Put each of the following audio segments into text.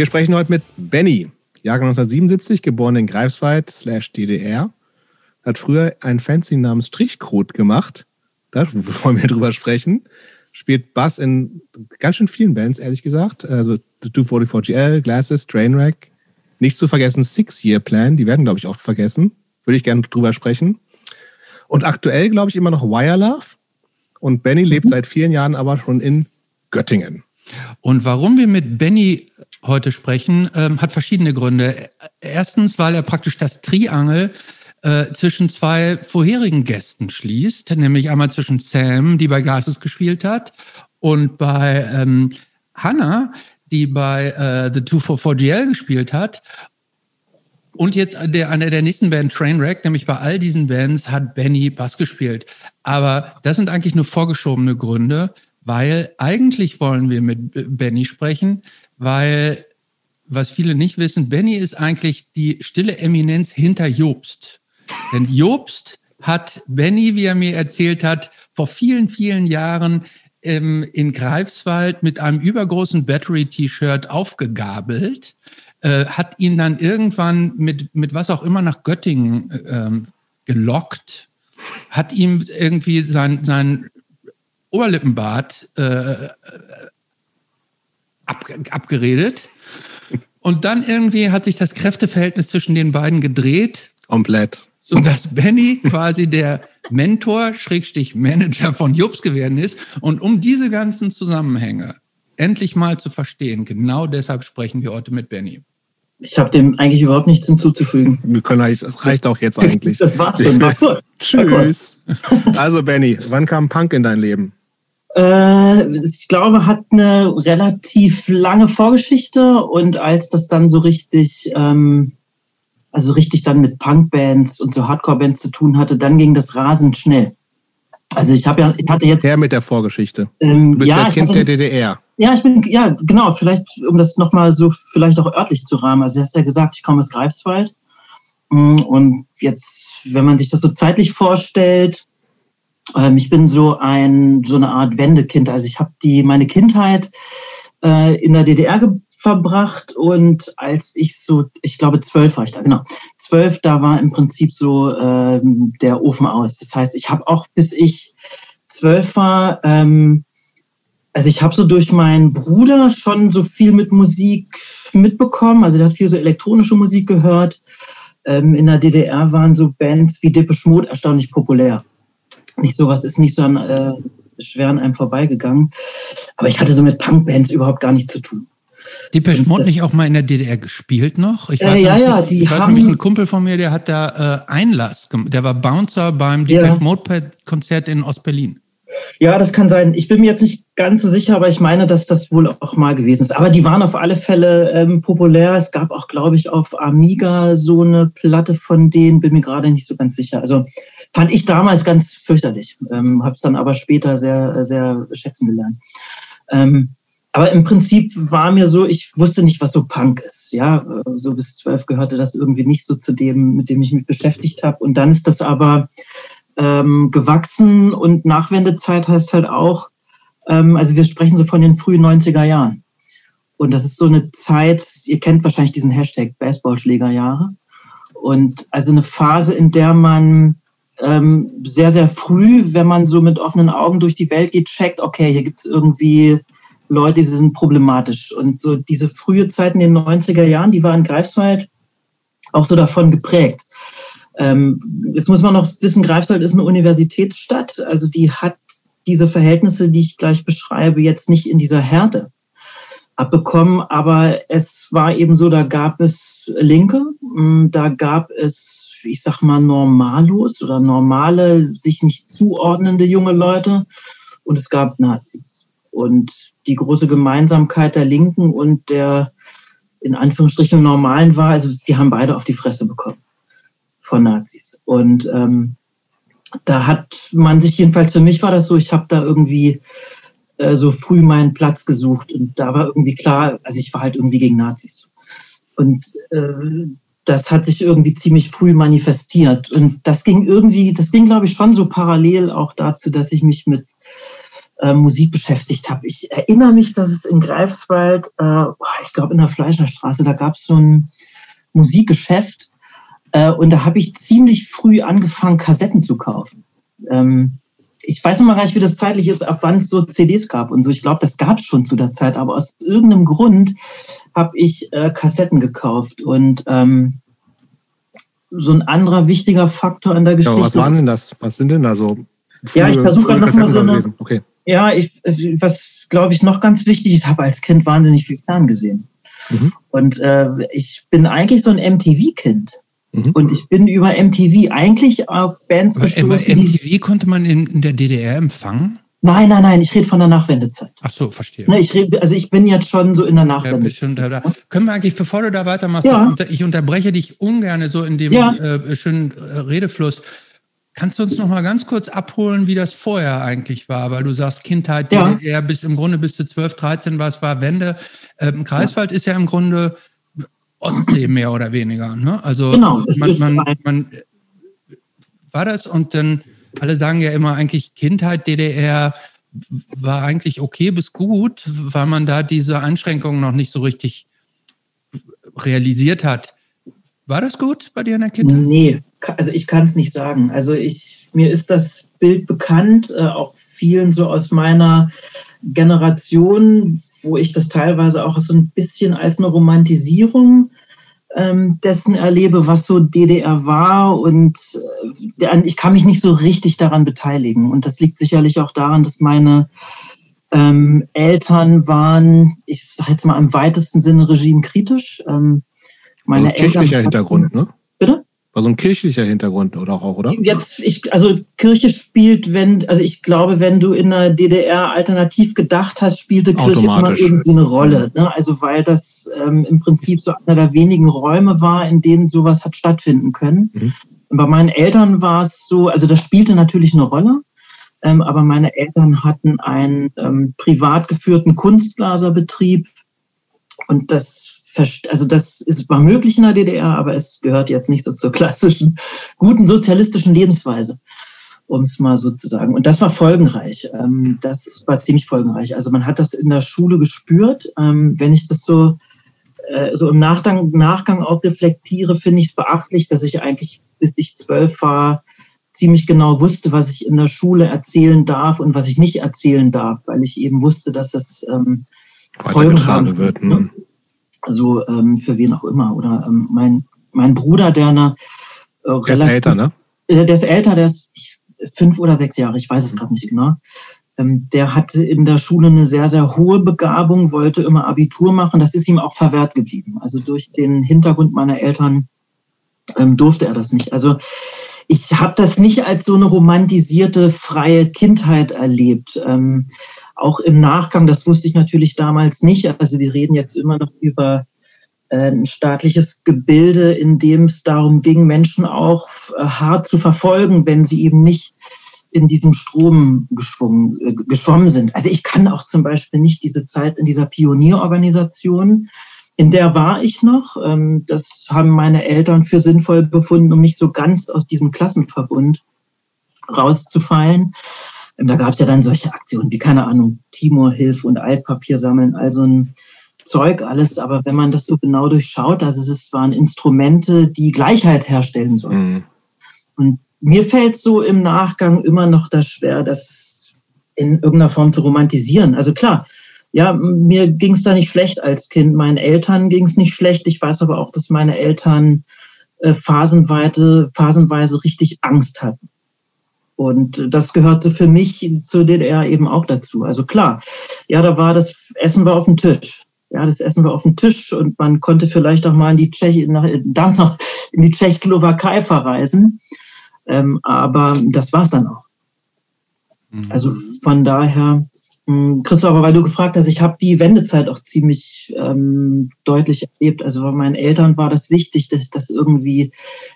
Wir sprechen heute mit Benny, Jahrgang 1977, geboren in Greifswald slash DDR. Hat früher ein Fancy namens Strichcode gemacht. Da wollen wir drüber sprechen. Spielt Bass in ganz schön vielen Bands, ehrlich gesagt. Also The 244GL, Glasses, Trainwreck. Nicht zu vergessen Six Year Plan. Die werden, glaube ich, oft vergessen. Würde ich gerne drüber sprechen. Und aktuell, glaube ich, immer noch Wire Love. Und Benny lebt mhm. seit vielen Jahren aber schon in Göttingen. Und warum wir mit Benny heute sprechen, ähm, hat verschiedene Gründe. Erstens, weil er praktisch das Triangel äh, zwischen zwei vorherigen Gästen schließt, nämlich einmal zwischen Sam, die bei Glasses gespielt hat, und bei ähm, Hannah, die bei äh, The 244GL gespielt hat. Und jetzt der, einer der nächsten Band, Trainwreck, nämlich bei all diesen Bands hat Benny Bass gespielt. Aber das sind eigentlich nur vorgeschobene Gründe, weil eigentlich wollen wir mit Benny sprechen, weil, was viele nicht wissen, Benny ist eigentlich die stille Eminenz hinter Jobst. Denn Jobst hat Benny, wie er mir erzählt hat, vor vielen, vielen Jahren ähm, in Greifswald mit einem übergroßen Battery-T-Shirt aufgegabelt, äh, hat ihn dann irgendwann mit, mit was auch immer nach Göttingen äh, gelockt, hat ihm irgendwie sein, sein Oberlippenbart äh, ab, abgeredet. Und dann irgendwie hat sich das Kräfteverhältnis zwischen den beiden gedreht. Komplett. Sodass Benny quasi der Mentor, Schrägstich Manager von Jobs geworden ist. Und um diese ganzen Zusammenhänge endlich mal zu verstehen, genau deshalb sprechen wir heute mit Benny. Ich habe dem eigentlich überhaupt nichts hinzuzufügen. Wir können eigentlich, das reicht auch jetzt eigentlich. Das war's schon. War kurz. Tschüss. Also Benny, wann kam Punk in dein Leben? Äh, ich glaube, hat eine relativ lange Vorgeschichte und als das dann so richtig, ähm, also richtig dann mit Punkbands und so Hardcore-Bands zu tun hatte, dann ging das rasend schnell. Also ich habe ja, ich hatte jetzt. Her mit der Vorgeschichte. Ähm, du bist ja, ja Kind hatte, der DDR. Ja, ich bin, ja, genau, vielleicht, um das nochmal so vielleicht auch örtlich zu rahmen. Also du hast ja gesagt, ich komme aus Greifswald. Mm, und jetzt, wenn man sich das so zeitlich vorstellt, ähm, ich bin so ein so eine Art Wendekind. Also ich habe die meine Kindheit äh, in der DDR verbracht und als ich so, ich glaube zwölf war ich da, genau, zwölf, da war im Prinzip so ähm, der Ofen aus. Das heißt, ich habe auch bis ich zwölf war, ähm, also ich habe so durch meinen Bruder schon so viel mit Musik mitbekommen. Also der hat viel so elektronische Musik gehört. Ähm, in der DDR waren so Bands wie Depeche Mode erstaunlich populär nicht sowas ist nicht so an, äh, schwer an einem vorbeigegangen. Aber ich hatte so mit Punkbands überhaupt gar nichts zu tun. Die Mode nicht auch mal in der DDR gespielt noch? Ich weiß äh, ja, nicht, ja, die ich haben... weiß nämlich, ein Kumpel von mir, der hat da äh, Einlass, der war Bouncer beim Depeche ja. Mode Konzert in Ostberlin. Ja, das kann sein. Ich bin mir jetzt nicht ganz so sicher, aber ich meine, dass das wohl auch mal gewesen ist. Aber die waren auf alle Fälle ähm, populär. Es gab auch, glaube ich, auf Amiga so eine Platte von denen, bin mir gerade nicht so ganz sicher. Also fand ich damals ganz fürchterlich. Ähm, Habe es dann aber später sehr, sehr schätzen gelernt. Ähm, aber im Prinzip war mir so, ich wusste nicht, was so Punk ist. Ja, so bis zwölf gehörte das irgendwie nicht so zu dem, mit dem ich mich beschäftigt habe. Und dann ist das aber ähm, gewachsen und Nachwendezeit heißt halt auch, ähm, also wir sprechen so von den frühen 90er Jahren. Und das ist so eine Zeit, ihr kennt wahrscheinlich diesen Hashtag Baseballschlägerjahre. Und also eine Phase, in der man ähm, sehr, sehr früh, wenn man so mit offenen Augen durch die Welt geht, checkt, okay, hier gibt es irgendwie Leute, die sind problematisch. Und so diese frühe Zeit in den 90er Jahren, die war in Greifswald auch so davon geprägt. Ähm, jetzt muss man noch wissen, Greifswald ist eine Universitätsstadt, also die hat diese Verhältnisse, die ich gleich beschreibe, jetzt nicht in dieser Härte abbekommen, aber es war eben so, da gab es Linke, hm, da gab es, ich sag mal, Normalos oder normale, sich nicht zuordnende junge Leute und es gab Nazis. Und die große Gemeinsamkeit der Linken und der in Anführungsstrichen Normalen war, also wir haben beide auf die Fresse bekommen von Nazis. Und ähm, da hat man sich, jedenfalls für mich war das so, ich habe da irgendwie äh, so früh meinen Platz gesucht und da war irgendwie klar, also ich war halt irgendwie gegen Nazis. Und äh, das hat sich irgendwie ziemlich früh manifestiert. Und das ging irgendwie, das ging, glaube ich, schon so parallel auch dazu, dass ich mich mit äh, Musik beschäftigt habe. Ich erinnere mich, dass es in Greifswald, äh, ich glaube in der Fleischerstraße, da gab es so ein Musikgeschäft äh, und da habe ich ziemlich früh angefangen, Kassetten zu kaufen. Ähm, ich weiß noch mal gar nicht, wie das zeitlich ist, ab wann es so CDs gab und so. Ich glaube, das gab es schon zu der Zeit, aber aus irgendeinem Grund habe ich äh, Kassetten gekauft und ähm, so ein anderer wichtiger Faktor an der Geschichte. Ja, was waren denn das? Was sind denn da so? ja, ich versuche gerade noch mal so eine, okay. Ja, ich, was glaube ich noch ganz wichtig ist, habe als Kind wahnsinnig viel Fern gesehen. Mhm. Und äh, ich bin eigentlich so ein MTV-Kind. Mhm. Und ich bin über MTV eigentlich auf Bands Aber gestoßen. MTV konnte man in, in der DDR empfangen? Nein, nein, nein, ich rede von der Nachwendezeit. Ach so, verstehe. Ne, ich rede, also ich bin jetzt schon so in der Nachwendezeit. Ja, da, da. Können wir eigentlich, bevor du da weitermachst, ja. ich unterbreche dich ungern so in dem ja. äh, schönen äh, Redefluss. Kannst du uns noch mal ganz kurz abholen, wie das vorher eigentlich war? Weil du sagst, Kindheit, ja. DDR, bis im Grunde bis zu 12, 13 war es, war Wende. Ähm, Greifswald ist ja im Grunde Ostsee mehr oder weniger. Ne? Also genau, man, man, man, war das und dann alle sagen ja immer eigentlich Kindheit DDR war eigentlich okay bis gut, weil man da diese Einschränkungen noch nicht so richtig realisiert hat. War das gut bei dir in der Kindheit? Nee, also ich kann es nicht sagen. Also ich, mir ist das Bild bekannt, äh, auch vielen so aus meiner Generation, wo ich das teilweise auch so ein bisschen als eine Romantisierung dessen erlebe, was so DDR war. Und äh, ich kann mich nicht so richtig daran beteiligen. Und das liegt sicherlich auch daran, dass meine ähm, Eltern waren, ich sage jetzt mal im weitesten Sinne regimekritisch. Ähm, meine also kirchlicher Eltern, Hintergrund, ne? Bitte? War so ein kirchlicher Hintergrund oder auch, oder? Jetzt, ich, also Kirche spielt, wenn, also ich glaube, wenn du in der DDR alternativ gedacht hast, spielte Kirche immer irgendwie eine Rolle. Ne? Also weil das ähm, im Prinzip so einer der wenigen Räume war, in denen sowas hat stattfinden können. Mhm. Bei meinen Eltern war es so, also das spielte natürlich eine Rolle. Ähm, aber meine Eltern hatten einen ähm, privat geführten Kunstglaserbetrieb und das also das ist, war möglich in der DDR, aber es gehört jetzt nicht so zur klassischen, guten sozialistischen Lebensweise, um es mal so zu sagen. Und das war folgenreich. Ähm, das war ziemlich folgenreich. Also man hat das in der Schule gespürt. Ähm, wenn ich das so, äh, so im Nachgang, Nachgang auch reflektiere, finde ich es beachtlich, dass ich eigentlich, bis ich zwölf war, ziemlich genau wusste, was ich in der Schule erzählen darf und was ich nicht erzählen darf, weil ich eben wusste, dass das ähm, Folgen haben wird. Ne? So ähm, für wen auch immer. Oder ähm, mein, mein Bruder, der eine äh, der ist älter, ne? Äh, der ist älter, der ist fünf oder sechs Jahre, ich weiß es gerade nicht genau. Ähm, der hatte in der Schule eine sehr, sehr hohe Begabung, wollte immer Abitur machen. Das ist ihm auch verwehrt geblieben. Also durch den Hintergrund meiner Eltern ähm, durfte er das nicht. Also ich habe das nicht als so eine romantisierte freie Kindheit erlebt. Ähm, auch im Nachgang, das wusste ich natürlich damals nicht. Also wir reden jetzt immer noch über äh, ein staatliches Gebilde, in dem es darum ging, Menschen auch äh, hart zu verfolgen, wenn sie eben nicht in diesem Strom äh, geschwommen sind. Also ich kann auch zum Beispiel nicht diese Zeit in dieser Pionierorganisation, in der war ich noch. Ähm, das haben meine Eltern für sinnvoll befunden, um nicht so ganz aus diesem Klassenverbund rauszufallen. Ähm, da gab es ja dann solche Aktionen wie, keine Ahnung, Timor Hilfe und Altpapier sammeln, also ein Zeug alles. Aber wenn man das so genau durchschaut, also es waren Instrumente, die Gleichheit herstellen sollen. Mhm. Und mir fällt so im Nachgang immer noch das schwer, das in irgendeiner Form zu romantisieren. Also klar, ja, mir ging es da nicht schlecht als Kind. Meinen Eltern ging es nicht schlecht. Ich weiß aber auch, dass meine Eltern äh, phasenweise, phasenweise richtig Angst hatten. Und das gehörte für mich zur DDR eben auch dazu. Also klar, ja, da war das Essen war auf dem Tisch. Ja, das Essen war auf dem Tisch und man konnte vielleicht auch mal in die Tscheche, nach, damals noch in die Tschechoslowakei verreisen. Ähm, aber das war es dann auch. Mhm. Also von daher, hm, Christopher, weil du gefragt hast, ich habe die Wendezeit auch ziemlich ähm, deutlich erlebt. Also bei meinen Eltern war das wichtig, dass ich das irgendwie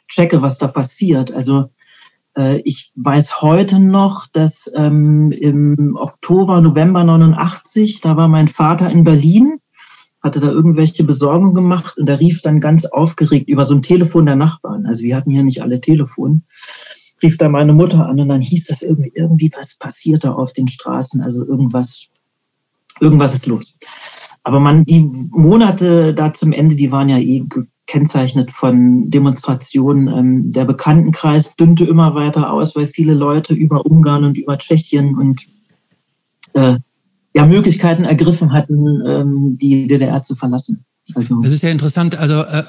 checke, was da passiert. Also ich weiß heute noch, dass ähm, im Oktober, November 89, da war mein Vater in Berlin, hatte da irgendwelche Besorgungen gemacht und er rief dann ganz aufgeregt über so ein Telefon der Nachbarn. Also wir hatten hier nicht alle Telefon. rief da meine Mutter an und dann hieß das irgendwie, irgendwie was passiert da auf den Straßen, also irgendwas, irgendwas ist los. Aber man, die Monate da zum Ende, die waren ja eh gekennzeichnet von Demonstrationen. Ähm, der Bekanntenkreis dünnte immer weiter aus, weil viele Leute über Ungarn und über Tschechien und äh, ja, Möglichkeiten ergriffen hatten, ähm, die DDR zu verlassen. Also, das ist ja interessant. Also äh,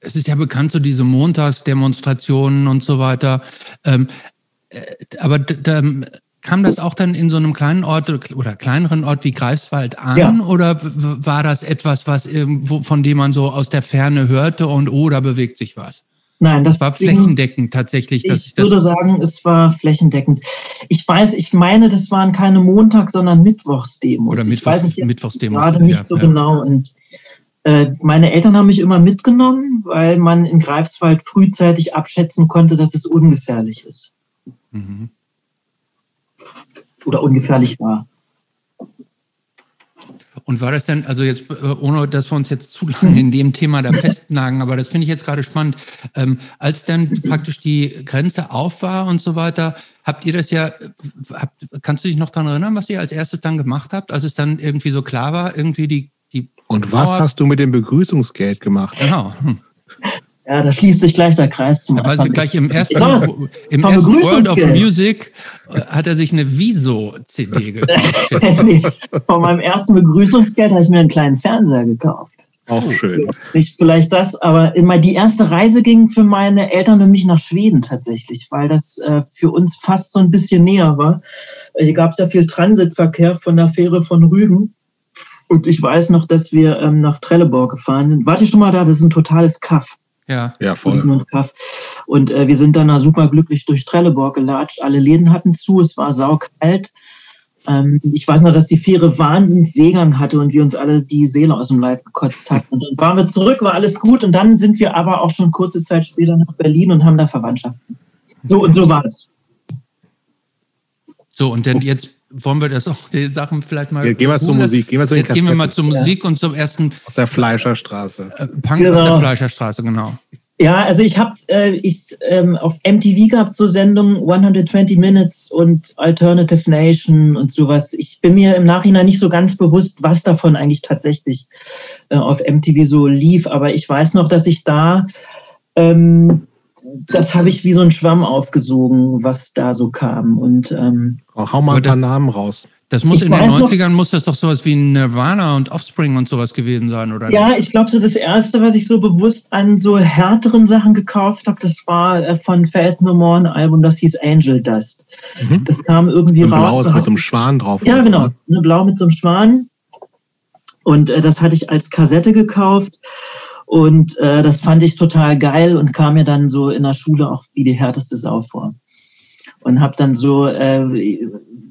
es ist ja bekannt, so diese Montagsdemonstrationen und so weiter. Ähm, äh, aber da, kam das auch dann in so einem kleinen Ort oder kleineren Ort wie Greifswald an? Ja. Oder war das etwas, was irgendwo, von dem man so aus der Ferne hörte und oh, da bewegt sich was? Nein, das war flächendeckend tatsächlich. ich, ich würde sagen, es war flächendeckend. Ich weiß, ich meine, das waren keine Montag, sondern Mittwochsdemos. Oder Mittwochs, ich weiß es jetzt Mittwochsdemos. gerade nicht ja, so ja. genau. Und äh, meine Eltern haben mich immer mitgenommen, weil man in Greifswald frühzeitig abschätzen konnte, dass es ungefährlich ist. Mhm. Oder ungefährlich war. Und war das denn, also jetzt, äh, ohne dass wir uns jetzt zu lange in dem Thema da festnagen, aber das finde ich jetzt gerade spannend, ähm, als dann praktisch die Grenze auf war und so weiter, habt ihr das ja, habt, kannst du dich noch daran erinnern, was ihr als erstes dann gemacht habt, als es dann irgendwie so klar war, irgendwie die, die Und was Mauer hast du mit dem Begrüßungsgeld gemacht? Genau. Hm. Ja, da schließt sich gleich der Kreis zum Aber also gleich im ersten, im ersten World of Music äh, hat er sich eine Wieso-CD gekauft. nee, von meinem ersten Begrüßungsgeld habe ich mir einen kleinen Fernseher gekauft. Auch schön. So, nicht vielleicht das, aber immer die erste Reise ging für meine Eltern und mich nach Schweden tatsächlich, weil das äh, für uns fast so ein bisschen näher war. Hier gab es ja viel Transitverkehr von der Fähre von Rügen. Und ich weiß noch, dass wir ähm, nach Trelleborg gefahren sind. Wart ihr schon mal da? Das ist ein totales Kaff. Ja, ja voll. Und, und äh, wir sind dann super glücklich durch Trelleborg gelatscht. Alle Läden hatten zu, es war saukalt. Ähm, ich weiß noch, dass die Fähre wahnsinns Seegang hatte und wir uns alle die Seele aus dem Leib gekotzt hatten. Und dann waren wir zurück, war alles gut. Und dann sind wir aber auch schon kurze Zeit später nach Berlin und haben da Verwandtschaft. So und so war es. So, und denn jetzt wollen wir das auch, die Sachen vielleicht mal. Ja, gehen wir zur Musik. Gehen wir, zu Jetzt gehen wir mal zur Musik ja. und zum ersten. Aus der Fleischerstraße. Äh, Punk genau. aus der Fleischerstraße, genau. Ja, also ich habe äh, ich, ähm, auf MTV gehabt so Sendungen 120 Minutes und Alternative Nation und sowas. Ich bin mir im Nachhinein nicht so ganz bewusst, was davon eigentlich tatsächlich äh, auf MTV so lief, aber ich weiß noch, dass ich da ähm, das habe ich wie so ein Schwamm aufgesogen, was da so kam. Und ähm, oh, hau mal ein paar Namen raus. Das muss in den 90ern muss das doch sowas wie Nirvana und Offspring und sowas gewesen sein, oder? Ja, nicht? ich glaube, so das erste, was ich so bewusst an so härteren Sachen gekauft habe, das war äh, von Fate No More ein Album, das hieß Angel Dust. Mhm. Das kam irgendwie ein raus. Blaues mit so einem Schwan drauf. Ja, genau. Ne, blau mit so einem Schwan. Und äh, das hatte ich als Kassette gekauft. Und äh, das fand ich total geil und kam mir dann so in der Schule auch wie die härteste Sau vor. Und habe dann so äh,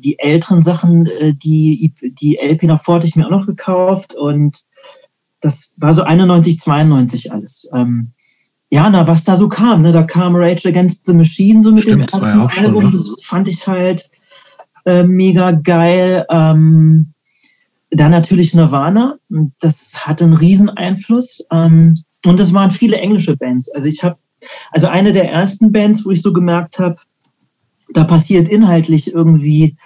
die älteren Sachen, äh, die, die LP nach Fort ich mir auch noch gekauft. Und das war so 91, 92 alles. Ähm, ja, na, was da so kam, ne? Da kam Rage Against the Machine so mit Stimmt, dem ersten Album. Schon, ne? Das fand ich halt äh, mega geil. Ähm, dann natürlich Nirvana, das hatte einen riesen Einfluss. Ähm, und es waren viele englische Bands. Also ich habe, also eine der ersten Bands, wo ich so gemerkt habe, da passiert inhaltlich irgendwie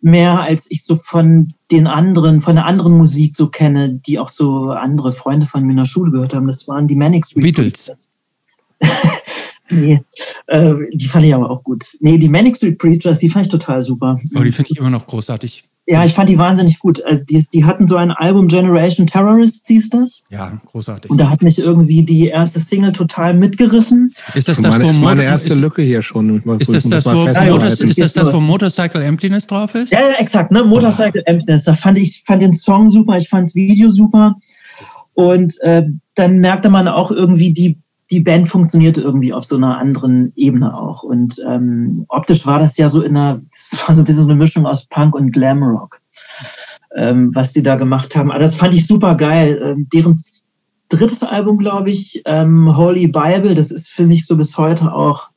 mehr, als ich so von den anderen, von der anderen Musik so kenne, die auch so andere Freunde von mir in der Schule gehört haben. Das waren die Manic Street Beatles. nee, äh, die fand ich aber auch gut. Nee, die Manic Street Preachers, die fand ich total super. Aber die finde ich immer noch großartig. Ja, ich fand die wahnsinnig gut. Also die, die, hatten so ein Album Generation Terrorists, hieß das. Ja, großartig. Und da hat mich irgendwie die erste Single total mitgerissen. Ist das das, meine, wo meine erste ist, Lücke hier schon? Ist das das, wo, Motor, ist das das, wo Motorcycle Emptiness drauf ist? Ja, ja, exakt, ne? Motorcycle oh. Emptiness. Da fand ich fand den Song super, ich fand das Video super. Und äh, dann merkte man auch irgendwie die die Band funktionierte irgendwie auf so einer anderen Ebene auch. Und ähm, optisch war das ja so in einer, war so ein bisschen so eine Mischung aus Punk und Glamrock, ähm, was die da gemacht haben. Aber das fand ich super geil. Ähm, deren drittes Album, glaube ich, ähm, Holy Bible, das ist für mich so bis heute auch,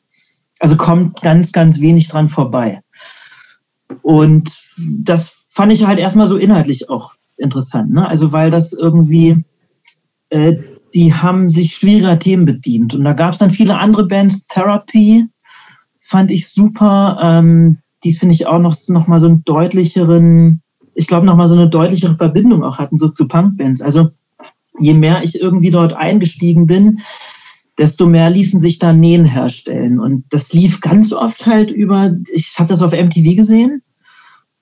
also kommt ganz, ganz wenig dran vorbei. Und das fand ich halt erstmal so inhaltlich auch interessant, ne? Also weil das irgendwie äh, die haben sich schwieriger Themen bedient. Und da gab es dann viele andere Bands, Therapy fand ich super. Ähm, die finde ich auch noch, noch mal so einen deutlicheren, ich glaube, noch mal so eine deutlichere Verbindung auch hatten, so zu Punkbands. Also je mehr ich irgendwie dort eingestiegen bin, desto mehr ließen sich da Nähen herstellen. Und das lief ganz oft halt über, ich habe das auf MTV gesehen.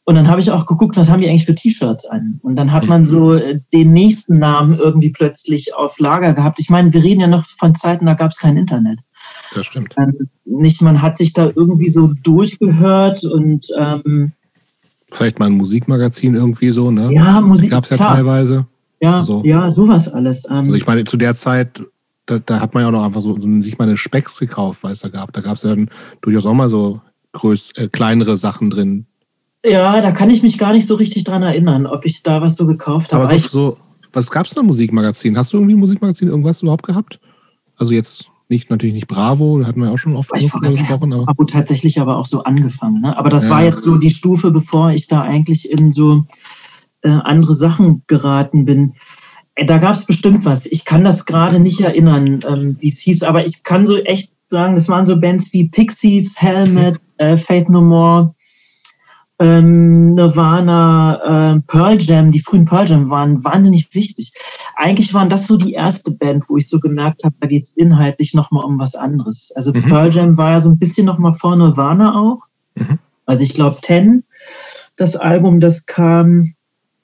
Und dann habe ich auch geguckt, was haben die eigentlich für T-Shirts an? Und dann hat man so äh, den nächsten Namen irgendwie plötzlich auf Lager gehabt. Ich meine, wir reden ja noch von Zeiten, da gab es kein Internet. Das stimmt. Ähm, nicht, man hat sich da irgendwie so durchgehört und ähm, vielleicht mal ein Musikmagazin irgendwie so, ne? Ja, Musik gab es ja klar. teilweise. Ja, so. ja, sowas alles. Ähm, also ich meine, zu der Zeit, da, da, hat man ja auch noch einfach so, so sich mal eine Specks gekauft, weil es da gab. Da gab es ja dann durchaus auch mal so größ, äh, kleinere Sachen drin. Ja, da kann ich mich gar nicht so richtig dran erinnern, ob ich da was so gekauft habe. Aber so, so was gab es da Musikmagazin? Hast du irgendwie ein Musikmagazin irgendwas überhaupt gehabt? Also jetzt nicht, natürlich nicht Bravo, da hatten wir auch schon oft ich gesprochen. Aber Bravo tatsächlich aber auch so angefangen. Ne? Aber das ja. war jetzt so die Stufe, bevor ich da eigentlich in so äh, andere Sachen geraten bin. Äh, da gab es bestimmt was. Ich kann das gerade nicht erinnern, ähm, wie es hieß, aber ich kann so echt sagen, das waren so Bands wie Pixies, Helmet, äh, Faith No More, ähm, Nirvana, äh, Pearl Jam, die frühen Pearl Jam waren wahnsinnig wichtig. Eigentlich waren das so die erste Band, wo ich so gemerkt habe, da geht es inhaltlich nochmal um was anderes. Also mhm. Pearl Jam war ja so ein bisschen nochmal vor Nirvana auch. Mhm. Also ich glaube, Ten, das Album, das kam,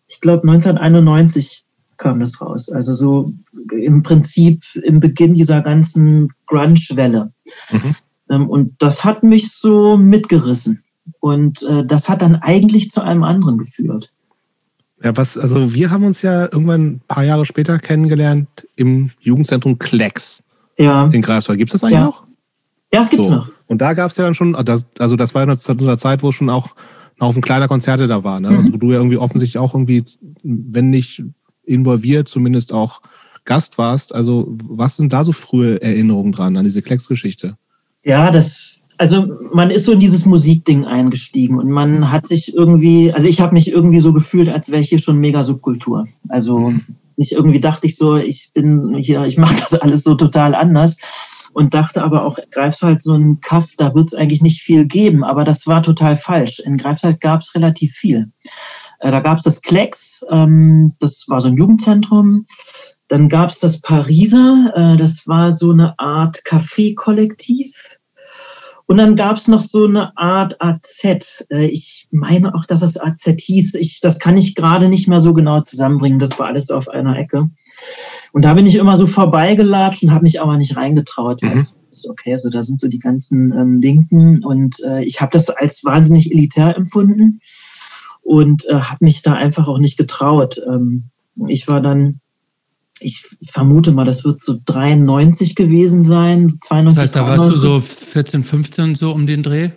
ich glaube 1991 kam das raus. Also so im Prinzip im Beginn dieser ganzen Grunge-Welle. Mhm. Ähm, und das hat mich so mitgerissen. Und äh, das hat dann eigentlich zu einem anderen geführt. Ja, was, also wir haben uns ja irgendwann ein paar Jahre später kennengelernt im Jugendzentrum Klecks. Ja. In Greifswald. Gibt es das eigentlich ja. noch? Ja, es gibt so. noch. Und da gab es ja dann schon, also das war ja zu einer Zeit, wo schon auch ein Haufen kleiner Konzerte da waren. Ne? Mhm. Also wo du ja irgendwie offensichtlich auch irgendwie, wenn nicht involviert, zumindest auch Gast warst. Also was sind da so frühe Erinnerungen dran an diese Klecks-Geschichte? Ja, das also man ist so in dieses Musikding eingestiegen und man hat sich irgendwie, also ich habe mich irgendwie so gefühlt, als wäre ich hier schon mega Subkultur. Also ich irgendwie dachte ich so, ich bin hier, ich mache das alles so total anders und dachte aber auch, Greifswald so ein Kaff, da wird es eigentlich nicht viel geben, aber das war total falsch. In Greifswald gab es relativ viel. Äh, da gab es das Klecks, ähm, das war so ein Jugendzentrum. Dann gab es das Pariser, äh, das war so eine Art Café-Kollektiv und dann gab es noch so eine Art AZ. Äh, ich meine auch, dass das AZ hieß. Ich, das kann ich gerade nicht mehr so genau zusammenbringen. Das war alles auf einer Ecke. Und da bin ich immer so vorbeigelatscht und habe mich aber nicht reingetraut. Mhm. Also, okay, also da sind so die ganzen ähm, Linken und äh, ich habe das als wahnsinnig elitär empfunden und äh, habe mich da einfach auch nicht getraut. Ähm, ich war dann ich vermute mal, das wird so 93 gewesen sein. 92, das heißt, da warst du so 14, 15 so um den Dreh?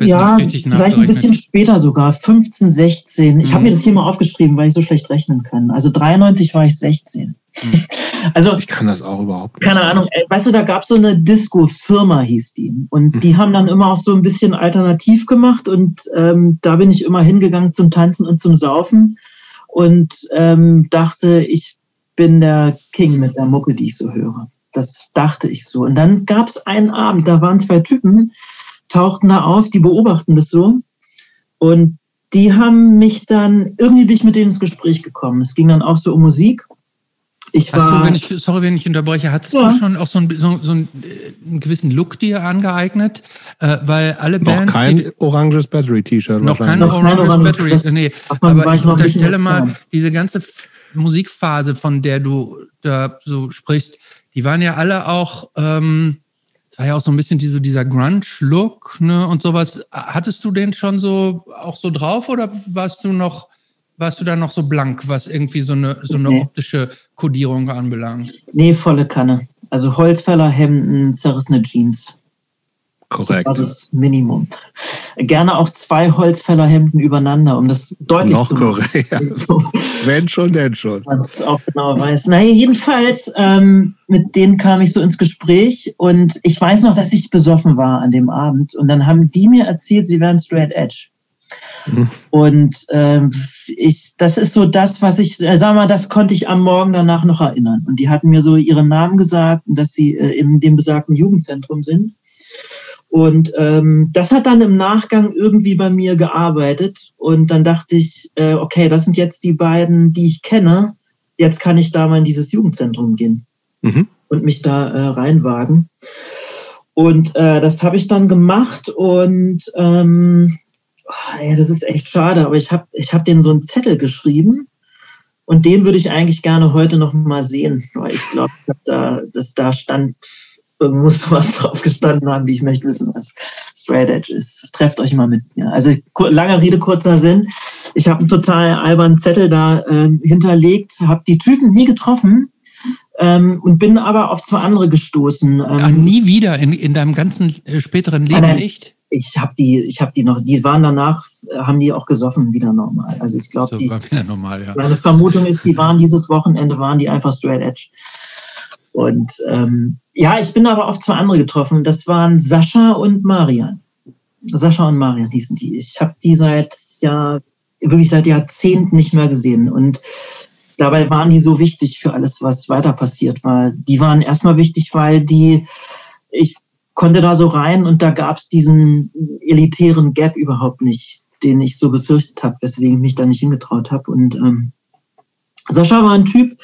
ja, vielleicht ein bisschen später sogar, 15, 16. Ich mhm. habe mir das hier mal aufgeschrieben, weil ich so schlecht rechnen kann. Also 93 war ich 16. Mhm. Also ich kann das auch überhaupt nicht. Keine Ahnung. Weißt du, da gab es so eine Disco-Firma, hieß die. Und mhm. die haben dann immer auch so ein bisschen alternativ gemacht. Und ähm, da bin ich immer hingegangen zum Tanzen und zum Saufen und ähm, dachte, ich bin der King mit der Mucke, die ich so höre. Das dachte ich so. Und dann gab es einen Abend, da waren zwei Typen, tauchten da auf, die beobachten das so. Und die haben mich dann, irgendwie bin ich mit denen ins Gespräch gekommen. Es ging dann auch so um Musik. Ich war, du, wenn ich, sorry, wenn ich unterbreche, hattest ja. du schon auch so, ein, so, so einen, einen, gewissen Look dir angeeignet? Äh, weil alle noch Bands. Kein die, oranges Battery-T-Shirt. Noch kein oranges Battery. Nee, aber ich unterstelle mal, diese ganze Musikphase, von der du da so sprichst, die waren ja alle auch, ähm, es war ja auch so ein bisschen diese, dieser Grunge-Look ne, und sowas. Hattest du den schon so auch so drauf oder warst du noch, warst du da noch so blank, was irgendwie so eine, so eine nee. optische Kodierung anbelangt? Nee, volle Kanne. Also Holzfäller, Hemden, zerrissene Jeans. Korrekt. Das war das Minimum. Gerne auch zwei Holzfällerhemden übereinander, um das deutlich Noch zu machen. Korrekt. Wenn schon, denn schon. Man es auch genau weiß. Naja, jedenfalls, ähm, mit denen kam ich so ins Gespräch und ich weiß noch, dass ich besoffen war an dem Abend. Und dann haben die mir erzählt, sie wären straight edge. Mhm. Und ähm, ich, das ist so das, was ich, äh, sag mal, das konnte ich am Morgen danach noch erinnern. Und die hatten mir so ihren Namen gesagt und dass sie äh, in dem besagten Jugendzentrum sind. Und ähm, das hat dann im Nachgang irgendwie bei mir gearbeitet. Und dann dachte ich, äh, okay, das sind jetzt die beiden, die ich kenne. Jetzt kann ich da mal in dieses Jugendzentrum gehen mhm. und mich da äh, reinwagen. Und äh, das habe ich dann gemacht und ähm, oh, ja, das ist echt schade, aber ich habe ich hab denen so einen Zettel geschrieben und den würde ich eigentlich gerne heute noch mal sehen, weil ich glaube, da, dass da stand, muss was drauf gestanden haben, wie ich möchte wissen, was Straight Edge ist. Trefft euch mal mit mir. Also lange Rede, kurzer Sinn. Ich habe einen total albernen Zettel da äh, hinterlegt, habe die Typen nie getroffen, ähm, und bin aber auf zwei andere gestoßen. Ähm, Ach, nie wieder in, in deinem ganzen äh, späteren Leben nein, nicht? Ich habe die, ich habe die noch, die waren danach, äh, haben die auch gesoffen wieder normal. Also ich glaube, so, wieder normal, ja. meine Vermutung ist, die waren dieses Wochenende, waren die einfach straight edge. Und ähm, ja, ich bin aber auf zwei andere getroffen. Das waren Sascha und Marian. Sascha und Marian hießen die. Ich habe die seit ja wirklich seit Jahrzehnten nicht mehr gesehen und dabei waren die so wichtig für alles, was weiter passiert war. Die waren erstmal wichtig, weil die, ich konnte da so rein und da gab es diesen elitären Gap überhaupt nicht, den ich so befürchtet habe, weswegen ich mich da nicht hingetraut habe. Und ähm, Sascha war ein Typ,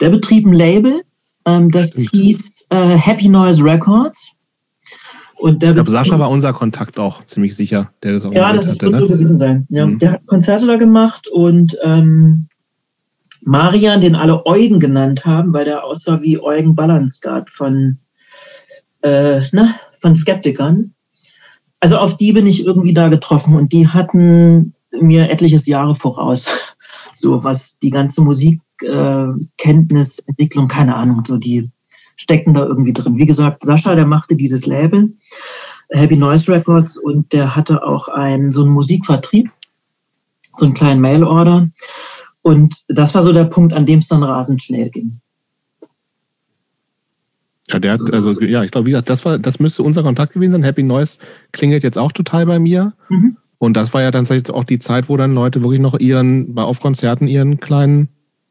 der betrieb ein Label, ähm, das Stimmt. hieß äh, Happy Noise Records. Und der ich glaube, Sascha war unser Kontakt auch ziemlich sicher, der das auch Ja, das ist ne? so gewesen sein. Ja, mhm. Der hat Konzerte da gemacht und ähm, Marian, den alle Eugen genannt haben, weil der aussah wie Eugen Balansgard von, äh, na, von Skeptikern. Also auf die bin ich irgendwie da getroffen und die hatten mir etliches Jahre voraus. So was die ganze Musikkenntnis, äh, Entwicklung, keine Ahnung, so die stecken da irgendwie drin. Wie gesagt, Sascha, der machte dieses Label, Happy Noise Records, und der hatte auch einen, so einen Musikvertrieb, so einen kleinen Mailorder. Und das war so der Punkt, an dem es dann rasend schnell ging. Ja, der hat, also ja, ich glaube, wie gesagt, das war, das müsste unser Kontakt gewesen sein. Happy Noise klingelt jetzt auch total bei mir. Mhm. Und das war ja dann auch die Zeit, wo dann Leute wirklich noch ihren, bei auf Konzerten ihren kleinen,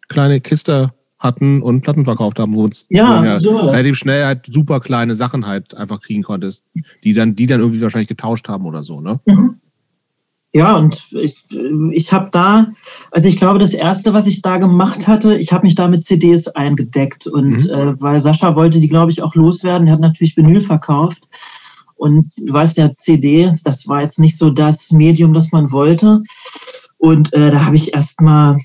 kleine Kiste hatten und Platten verkauft haben, wo es ja, ja so relativ schnell halt super kleine Sachen halt einfach kriegen konntest, die dann, die dann irgendwie wahrscheinlich getauscht haben oder so, ne? Mhm. Ja, und ich, ich habe da, also ich glaube, das Erste, was ich da gemacht hatte, ich habe mich da mit CDs eingedeckt. Und mhm. äh, weil Sascha wollte die, glaube ich, auch loswerden, er hat natürlich Vinyl verkauft. Und du weißt ja, CD, das war jetzt nicht so das Medium, das man wollte. Und äh, da habe ich erstmal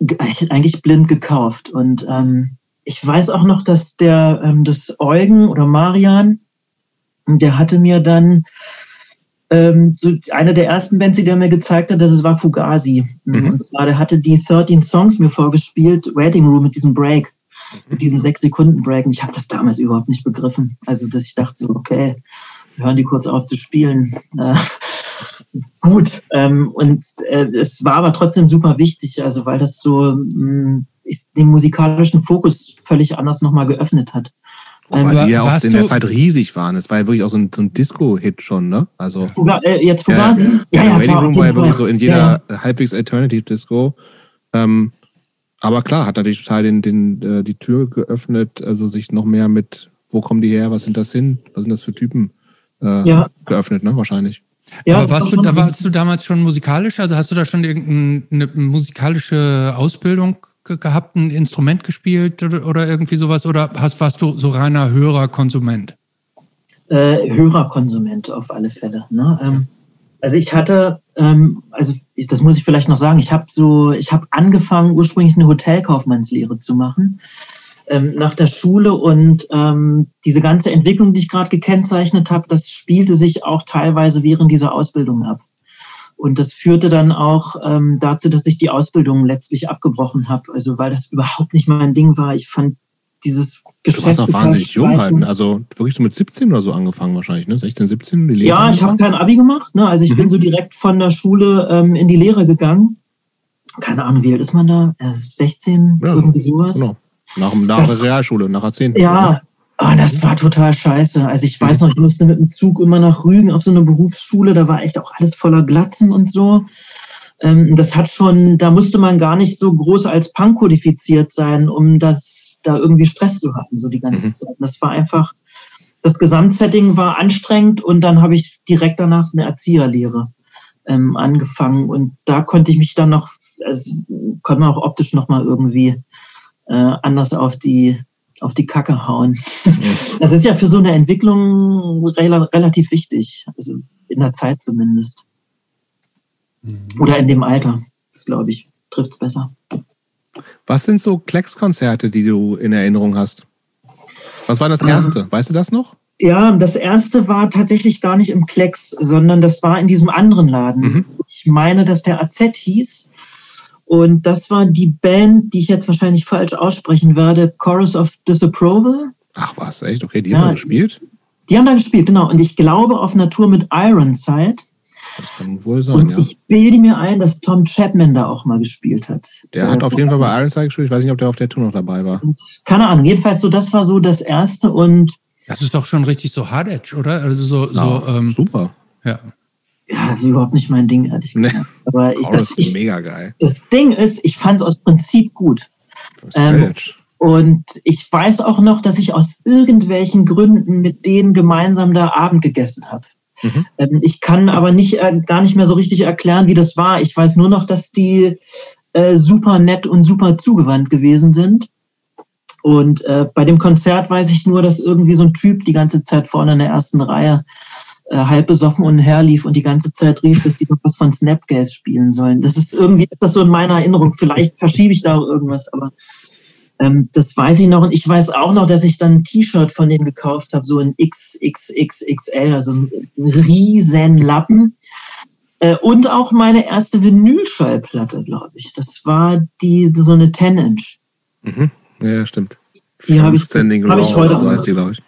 eigentlich blind gekauft. Und ähm, ich weiß auch noch, dass der ähm, das Eugen oder Marian, der hatte mir dann ähm, so eine der ersten Bands, die der mir gezeigt hat, das war Fugazi. Mhm. Und zwar, der hatte die 13 Songs mir vorgespielt, Waiting Room mit diesem Break, mhm. mit diesem 6-Sekunden-Break. Und ich habe das damals überhaupt nicht begriffen. Also, dass ich dachte so, okay, hören die kurz auf zu spielen. Gut. Ähm, und äh, es war aber trotzdem super wichtig, also weil das so mh, mm, den musikalischen Fokus völlig anders nochmal geöffnet hat. Wobei ähm, die ja auch in der Zeit riesig waren. Es war ja wirklich auch so ein, so ein Disco-Hit schon, ne? Also, Fuga, äh, jetzt Fugazi? Ja, ja, ja, Waiting Room war ja wirklich so in jeder ja, halbwegs Alternative Disco. Ähm, aber klar, hat natürlich total den, den, äh, die Tür geöffnet, also sich noch mehr mit, wo kommen die her, was sind das hin, was sind das für Typen, äh, ja. geöffnet, ne? Wahrscheinlich. Ja, aber warst du, da warst du damals schon musikalisch? Also hast du da schon irgendeine musikalische Ausbildung gehabt, ein Instrument gespielt oder irgendwie sowas? Oder hast, warst du so reiner Hörerkonsument? Äh, Hörerkonsument auf alle Fälle. Ne? Ähm, also ich hatte, ähm, also ich, das muss ich vielleicht noch sagen, ich habe so, ich habe angefangen ursprünglich eine Hotelkaufmannslehre zu machen ähm, nach der Schule und ähm, diese ganze Entwicklung, die ich gerade gekennzeichnet habe, das spielte sich auch teilweise während dieser Ausbildung ab. Und das führte dann auch ähm, dazu, dass ich die Ausbildung letztlich abgebrochen habe. Also weil das überhaupt nicht mein Ding war. Ich fand dieses Geschäft. Du warst auch wahnsinnig jung halt. Ne? Also wirklich so mit 17 oder so angefangen wahrscheinlich, ne? 16, 17? Die Lehre ja, ich habe kein Abi gemacht. Ne? Also ich mhm. bin so direkt von der Schule ähm, in die Lehre gegangen. Keine Ahnung, wie alt ist man da? Äh, 16, ja, irgendwie sowas. Genau. Nach, nach der Realschule, nach der 10. Ja, Oh, das war total scheiße. Also ich weiß noch, ich musste mit dem Zug immer nach Rügen auf so eine Berufsschule, da war echt auch alles voller Glatzen und so. Ähm, das hat schon, da musste man gar nicht so groß als Punk kodifiziert sein, um das da irgendwie Stress zu haben, so die ganze mhm. Zeit. Das war einfach das Gesamtsetting war anstrengend und dann habe ich direkt danach eine Erzieherlehre ähm, angefangen und da konnte ich mich dann noch, also, konnte man auch optisch noch mal irgendwie äh, anders auf die auf die Kacke hauen. Das ist ja für so eine Entwicklung rel relativ wichtig, also in der Zeit zumindest. Mhm. Oder in dem Alter, das glaube ich, trifft es besser. Was sind so Klecks-Konzerte, die du in Erinnerung hast? Was war das ähm, erste? Ähm, weißt du das noch? Ja, das erste war tatsächlich gar nicht im Klecks, sondern das war in diesem anderen Laden. Mhm. Ich meine, dass der AZ hieß. Und das war die Band, die ich jetzt wahrscheinlich falsch aussprechen werde, Chorus of Disapproval. Ach was, echt? Okay, die ja, haben da gespielt? Die haben da gespielt, genau. Und ich glaube auf Natur mit Ironside. Das kann wohl sein, Und ja. ich bilde mir ein, dass Tom Chapman da auch mal gespielt hat. Der äh, hat auf jeden Fall bei Ironside gespielt. Ich weiß nicht, ob der auf der Tour noch dabei war. Und keine Ahnung. Jedenfalls so, das war so das erste und. Das ist doch schon richtig so Hard Edge, oder? Also so, ja, so ähm, super. Ja. Ja, das ist überhaupt nicht mein Ding, ehrlich gesagt. Nee. Aber ich, oh, das, das ist ich, mega geil. Das Ding ist, ich fand es aus Prinzip gut. Ähm, und ich weiß auch noch, dass ich aus irgendwelchen Gründen mit denen gemeinsam da Abend gegessen habe. Mhm. Ähm, ich kann aber nicht, äh, gar nicht mehr so richtig erklären, wie das war. Ich weiß nur noch, dass die äh, super nett und super zugewandt gewesen sind. Und äh, bei dem Konzert weiß ich nur, dass irgendwie so ein Typ die ganze Zeit vorne in der ersten Reihe äh, halb besoffen und herlief und die ganze Zeit rief, dass die noch was von Snapgas spielen sollen. Das ist irgendwie, ist das so in meiner Erinnerung. Vielleicht verschiebe ich da auch irgendwas, aber ähm, das weiß ich noch. Und ich weiß auch noch, dass ich dann ein T-Shirt von dem gekauft habe, so ein XXXXL, also ein riesen Lappen. Äh, und auch meine erste Vinylschallplatte, glaube ich. Das war die so eine 10-Inch. Mhm. Ja, stimmt. Die habe ich, hab ich heute so heißt die, glaube ich.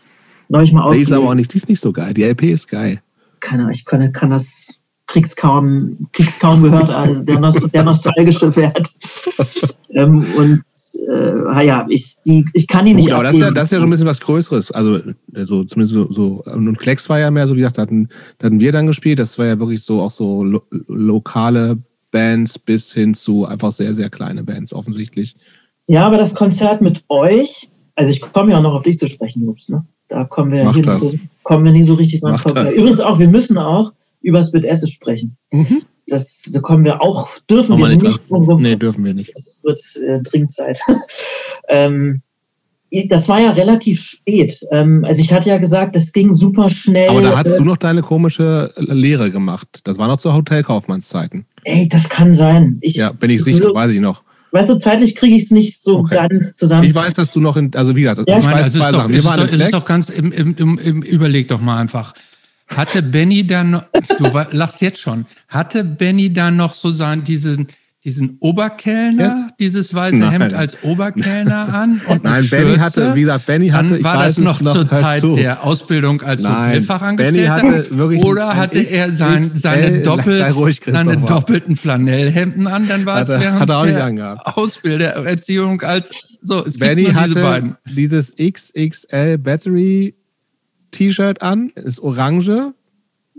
Neulich mal die ist aber auch nicht, die ist nicht so geil. Die LP ist geil. Keine Ahnung, ich kann, kann das krieg's kaum, krieg's kaum gehört, also der, Nost der nostalgische Wert. ähm, und äh, ja, ich, die, ich kann ihn nicht Gut, aber das ist, ja, das ist ja so ein bisschen was Größeres. Also, also zumindest so, so und Klecks war ja mehr so, wie gesagt, da hatten, da hatten wir dann gespielt. Das war ja wirklich so auch so lo lokale Bands bis hin zu einfach sehr, sehr kleine Bands offensichtlich. Ja, aber das Konzert mit euch, also ich komme ja auch noch auf dich zu sprechen, Jups, ne? Da kommen wir, hier so, kommen wir nie so richtig dran vorbei. Übrigens auch, wir müssen auch über Split Acid sprechen. Mhm. Das, da kommen wir auch, dürfen wir nicht. nicht nee, dürfen wir nicht. Es wird äh, dringend Zeit. ähm, das war ja relativ spät. Ähm, also ich hatte ja gesagt, das ging super schnell. Aber da hast äh, du noch deine komische Lehre gemacht. Das war noch zu Hotelkaufmannszeiten. Ey, das kann sein. Ich, ja, bin ich sicher, so, weiß ich noch. Weißt du, zeitlich kriege ich es nicht so okay. ganz zusammen. Ich weiß, dass du noch in, also wie gesagt, ja? ich meine, weiß zwei doch, Sachen. Wir waren ist doch ganz, im, im, im, überleg doch mal einfach. Hatte Benny dann, noch, du lachst jetzt schon, hatte Benny dann noch so sein, diesen, diesen Oberkellner, ja? dieses weiße Nein. Hemd als Oberkellner an? Und Nein? Benny hatte, wie gesagt, Benny hatte. Dann war das noch, noch zur Zeit zu. der Ausbildung als Hotelfachangestellter? Benny hatte wirklich oder hatte er sein, seine, Doppel, ruhig, seine doppelten Flanellhemden an? Dann war hatte, es während hat er auch nicht der angehabt. Ausbildererziehung als so. Es Benny hatte diese dieses XXL Battery T-Shirt an, ist orange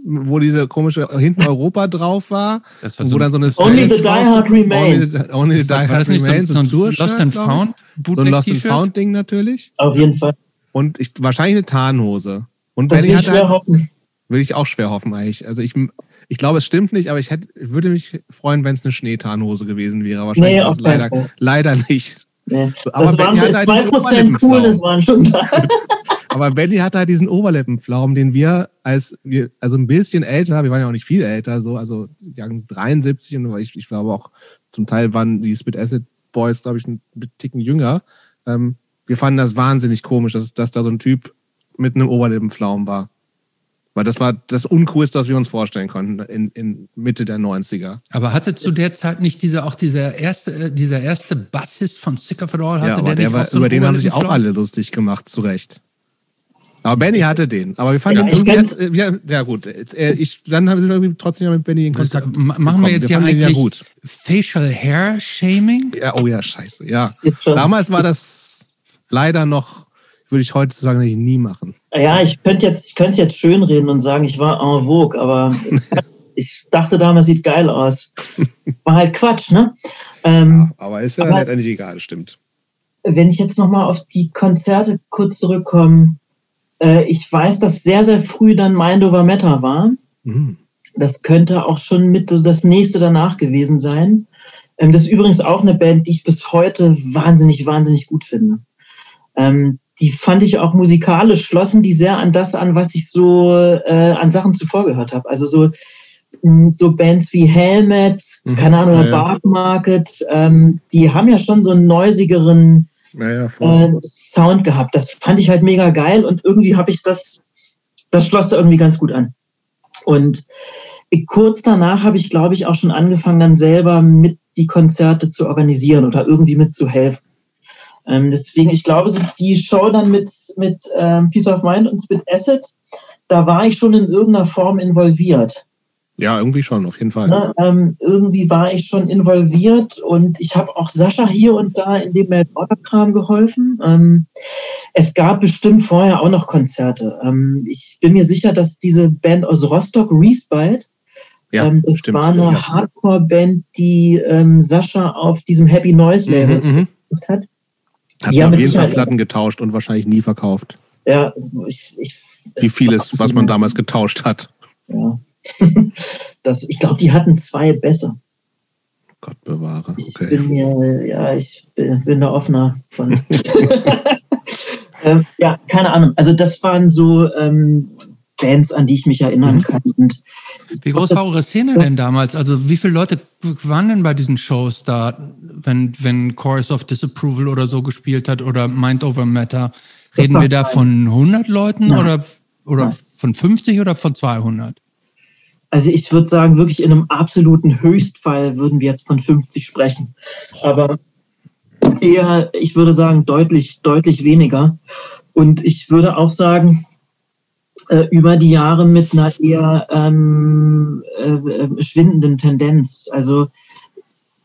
wo diese komische hinten Europa drauf war, das war so wo dann so eine Only the Die Hard Remain. Only, only the Die Hard Remain. So, so, ein Lost and Found So ein Lost and Found Ding natürlich. Auf jeden Fall. Und ich, wahrscheinlich eine Tarnhose. Und das will ich schwer halt, hoffen. Will ich auch schwer hoffen eigentlich. Also ich, ich glaube, es stimmt nicht, aber ich, hätte, würde mich freuen, wenn es eine Schneetarnhose gewesen wäre. Wahrscheinlich nee, auf leider, leider nicht. Nee. So, das waren so 2% halt cool, das waren schon da. Aber Benny hat halt diesen Oberlippenpflaumen, den wir als wir, also ein bisschen älter, wir waren ja auch nicht viel älter, so, also ja, 73 und ich, ich glaube auch zum Teil waren die Spit Acid Boys, glaube ich, ein Ticken jünger. Ähm, wir fanden das wahnsinnig komisch, dass, dass da so ein Typ mit einem Oberlippenpflaumen war. Weil das war das Uncoolste, was wir uns vorstellen konnten in, in Mitte der 90er. Aber hatte zu der Zeit nicht dieser auch dieser erste, äh, dieser erste Bassist von Sick of It All, hatte ja, der, der war, so Über den haben sich auch alle lustig gemacht, zu Recht. Aber Benny hatte den. Aber wir fanden ja, jetzt, ja, ja gut. Äh, ich, dann haben wir trotzdem mit Benny in Kontakt. Machen wir jetzt wir hier eigentlich ja Facial Hair Shaming? Ja, oh ja, scheiße. Ja. Damals war das leider noch, würde ich heute sagen, nie machen. Ja, ich könnte jetzt, ich könnte jetzt schön reden und sagen, ich war en vogue, aber ich dachte damals, sieht geil aus. War halt Quatsch, ne? Ähm, ja, aber ist ja aber letztendlich egal, stimmt. Wenn ich jetzt nochmal auf die Konzerte kurz zurückkomme, Äh, ich weiß, dass sehr, sehr früh dann Mind Over Matter war. Mhm. Das könnte auch schon mit das nächste danach gewesen sein. Ähm, das ist übrigens auch eine Band, die ich bis heute wahnsinnig, wahnsinnig gut finde. Ähm, die fand ich auch musikalisch, schlossen die sehr an das an, was ich so äh, an Sachen zuvor gehört habe. Also so, so Bands wie Helmet, mhm, keine Ahnung, ja. Bark Market, ähm, die haben ja schon so einen neusigeren ja, äh, Sound gehabt. Das fand ich halt mega geil und irgendwie habe ich das, das schloss da irgendwie ganz gut an. Und kurz danach habe ich, glaube ich, auch schon angefangen, dann selber mit die Konzerte zu organisieren oder irgendwie mitzuhelfen. Ähm, deswegen, ich glaube, die Show dann mit, mit ähm, Peace of Mind und Spit Acid, da war ich schon in irgendeiner Form involviert. Ja, irgendwie schon, auf jeden Fall. Ne, ähm, irgendwie war ich schon involviert und ich habe auch Sascha hier und da in dem Melodie-Kram geholfen. Ähm, es gab bestimmt vorher auch noch Konzerte. Ähm, ich bin mir sicher, dass diese Band aus Rostock, Respite, ja, ähm, das stimmt, war eine ja. Hardcore-Band, die ähm, Sascha auf diesem Happy Noise Label mhm, mhm. gemacht hat. Hat ja, auf jeden Fall Platten getauscht und wahrscheinlich nie verkauft. Ja, ich, ich wie vieles, was man damals getauscht hat. Ja. Das, ich glaube, die hatten zwei besser. Gott bewahre. Okay. Ich bin mir, ja, ich bin, bin da offener von. ähm, ja, keine Ahnung. Also das waren so ähm, Bands, an die ich mich erinnern mhm. kann. Und wie groß war eure Szene denn damals? Also wie viele Leute waren denn bei diesen Shows da, wenn, wenn Chorus of Disapproval oder so gespielt hat oder Mind Over Matter? Reden wir da von 100 Leuten Nein. oder, oder Nein. von 50 oder von 200? Also ich würde sagen, wirklich in einem absoluten Höchstfall würden wir jetzt von 50 sprechen. Aber eher, ich würde sagen, deutlich, deutlich weniger. Und ich würde auch sagen, äh, über die Jahre mit einer eher ähm, äh, schwindenden Tendenz. Also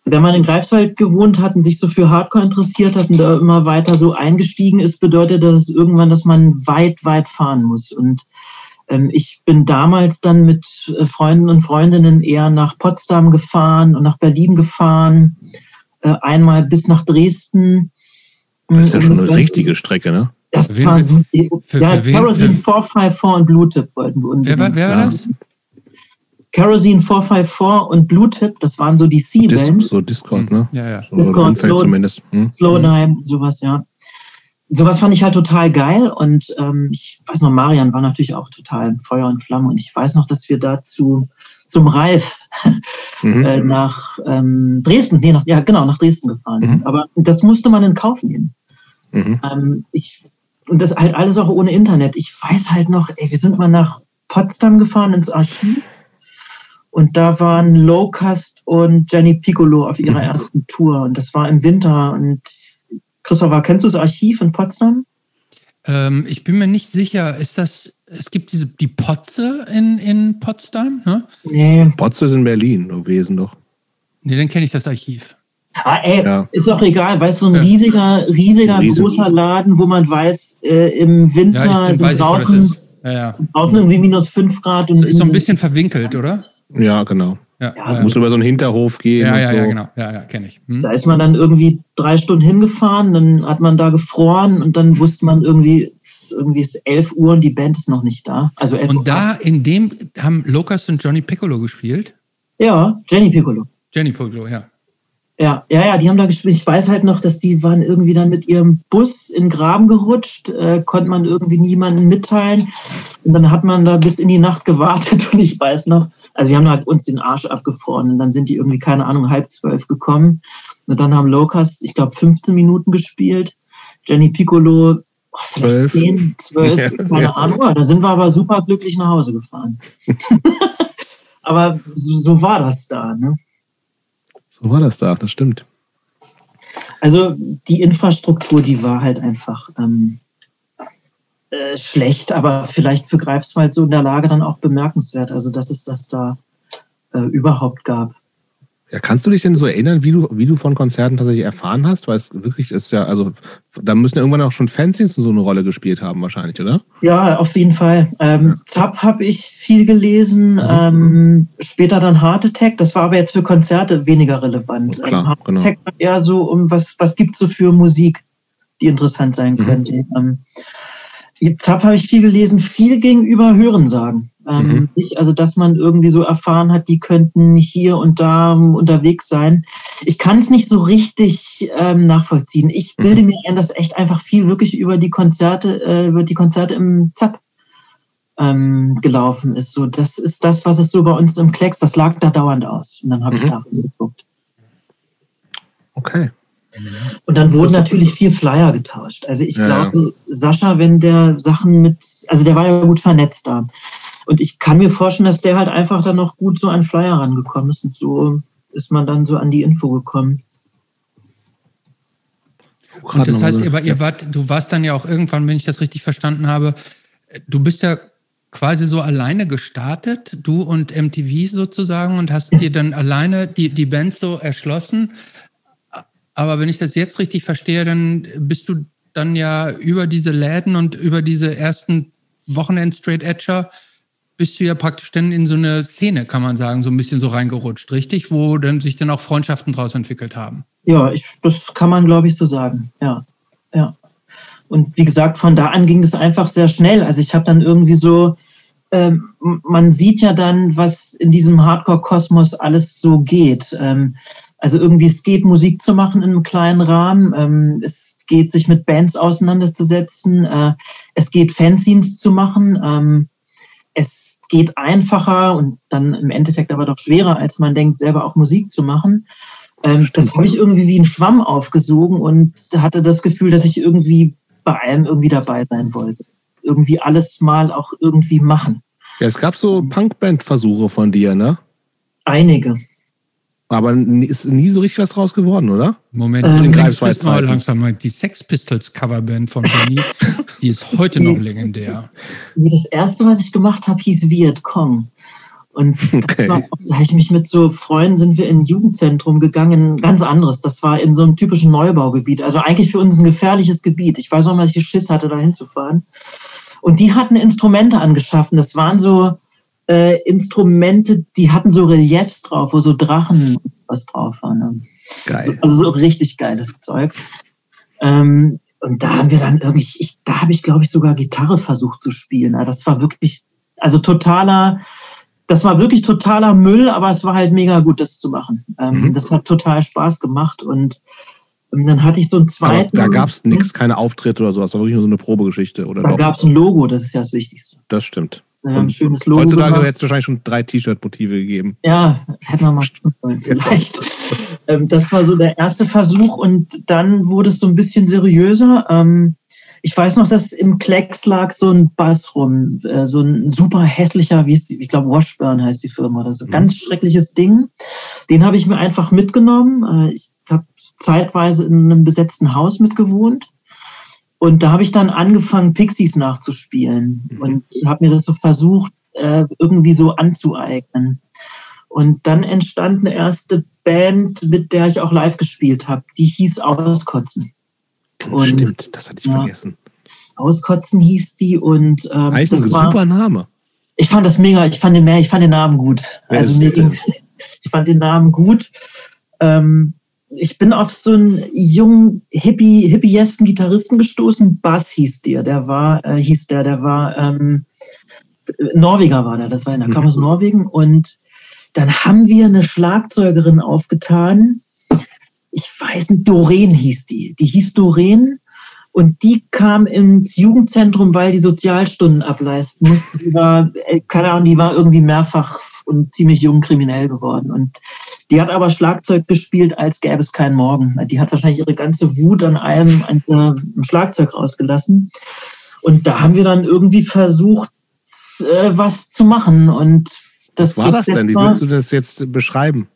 wenn man in Greifswald gewohnt hat und sich so für Hardcore interessiert hat und da immer weiter so eingestiegen ist, bedeutet das irgendwann, dass man weit, weit fahren muss. Und ich bin damals dann mit äh, Freunden und Freundinnen eher nach Potsdam gefahren und nach Berlin gefahren, äh, einmal bis nach Dresden. Das ist ja schon eine richtige Strecke, ne? Das für war so, für, ja, für Kerosene 454 und Blue Tip wollten wir unbedingt. Wer, wer war das? Kerosene 454 und Blue Tip, das waren so die C-Bands. So Discord, ne? Ja, ja. Discord, Slow, zumindest. Hm? Slowdime, sowas, ja. Sowas fand ich halt total geil und ähm, ich weiß noch, Marian war natürlich auch total Feuer und Flamme und ich weiß noch, dass wir dazu zum Ralf mhm. äh, nach ähm, Dresden, nee, nach, ja genau, nach Dresden gefahren mhm. sind. Aber das musste man in Kauf nehmen. Mhm. Ähm, ich und das halt alles auch ohne Internet. Ich weiß halt noch, ey, wir sind mal nach Potsdam gefahren ins Archiv und da waren Lowcast und Jenny Piccolo auf ihrer mhm. ersten Tour und das war im Winter und Christopher, kennst du das Archiv in Potsdam? Ähm, ich bin mir nicht sicher, ist das, es gibt diese, die Potze in, in Potsdam? Ne? Nee. Potze ist in Berlin gewesen doch. Nee, dann kenne ich das Archiv. Ah, ey, ja. ist auch egal, weißt du, so ein riesiger, riesiger, Riesig. großer Laden, wo man weiß, äh, im Winter ja, sind, draußen, ja, ja. draußen irgendwie minus 5 Grad. Und ist so ein bisschen verwinkelt, oder? Ja, genau. Ja, ja, also muss über so einen Hinterhof gehen. Ja, ja, so. ja, genau. Ja, ja, kenne ich. Hm? Da ist man dann irgendwie drei Stunden hingefahren, dann hat man da gefroren und dann wusste man irgendwie, irgendwie ist 11 Uhr und die Band ist noch nicht da. Also und da in dem haben Locust und Johnny Piccolo gespielt? Ja, Jenny Piccolo. Jenny Piccolo, ja. Ja, ja, ja, die haben da gespielt. Ich weiß halt noch, dass die waren irgendwie dann mit ihrem Bus in den Graben gerutscht, äh, konnte man irgendwie niemanden mitteilen. Und dann hat man da bis in die Nacht gewartet und ich weiß noch, also wir haben halt uns den Arsch abgefroren und dann sind die irgendwie, keine Ahnung, halb zwölf gekommen. Und dann haben Locust, ich glaube, 15 Minuten gespielt. Jenny Piccolo, oh, vielleicht 10, 12, ja, keine ja. Ahnung. Da sind wir aber super glücklich nach Hause gefahren. aber so, so war das da, ne? So war das da, das stimmt. Also die Infrastruktur, die war halt einfach ähm, äh, schlecht, aber vielleicht für Greifswald so in der Lage dann auch bemerkenswert. Also dass es das da äh, überhaupt gab. Ja, kannst du dich denn so erinnern, wie du, wie du von Konzerten tatsächlich erfahren hast? Weil es wirklich ist ja, also da müssen ja irgendwann auch schon Fanzines so eine Rolle gespielt haben, wahrscheinlich, oder? Ja, auf jeden Fall. Ähm, ja. Zap habe ich viel gelesen, mhm. ähm, später dann Heart Attack, das war aber jetzt für Konzerte weniger relevant. Klar, ähm, Heart genau. Attack war eher so um was, was gibt es so für Musik, die interessant sein mhm. könnte. Ähm, Zap habe ich viel gelesen, viel gegenüber Hörensagen. Ähm, mhm. also, dass man irgendwie so erfahren hat, die könnten hier und da unterwegs sein. Ich kann es nicht so richtig ähm, nachvollziehen. Ich mhm. bilde mhm. mir ein, dass echt einfach viel wirklich über die Konzerte, äh, über die Konzerte im Zap ähm, gelaufen ist. So, das ist das, was es so bei uns im Klecks, das lag da dauernd aus. Und dann habe mhm. ich da geguckt. Okay. Und dann wurden natürlich viel Flyer getauscht. Also ich ja. glaube, Sascha, wenn der Sachen mit, also der war ja gut vernetzt da. Und ich kann mir vorstellen, dass der halt einfach dann noch gut so an Flyer rangekommen ist. Und so ist man dann so an die Info gekommen. Und das heißt, ihr, ihr wart, du warst dann ja auch irgendwann, wenn ich das richtig verstanden habe, du bist ja quasi so alleine gestartet, du und MTV sozusagen, und hast dir dann alleine die, die Band so erschlossen. Aber wenn ich das jetzt richtig verstehe, dann bist du dann ja über diese Läden und über diese ersten Wochenend Straight Edger bist du ja praktisch dann in so eine Szene, kann man sagen, so ein bisschen so reingerutscht, richtig? Wo dann sich dann auch Freundschaften daraus entwickelt haben. Ja, ich, das kann man, glaube ich, so sagen. Ja, ja. Und wie gesagt, von da an ging das einfach sehr schnell. Also ich habe dann irgendwie so, ähm, man sieht ja dann, was in diesem Hardcore-Kosmos alles so geht. Ähm, also irgendwie es geht, Musik zu machen in einem kleinen Rahmen. Ähm, es geht, sich mit Bands auseinanderzusetzen. Äh, es geht, Fanzines zu machen. Ähm, es geht einfacher und dann im Endeffekt aber doch schwerer, als man denkt, selber auch Musik zu machen. Ähm, das habe ich irgendwie wie ein Schwamm aufgesogen und hatte das Gefühl, dass ich irgendwie bei allem irgendwie dabei sein wollte. Irgendwie alles mal auch irgendwie machen. Ja, es gab so Punkband-Versuche von dir, ne? Einige. Aber ist nie so richtig was draus geworden, oder? Moment, ähm, Sex mal langsam mal. Die Sex Pistols Coverband von Benny, die ist heute noch legendär. Das erste, was ich gemacht habe, hieß Viet Cong. Und okay. war, da habe ich mich mit so Freunden sind wir in ein Jugendzentrum gegangen, ganz anderes. Das war in so einem typischen Neubaugebiet. Also eigentlich für uns ein gefährliches Gebiet. Ich weiß auch mal, dass ich Schiss hatte, da hinzufahren. Und die hatten Instrumente angeschaffen. Das waren so äh, Instrumente, die hatten so Reliefs drauf, wo so Drachen was drauf waren. Geil. So, also so richtig geiles Zeug. Ähm, und da haben wir dann irgendwie, ich, da habe ich, glaube ich, sogar Gitarre versucht zu spielen. Das war wirklich, also totaler, das war wirklich totaler Müll, aber es war halt mega gut, das zu machen. Ähm, mhm. Das hat total Spaß gemacht und und dann hatte ich so einen zweiten. Aber da gab es nichts, keine Auftritte oder sowas, das war wirklich nur so eine Probegeschichte. Oder da gab es ein Logo, das ist ja das Wichtigste. Das stimmt. Ein schönes Logo. Heutzutage hätte es wahrscheinlich schon drei T-Shirt-Motive gegeben. Ja, hätten wir mal sollen, vielleicht. Ähm, das war so der erste Versuch und dann wurde es so ein bisschen seriöser. Ähm, ich weiß noch, dass im Klecks lag so ein Bass rum, äh, so ein super hässlicher, wie ist die, ich glaube Washburn heißt die Firma oder so, mhm. ganz schreckliches Ding. Den habe ich mir einfach mitgenommen. Äh, ich habe zeitweise in einem besetzten Haus mitgewohnt. Und da habe ich dann angefangen, Pixies nachzuspielen mhm. und habe mir das so versucht, äh, irgendwie so anzueignen. Und dann entstand eine erste Band, mit der ich auch live gespielt habe. Die hieß Auskotzen. Und, Stimmt, das hatte ich ja, vergessen. Auskotzen hieß die und ähm, Eigentlich das ein war, super Name. Ich fand das mega, ich fand den, ich fand den Namen gut. Ja, also mir ging, ich fand den Namen gut. Ähm, ich bin auf so einen jungen, hippie, hippiesken Gitarristen gestoßen. Bass hieß der, der war, äh, hieß der, der war, ähm, Norweger war der, das war in der Kammer aus mhm. Norwegen. Und dann haben wir eine Schlagzeugerin aufgetan. Ich weiß nicht, Doreen hieß die. Die hieß Doreen. Und die kam ins Jugendzentrum, weil die Sozialstunden ableisten musste. Die war, äh, keine Ahnung, die war irgendwie mehrfach und ziemlich jung kriminell geworden. Und die hat aber Schlagzeug gespielt, als gäbe es keinen Morgen. Die hat wahrscheinlich ihre ganze Wut an einem, an einem Schlagzeug rausgelassen. Und da haben wir dann irgendwie versucht, äh, was zu machen. Und das was war das denn? Wie willst du das jetzt beschreiben?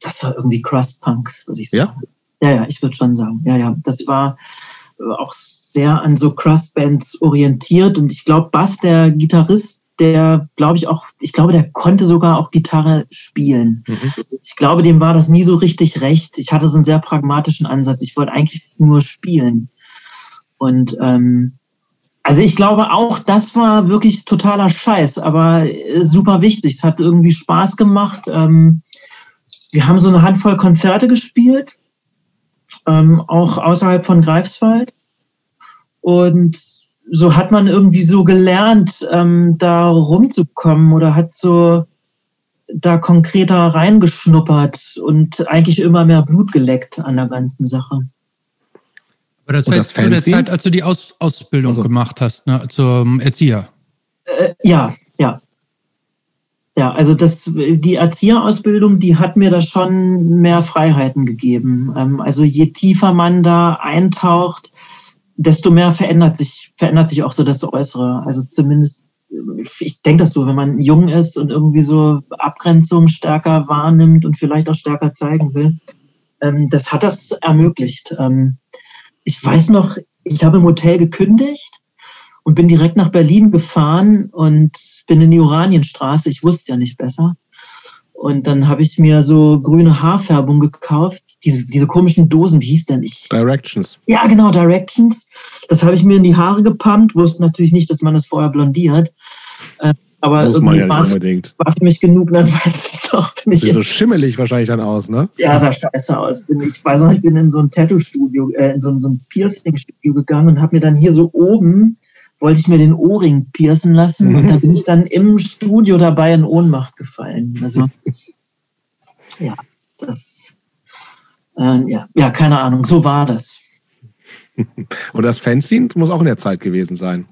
Das war irgendwie Crustpunk, würde ich sagen. Ja, ja, ja ich würde schon sagen. Ja, ja. Das war äh, auch sehr an so Crust-Bands orientiert. Und ich glaube, Bass, der Gitarrist, der, glaube ich, auch, ich glaube, der konnte sogar auch Gitarre spielen. Mhm. Ich glaube, dem war das nie so richtig recht. Ich hatte so einen sehr pragmatischen Ansatz. Ich wollte eigentlich nur spielen. Und ähm, also ich glaube auch, das war wirklich totaler Scheiß, aber äh, super wichtig. Es hat irgendwie Spaß gemacht. Ähm, wir haben so eine Handvoll Konzerte gespielt, ähm, auch außerhalb von Greifswald. Und so hat man irgendwie so gelernt, ähm, da rumzukommen oder hat so da konkreter reingeschnuppert und eigentlich immer mehr Blut geleckt an der ganzen Sache. Aber das war jetzt zu der Zeit, als du die Aus Ausbildung also. gemacht hast, ne, zum Erzieher. Äh, ja, ja. Ja, also das, die Erzieherausbildung, die hat mir da schon mehr Freiheiten gegeben. Ähm, also je tiefer man da eintaucht, desto mehr verändert sich, verändert sich auch so das Äußere. Also zumindest, ich denke das so, wenn man jung ist und irgendwie so Abgrenzung stärker wahrnimmt und vielleicht auch stärker zeigen will, ähm, das hat das ermöglicht. Ähm, ich weiß noch, ich habe im Hotel gekündigt und bin direkt nach Berlin gefahren und bin in die Oranienstraße. Ich wusste ja nicht besser. Und dann habe ich mir so grüne Haarfärbung gekauft. Diese, diese komischen Dosen, wie hieß denn ich? Directions. Ja, genau, Directions. Das habe ich mir in die Haare gepumpt. Wusste natürlich nicht, dass man das vorher blondiert. Äh, aber Muss irgendwie ja war, war für mich genug, dann weiß ich doch. Bin Sieht so schimmelig wahrscheinlich dann aus, ne? Ja, sah scheiße aus. Ich weiß noch, ich bin in so ein Tattoo-Studio, äh, in so, so ein Piercing-Studio gegangen und habe mir dann hier so oben wollte ich mir den Ohrring piercen lassen mhm. und da bin ich dann im Studio dabei in Ohnmacht gefallen. Also ja, das äh, ja, ja, keine Ahnung, so war das. Und das Fanzine muss auch in der Zeit gewesen sein.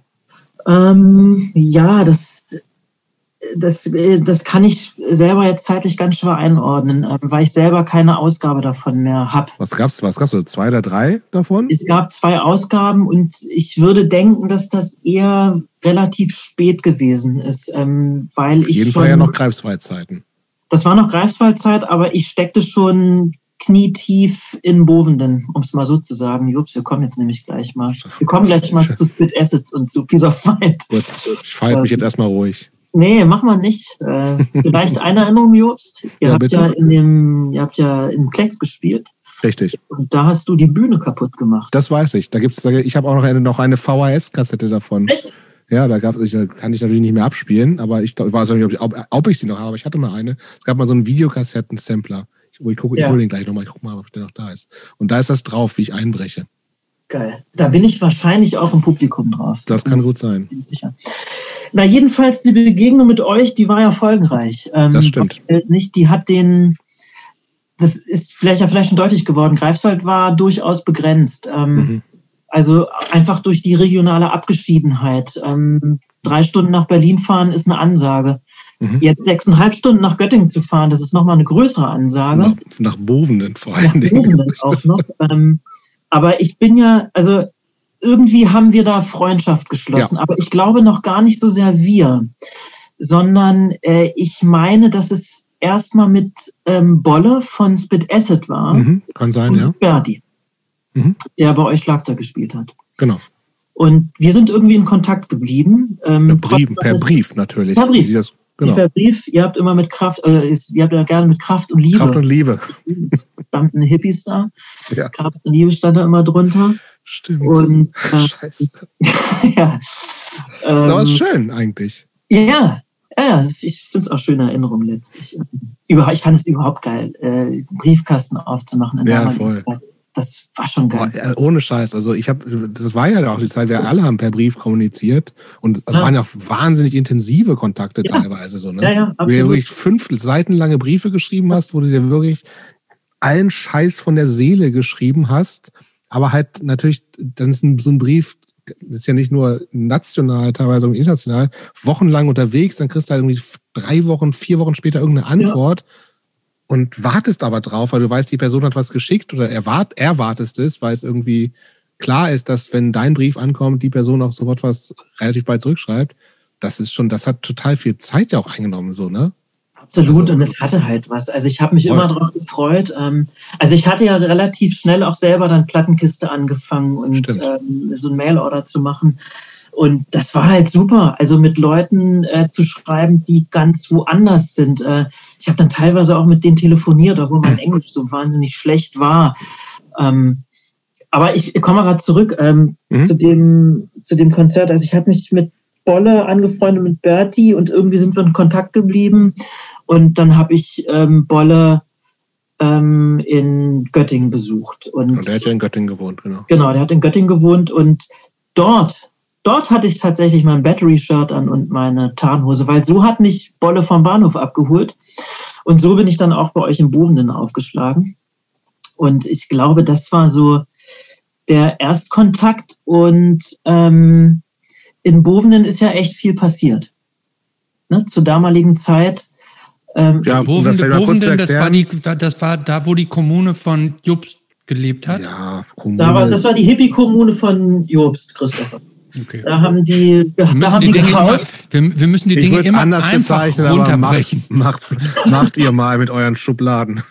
Ähm, ja, das das, äh, das kann ich selber jetzt zeitlich ganz schwer einordnen, ähm, weil ich selber keine Ausgabe davon mehr habe. Was gab's? Was gab's? Also zwei oder drei davon? Es gab zwei Ausgaben und ich würde denken, dass das eher relativ spät gewesen ist, ähm, weil Auf ich jeden Fall ja noch Greifswald-Zeiten. Das war noch Greifswald-Zeit, aber ich steckte schon knietief in Bovenden, um es mal so zu sagen. Jups, wir kommen jetzt nämlich gleich mal. Wir kommen gleich mal zu Spit Acid und zu Peace of Mind. Gut, ich fahre mich jetzt erstmal ruhig. Nee, mach mal nicht. Äh, vielleicht eine Erinnerung, Jobst. Ihr ja, habt bitte. ja in dem, ihr habt ja in Plex gespielt. Richtig. Und da hast du die Bühne kaputt gemacht. Das weiß ich. Da gibt's, ich habe auch noch eine, noch eine VHS-Kassette davon. Echt? Ja, da gab es, kann ich natürlich nicht mehr abspielen, aber ich, ich weiß nicht, ob, ob, ich sie noch habe, aber ich hatte mal eine. Es gab mal so einen Videokassetten-Sampler. Ich, ich gucke ja. ich hole den gleich nochmal, ich gucke mal, ob der noch da ist. Und da ist das drauf, wie ich einbreche. Geil. Da bin ich wahrscheinlich auch im Publikum drauf. Das kann gut sein. Sicher. Na, jedenfalls die Begegnung mit euch, die war ja folgenreich. Ähm, das stimmt. Nicht, die hat den, das ist vielleicht ja vielleicht schon deutlich geworden. Greifswald war durchaus begrenzt. Ähm, mhm. Also einfach durch die regionale Abgeschiedenheit. Ähm, drei Stunden nach Berlin fahren ist eine Ansage. Mhm. Jetzt sechseinhalb Stunden nach Göttingen zu fahren, das ist nochmal eine größere Ansage. Nach, nach Bovenden vor allem. Nach Bovenden auch noch. Ähm, aber ich bin ja, also irgendwie haben wir da Freundschaft geschlossen. Ja. Aber ich glaube noch gar nicht so sehr wir, sondern äh, ich meine, dass es erstmal mit ähm, Bolle von Spit Acid war. Mhm, kann sein, und ja. Berdi, mhm. der bei euch Schlagzeug gespielt hat. Genau. Und wir sind irgendwie in Kontakt geblieben. Ähm, per, Brief, per Brief natürlich. Per Brief. Das, genau. per Brief. Ihr habt immer mit Kraft, äh, ihr habt ja gerne mit Kraft und Liebe. Kraft und Liebe. Verdammten Hippies da. Ja. Kraft und Liebe stand da immer drunter. Stimmt. Und, äh, Scheiße. ja. Ähm, das war schön eigentlich. Ja, ja, ich finde es auch schöne Erinnerung letztlich. Ich fand es überhaupt geil, äh, Briefkasten aufzumachen. In ja, voll. Das war schon geil. Boah, ohne Scheiß. Also ich habe, das war ja auch die Zeit, wir alle haben per Brief kommuniziert und ja. waren ja auch wahnsinnig intensive Kontakte ja. teilweise so. Ne? Ja, ja, absolut. Wo du wirklich fünf Seiten lange Briefe geschrieben hast, wo du dir wirklich allen Scheiß von der Seele geschrieben hast aber halt natürlich, dann ist ein, so ein Brief, das ist ja nicht nur national, teilweise auch international, wochenlang unterwegs, dann kriegst du halt irgendwie drei Wochen, vier Wochen später irgendeine Antwort ja. und wartest aber drauf, weil du weißt, die Person hat was geschickt oder erwart, erwartest es, weil es irgendwie klar ist, dass wenn dein Brief ankommt, die Person auch sofort was relativ bald zurückschreibt. Das ist schon, das hat total viel Zeit ja auch eingenommen, so, ne? Absolut, und es hatte halt was. Also ich habe mich Voll. immer darauf gefreut. Ähm, also ich hatte ja relativ schnell auch selber dann Plattenkiste angefangen und ähm, so ein Mailorder zu machen. Und das war halt super. Also mit Leuten äh, zu schreiben, die ganz woanders sind. Äh, ich habe dann teilweise auch mit denen telefoniert, obwohl mein Englisch so wahnsinnig schlecht war. Ähm, aber ich komme gerade zurück ähm, mhm. zu, dem, zu dem Konzert. Also ich habe mich mit Bolle angefreundet mit Bertie und irgendwie sind wir in Kontakt geblieben. Und dann habe ich ähm, Bolle ähm, in Göttingen besucht. Und, und der hat ja in Göttingen gewohnt, genau. Genau, der hat in Göttingen gewohnt und dort dort hatte ich tatsächlich mein Battery-Shirt an und meine Tarnhose, weil so hat mich Bolle vom Bahnhof abgeholt. Und so bin ich dann auch bei euch im Bovenden aufgeschlagen. Und ich glaube, das war so der Erstkontakt. Und ähm, in Bovenden ist ja echt viel passiert. Ne? Zur damaligen Zeit. Ähm, ja, Bovenden, Bovenden das, war die, das war da, wo die Kommune von Jobst gelebt hat. Ja, Kommune. Da war, das war die Hippie-Kommune von Jobst, Christopher. Okay. Da haben die, wir da haben die, die immer, wir, wir, müssen die ich Dinge immer anders einfach runterbrechen. Macht, macht, macht ihr mal mit euren Schubladen.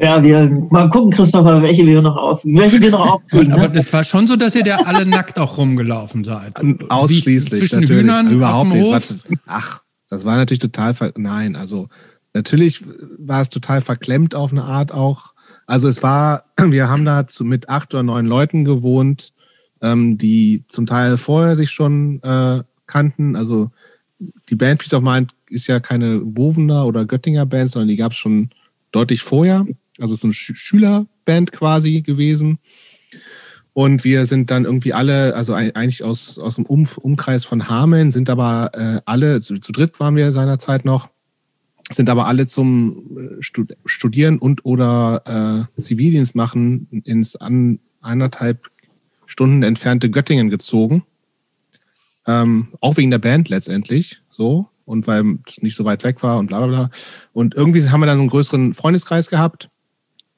Ja, wir mal gucken, Christopher, welche wir noch auf, welche wir noch aufkriegen. Aber es ne? war schon so, dass ihr da alle nackt auch rumgelaufen seid. Ausschließlich. Zwischen natürlich. Hühnern überhaupt nicht. Ach, das war natürlich total, nein, also natürlich war es total verklemmt auf eine Art auch. Also es war, wir haben da mit acht oder neun Leuten gewohnt ähm, die zum Teil vorher sich schon äh, kannten. Also die Band Peace of Mind ist ja keine Bovener oder Göttinger Band, sondern die gab es schon deutlich vorher. Also es ist eine Sch Schülerband quasi gewesen. Und wir sind dann irgendwie alle, also eigentlich aus, aus dem um Umkreis von Hameln, sind aber äh, alle, zu, zu, dritt waren wir seinerzeit noch, sind aber alle zum äh, Stud Studieren und oder äh, Zivildienst machen ins an, anderthalb Stunden entfernte Göttingen gezogen. Ähm, auch wegen der Band letztendlich, so. Und weil es nicht so weit weg war und bla bla bla. Und irgendwie haben wir dann so einen größeren Freundeskreis gehabt,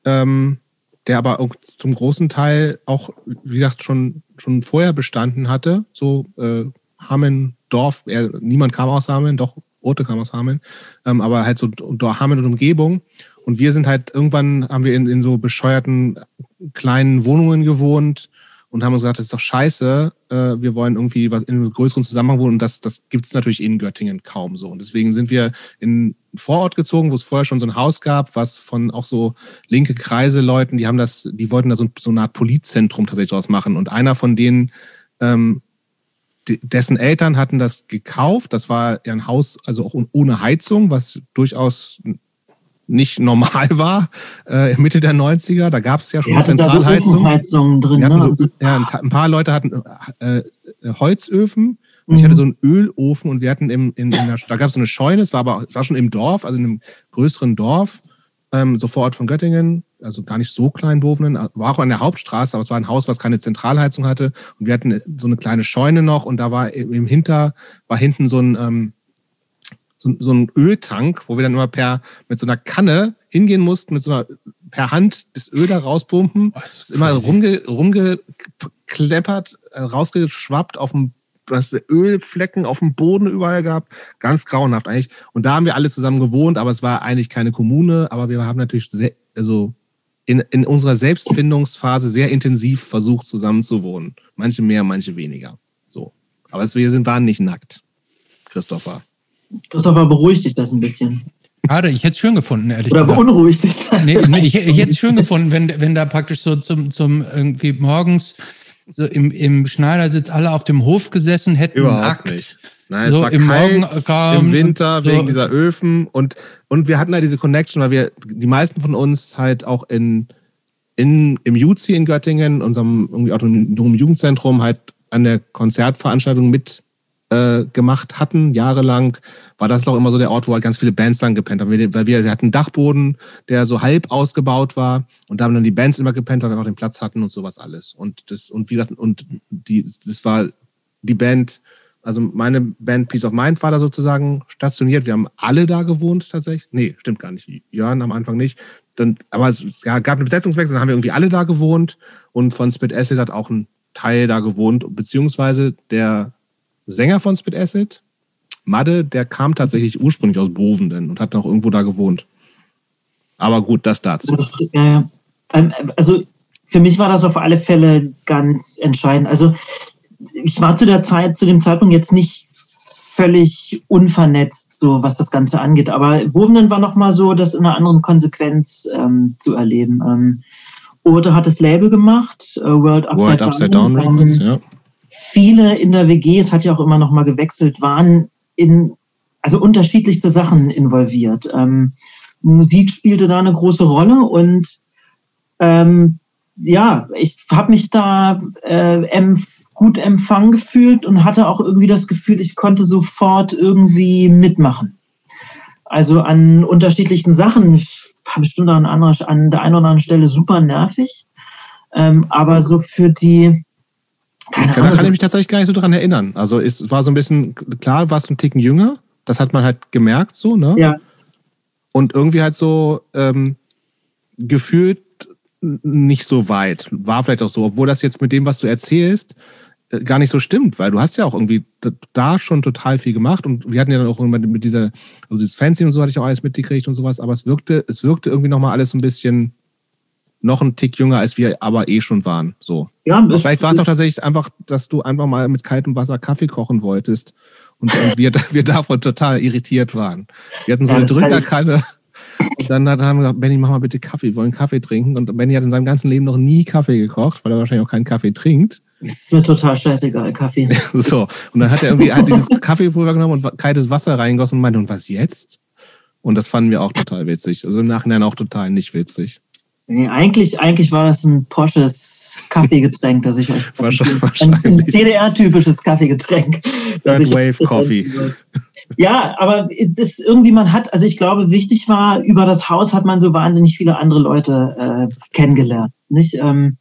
ähm, der aber auch zum großen Teil auch, wie gesagt, schon, schon vorher bestanden hatte. So äh, Hameln, Dorf, er, niemand kam aus Hameln, doch Ote kam aus Hameln, ähm, aber halt so Hameln und Umgebung. Und wir sind halt, irgendwann haben wir in, in so bescheuerten kleinen Wohnungen gewohnt, und haben uns gesagt, das ist doch scheiße, äh, wir wollen irgendwie was in einem größeren Zusammenhang wohnen und das, das gibt es natürlich in Göttingen kaum so. Und deswegen sind wir in einen Vorort gezogen, wo es vorher schon so ein Haus gab, was von auch so linke Kreise Leuten, die haben das, die wollten da so, so eine Art Politzentrum tatsächlich draus machen. Und einer von denen, ähm, dessen Eltern hatten das gekauft. Das war ja ein Haus, also auch ohne Heizung, was durchaus nicht normal war, äh, Mitte der 90er. Da gab es ja schon Zentralheizungen drin. Ne? So, ja, ein paar Leute hatten äh, äh, Holzöfen. Und mhm. ich hatte so einen Ölofen und wir hatten im, in, in der, da gab es so eine Scheune, es war aber es war schon im Dorf, also in einem größeren Dorf, ähm, so vor Ort von Göttingen, also gar nicht so klein Bovenen, war auch an der Hauptstraße, aber es war ein Haus, was keine Zentralheizung hatte. Und wir hatten so eine kleine Scheune noch und da war im Hinter, war hinten so ein, ähm, so, so einen Öltank, wo wir dann immer per mit so einer Kanne hingehen mussten, mit so einer per Hand das Öl da rauspumpen. Oh, das ist immer rumge, rumgekleppert, äh, rausgeschwappt auf dem das Ölflecken auf dem Boden überall gehabt. Ganz grauenhaft eigentlich. Und da haben wir alle zusammen gewohnt, aber es war eigentlich keine Kommune, aber wir haben natürlich sehr, also in, in unserer Selbstfindungsphase sehr intensiv versucht, zusammen zu wohnen. Manche mehr, manche weniger. So. Aber wir sind, waren nicht nackt, Christopher. Christopher, beruhigt dich das ein bisschen. Schade, ich hätte es schön gefunden, ehrlich Oder gesagt. Oder beunruhigt dich das? Nee, nee ich, ich hätte es schön gefunden, wenn, wenn da praktisch so zum, zum irgendwie morgens so im, im Schneidersitz alle auf dem Hof gesessen hätten, Überhaupt nackt. Nicht. Nein, so es war im, kalt, im Winter so. wegen dieser Öfen und, und wir hatten da diese Connection, weil wir, die meisten von uns halt auch in, in, im Juzi in Göttingen, unserem irgendwie autonomen Jugendzentrum, halt an der Konzertveranstaltung mit äh, gemacht hatten, jahrelang, war das auch immer so der Ort, wo halt ganz viele Bands dann gepennt haben. Weil wir, wir hatten einen Dachboden, der so halb ausgebaut war und da haben dann die Bands immer gepennt, weil wir einfach den Platz hatten und sowas alles. Und das, und wie gesagt, und die, das war die Band, also meine Band Peace of Mind war da sozusagen stationiert. Wir haben alle da gewohnt tatsächlich. Nee, stimmt gar nicht. Jörn am Anfang nicht. Dann, aber es gab einen Besetzungswechsel, dann haben wir irgendwie alle da gewohnt und von Spit Acid hat auch ein Teil da gewohnt, beziehungsweise der Sänger von Spit Acid, Madde, der kam tatsächlich ursprünglich aus Bovenden und hat noch irgendwo da gewohnt. Aber gut, das dazu. Ja, ähm, also für mich war das auf alle Fälle ganz entscheidend. Also ich war zu der Zeit, zu dem Zeitpunkt jetzt nicht völlig unvernetzt, so was das Ganze angeht. Aber Bovenden war nochmal so, das in einer anderen Konsequenz ähm, zu erleben. Ähm, Ode hat das Label gemacht, äh, World Upside World Down. Upside Down Records, ja viele in der WG, es hat ja auch immer noch mal gewechselt, waren in also unterschiedlichste Sachen involviert. Ähm, Musik spielte da eine große Rolle und ähm, ja, ich habe mich da äh, empf gut empfangen gefühlt und hatte auch irgendwie das Gefühl, ich konnte sofort irgendwie mitmachen. Also an unterschiedlichen Sachen. Ich war bestimmt an, anderer, an der einen oder anderen Stelle super nervig. Ähm, aber so für die, keine Ahnung. Da kann ich mich tatsächlich gar nicht so dran erinnern. Also es war so ein bisschen, klar, warst du ein Ticken jünger. Das hat man halt gemerkt, so, ne? Ja. Und irgendwie halt so ähm, gefühlt nicht so weit. War vielleicht auch so, obwohl das jetzt mit dem, was du erzählst, äh, gar nicht so stimmt, weil du hast ja auch irgendwie da schon total viel gemacht und wir hatten ja dann auch mit dieser, also dieses Fancy und so hatte ich auch alles mitgekriegt und sowas, aber es wirkte, es wirkte irgendwie nochmal alles ein bisschen noch ein Tick jünger, als wir aber eh schon waren. So. Ja, vielleicht war es auch tatsächlich einfach, dass du einfach mal mit kaltem Wasser Kaffee kochen wolltest und, und wir, wir davon total irritiert waren. Wir hatten so ja, eine Drückerkanne. Und dann hat, haben wir gesagt, Benny, mach mal bitte Kaffee, wir wollen Kaffee trinken. Und Benny hat in seinem ganzen Leben noch nie Kaffee gekocht, weil er wahrscheinlich auch keinen Kaffee trinkt. Das ist mir total scheißegal, Kaffee. so, und dann hat er irgendwie hat dieses Kaffeepulver genommen und kaltes Wasser reingossen und meinte, und was jetzt? Und das fanden wir auch total witzig. Also im Nachhinein auch total nicht witzig. Nee, eigentlich, eigentlich war das ein Porsches Kaffeegetränk, das ich euch wahrscheinlich. ein DDR-typisches Kaffeegetränk. Third Wave Coffee. Ja, aber das irgendwie man hat, also ich glaube, wichtig war, über das Haus hat man so wahnsinnig viele andere Leute äh, kennengelernt. Nicht? Ähm,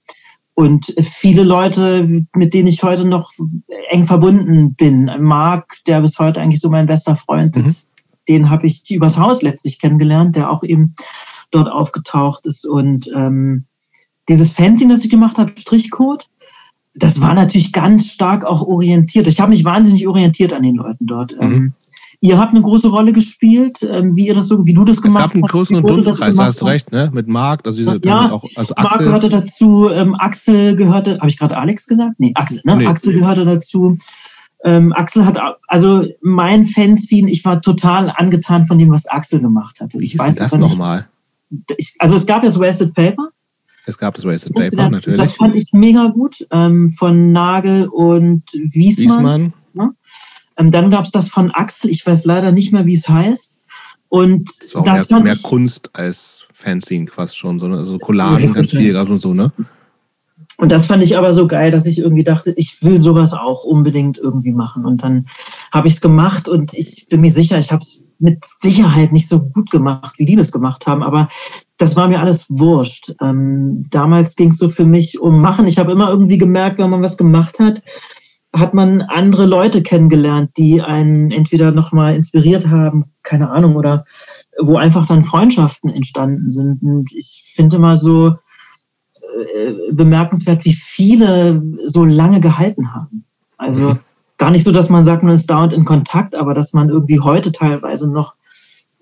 und viele Leute, mit denen ich heute noch eng verbunden bin. Marc, der bis heute eigentlich so mein bester Freund mhm. ist, den habe ich übers Haus letztlich kennengelernt, der auch eben dort aufgetaucht ist. Und ähm, dieses Fanzine, das ich gemacht habe, Strichcode, das war natürlich ganz stark auch orientiert. Ich habe mich wahnsinnig orientiert an den Leuten dort. Mhm. Ähm, ihr habt eine große Rolle gespielt, ähm, wie ihr das so, wie du das gemacht hast. Es gab einen großen Dunstkreis, da hast du recht, ne? Mit Marc, also diese, ja, auch, also Axel. Marc gehörte dazu, ähm, Axel gehörte, habe ich gerade Alex gesagt? Nee, Axel, ne? Nee, Axel gehörte dazu. Ähm, Axel hat, also mein Fanzine, ich war total angetan von dem, was Axel gemacht hat. Wie ich weiß das nochmal? Also es gab ja das Wasted Paper. Es gab das Wasted Paper, natürlich. Das fand ich mega gut, ähm, von Nagel und Wiesmann. Wiesmann. Ja. Ähm, dann gab es das von Axel, ich weiß leider nicht mehr, wie es heißt. Und das war das mehr, mehr Kunst als Fanzine quasi schon, sondern also Collagen ja, ganz viel und so, ne? Und das fand ich aber so geil, dass ich irgendwie dachte, ich will sowas auch unbedingt irgendwie machen. Und dann habe ich es gemacht und ich bin mir sicher, ich habe es mit Sicherheit nicht so gut gemacht, wie die das gemacht haben, aber das war mir alles wurscht. Ähm, damals ging es so für mich um Machen. Ich habe immer irgendwie gemerkt, wenn man was gemacht hat, hat man andere Leute kennengelernt, die einen entweder nochmal inspiriert haben, keine Ahnung, oder wo einfach dann Freundschaften entstanden sind. Und ich finde mal so äh, bemerkenswert, wie viele so lange gehalten haben. Also mhm gar nicht so, dass man sagt, man ist dauernd in Kontakt, aber dass man irgendwie heute teilweise noch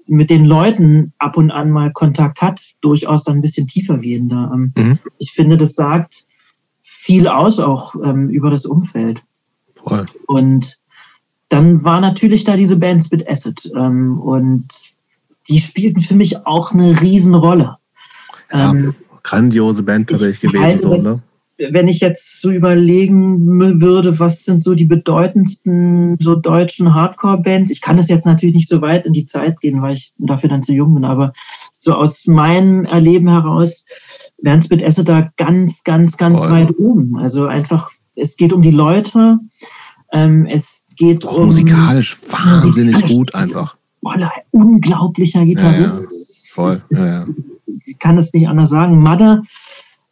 mit den Leuten ab und an mal Kontakt hat, durchaus dann ein bisschen tiefer gehender. Ähm, mhm. Ich finde, das sagt viel aus auch ähm, über das Umfeld. Voll. Und dann war natürlich da diese Band Spit Acid ähm, und die spielten für mich auch eine Riesenrolle. Ja, ähm, grandiose Band tatsächlich gewesen. So, ne? Wenn ich jetzt so überlegen würde, was sind so die bedeutendsten so deutschen Hardcore-Bands, ich kann das jetzt natürlich nicht so weit in die Zeit gehen, weil ich dafür dann zu jung bin, aber so aus meinem Erleben heraus wären Spit Acid da ganz, ganz, ganz oh. weit oben. Also einfach, es geht um die Leute, ähm, es geht Auch um... musikalisch wahnsinnig musikalisch, gut einfach. Voller, unglaublicher Gitarrist. Ja, ja. Voll. Es, es, ja, ich kann es nicht anders sagen. Madde,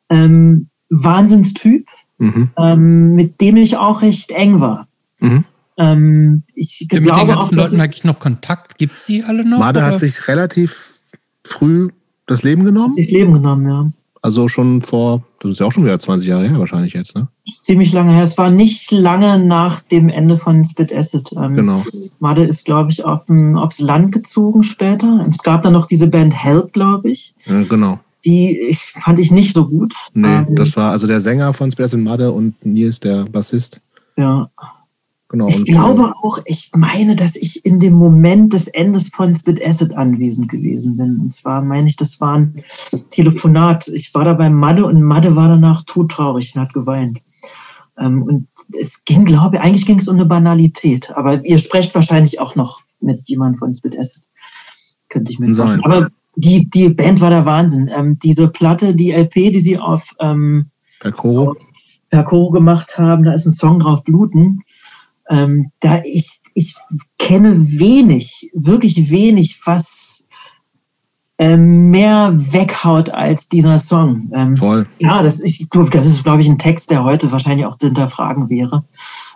ähm, Wahnsinnstyp, mhm. ähm, mit dem ich auch recht eng war. Mhm. Ähm, ich mit glaube den ganzen auch, Leuten eigentlich noch Kontakt? Gibt sie alle noch? Made hat sich relativ früh das Leben genommen. Sich das Leben genommen, ja. Also schon vor, das ist ja auch schon wieder 20 Jahre her wahrscheinlich jetzt, ne? Ziemlich lange her. Es war nicht lange nach dem Ende von Spit Acid. Ähm, genau. Made ist, glaube ich, auf aufs Land gezogen später. Es gab dann noch diese Band Help, glaube ich. Ja, genau die fand ich nicht so gut. Nee, ähm, das war also der Sänger von Spares in Mudder und Nils der Bassist. Ja. Genau. Ich glaube auch, ich meine, dass ich in dem Moment des Endes von Spit Acid anwesend gewesen bin. Und zwar meine ich, das war ein Telefonat. Ich war da bei Madde und Madde war danach todtraurig und hat geweint. Ähm, und es ging, glaube ich, eigentlich ging es um eine Banalität. Aber ihr sprecht wahrscheinlich auch noch mit jemandem von Spit Acid. Könnte ich mir vorstellen. Aber die, die Band war der Wahnsinn. Ähm, diese Platte, die LP, die sie auf, ähm, Percoro. auf Percoro gemacht haben, da ist ein Song drauf, Bluten. Ähm, da ich, ich kenne wenig, wirklich wenig, was ähm, mehr weghaut als dieser Song. Ähm, Voll. ja, das, ich, das ist, glaube ich, ein Text, der heute wahrscheinlich auch zu hinterfragen wäre.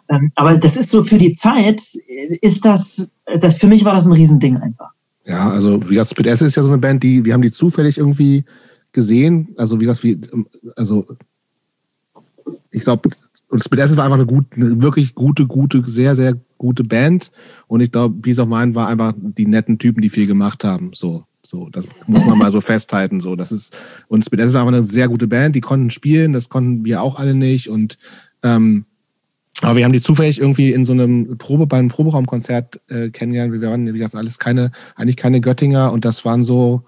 Ähm, aber das ist so für die Zeit, äh, ist das, das, für mich war das ein Riesending einfach. Ja, also wie gesagt, Split S ist ja so eine Band, die, wir haben die zufällig irgendwie gesehen. Also wie gesagt, wie, also ich glaube, und Split S war einfach eine, gut, eine wirklich gute, gute, sehr, sehr gute Band. Und ich glaube, Peace of Mind war einfach die netten Typen, die viel gemacht haben. So, so, das muss man mal so festhalten. So, das ist, und Split S ist einfach eine sehr gute Band, die konnten spielen, das konnten wir auch alle nicht. Und ähm, aber wir haben die zufällig irgendwie in so einem Probe, bei einem Proberaumkonzert äh, kennengelernt. Wir waren, wie gesagt, alles keine, eigentlich keine Göttinger und das waren so,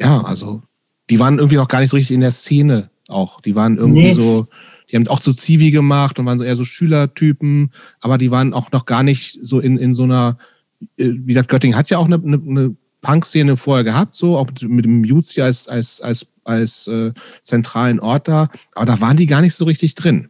ja, also, die waren irgendwie noch gar nicht so richtig in der Szene auch. Die waren irgendwie Nee. so, die haben auch so Zivi gemacht und waren so eher so Schülertypen, aber die waren auch noch gar nicht so in, in so einer, äh, wie gesagt, Göttingen hat ja auch eine, eine, eine Punk-Szene vorher gehabt, so, auch mit, mit dem Jutzi als, als, als, als äh, zentralen Ort da, aber da waren die gar nicht so richtig drin.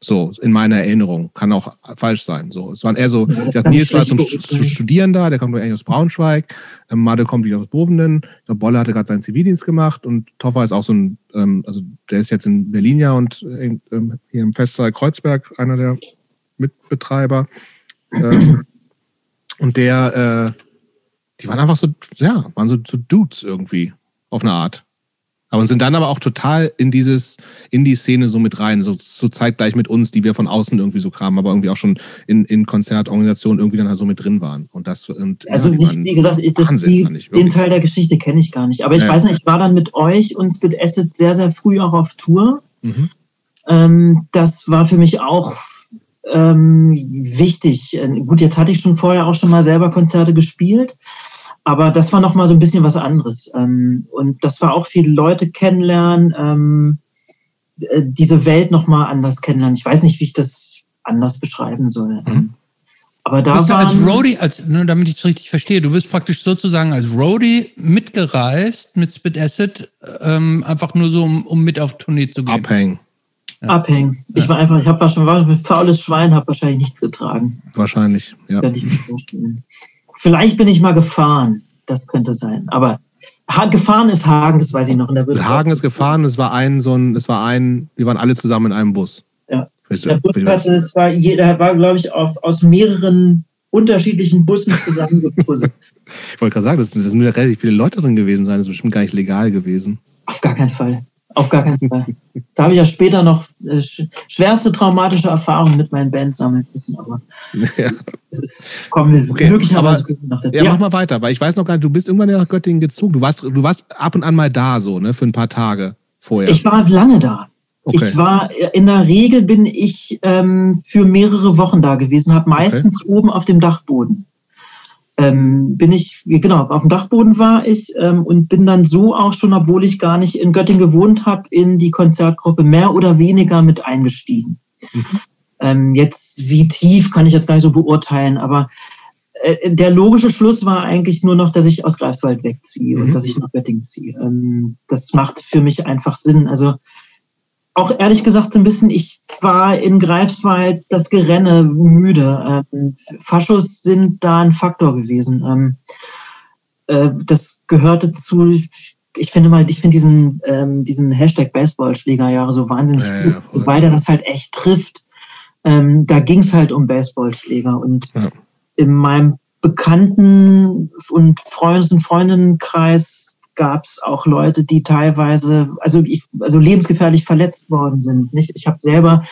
So, in meiner Erinnerung. Kann auch falsch sein. So, es waren eher so, Ja, Nils war zum Studieren da, der kommt eigentlich aus Braunschweig, ähm, Made kommt wieder aus Bovenden, ich glaube, Bolle hatte gerade seinen Zivildienst gemacht und Toffer ist auch so ein, ähm, also der ist jetzt in Berlin ja und äh, hier im Festsaal Kreuzberg einer der Mitbetreiber. ähm, und der, äh, die waren einfach so, ja, waren so, so Dudes irgendwie, auf eine Art. Aber sind dann aber auch total in dieses, in die Szene so mit rein, so, so zeitgleich mit uns, die wir von außen irgendwie so kamen, aber irgendwie auch schon in, in Konzertorganisationen irgendwie dann halt so mit drin waren. Und das, und, Also ja, nicht, wie gesagt, ich, das, Wahnsinn, die, ich, den. Teil der Geschichte kenne ich gar nicht. Aber ich Ja. weiß nicht, ich war dann mit euch und Spit Acid sehr, sehr früh auch auf Tour. Mhm. Ähm, das war für mich auch ähm, wichtig. Gut, jetzt hatte ich schon vorher auch schon mal selber Konzerte gespielt, aber das war noch mal so ein bisschen was anderes. Ähm, und das war auch viele Leute kennenlernen, ähm, äh, diese Welt noch mal anders kennenlernen. Ich weiß nicht, wie ich das anders beschreiben soll. Mhm. Aber Du da bist ja als Roadie, als, nur damit ich es richtig verstehe, du bist praktisch sozusagen als Roadie mitgereist mit Spit Acid, ähm, einfach nur so, um, um mit auf Tournee zu gehen. Abhängen, abhängen. Ich war einfach, ich habe wahrscheinlich war ein faules Schwein, habe wahrscheinlich nichts getragen. wahrscheinlich. Ja. Könnte ich mir vorstellen. Vielleicht bin ich mal gefahren. Das könnte sein. Aber ha gefahren ist Hagen, das weiß ich noch. In der Wirtschaft. Hagen ist gefahren, es war ein, so ein, es war ein, wir waren alle zusammen in einem Bus. Ja. Der Bus hatte, es war jeder war, glaube ich, auf, aus mehreren unterschiedlichen Bussen zusammengepuzzelt. Ich wollte gerade sagen, das, das müssen ja relativ viele Leute drin gewesen sein. Das ist bestimmt gar nicht legal gewesen. Auf gar keinen Fall. Auf gar keinen Fall. Da habe ich ja später noch äh, sch schwerste traumatische Erfahrungen mit meinen Bands sammeln müssen, aber ja. es ist, kommen wir Okay, möglicherweise aber- noch dazu. ja, mach mal weiter, weil ich weiß noch gar nicht, du bist irgendwann ja nach Göttingen gezogen. Du warst, du warst ab und an mal da, so, ne, für ein paar Tage vorher. Ich war lange da. okay. Ich war, in der Regel bin ich ähm, für mehrere Wochen da gewesen, habe meistens oben auf dem Dachboden. Ähm, bin ich, genau, auf dem Dachboden war ich ähm, und bin dann so auch schon, obwohl ich gar nicht in Göttingen gewohnt habe, in die Konzertgruppe mehr oder weniger mit eingestiegen. Mhm. Ähm, jetzt, wie tief, kann ich jetzt gar nicht so beurteilen, aber äh, der logische Schluss war eigentlich nur noch, dass ich aus Greifswald wegziehe Mhm. und dass ich nach Göttingen ziehe. Ähm, das macht für mich einfach Sinn. Also auch ehrlich gesagt so ein bisschen, ich war in Greifswald das Gerenne müde. Ähm, Faschos sind da ein Faktor gewesen. Ähm, äh, das gehörte zu, ich finde mal, ich finde diesen, ähm, diesen Hashtag Baseballschlägerjahre so wahnsinnig Ja, ja, gut, voll. weil der das halt echt trifft. Ähm, da ging es halt um Baseballschläger und Ja. in meinem Bekannten- und Freundes- und Freundinnenkreis gab es auch Leute, die teilweise, also ich, also lebensgefährlich verletzt worden sind. Nicht? Ich habe selber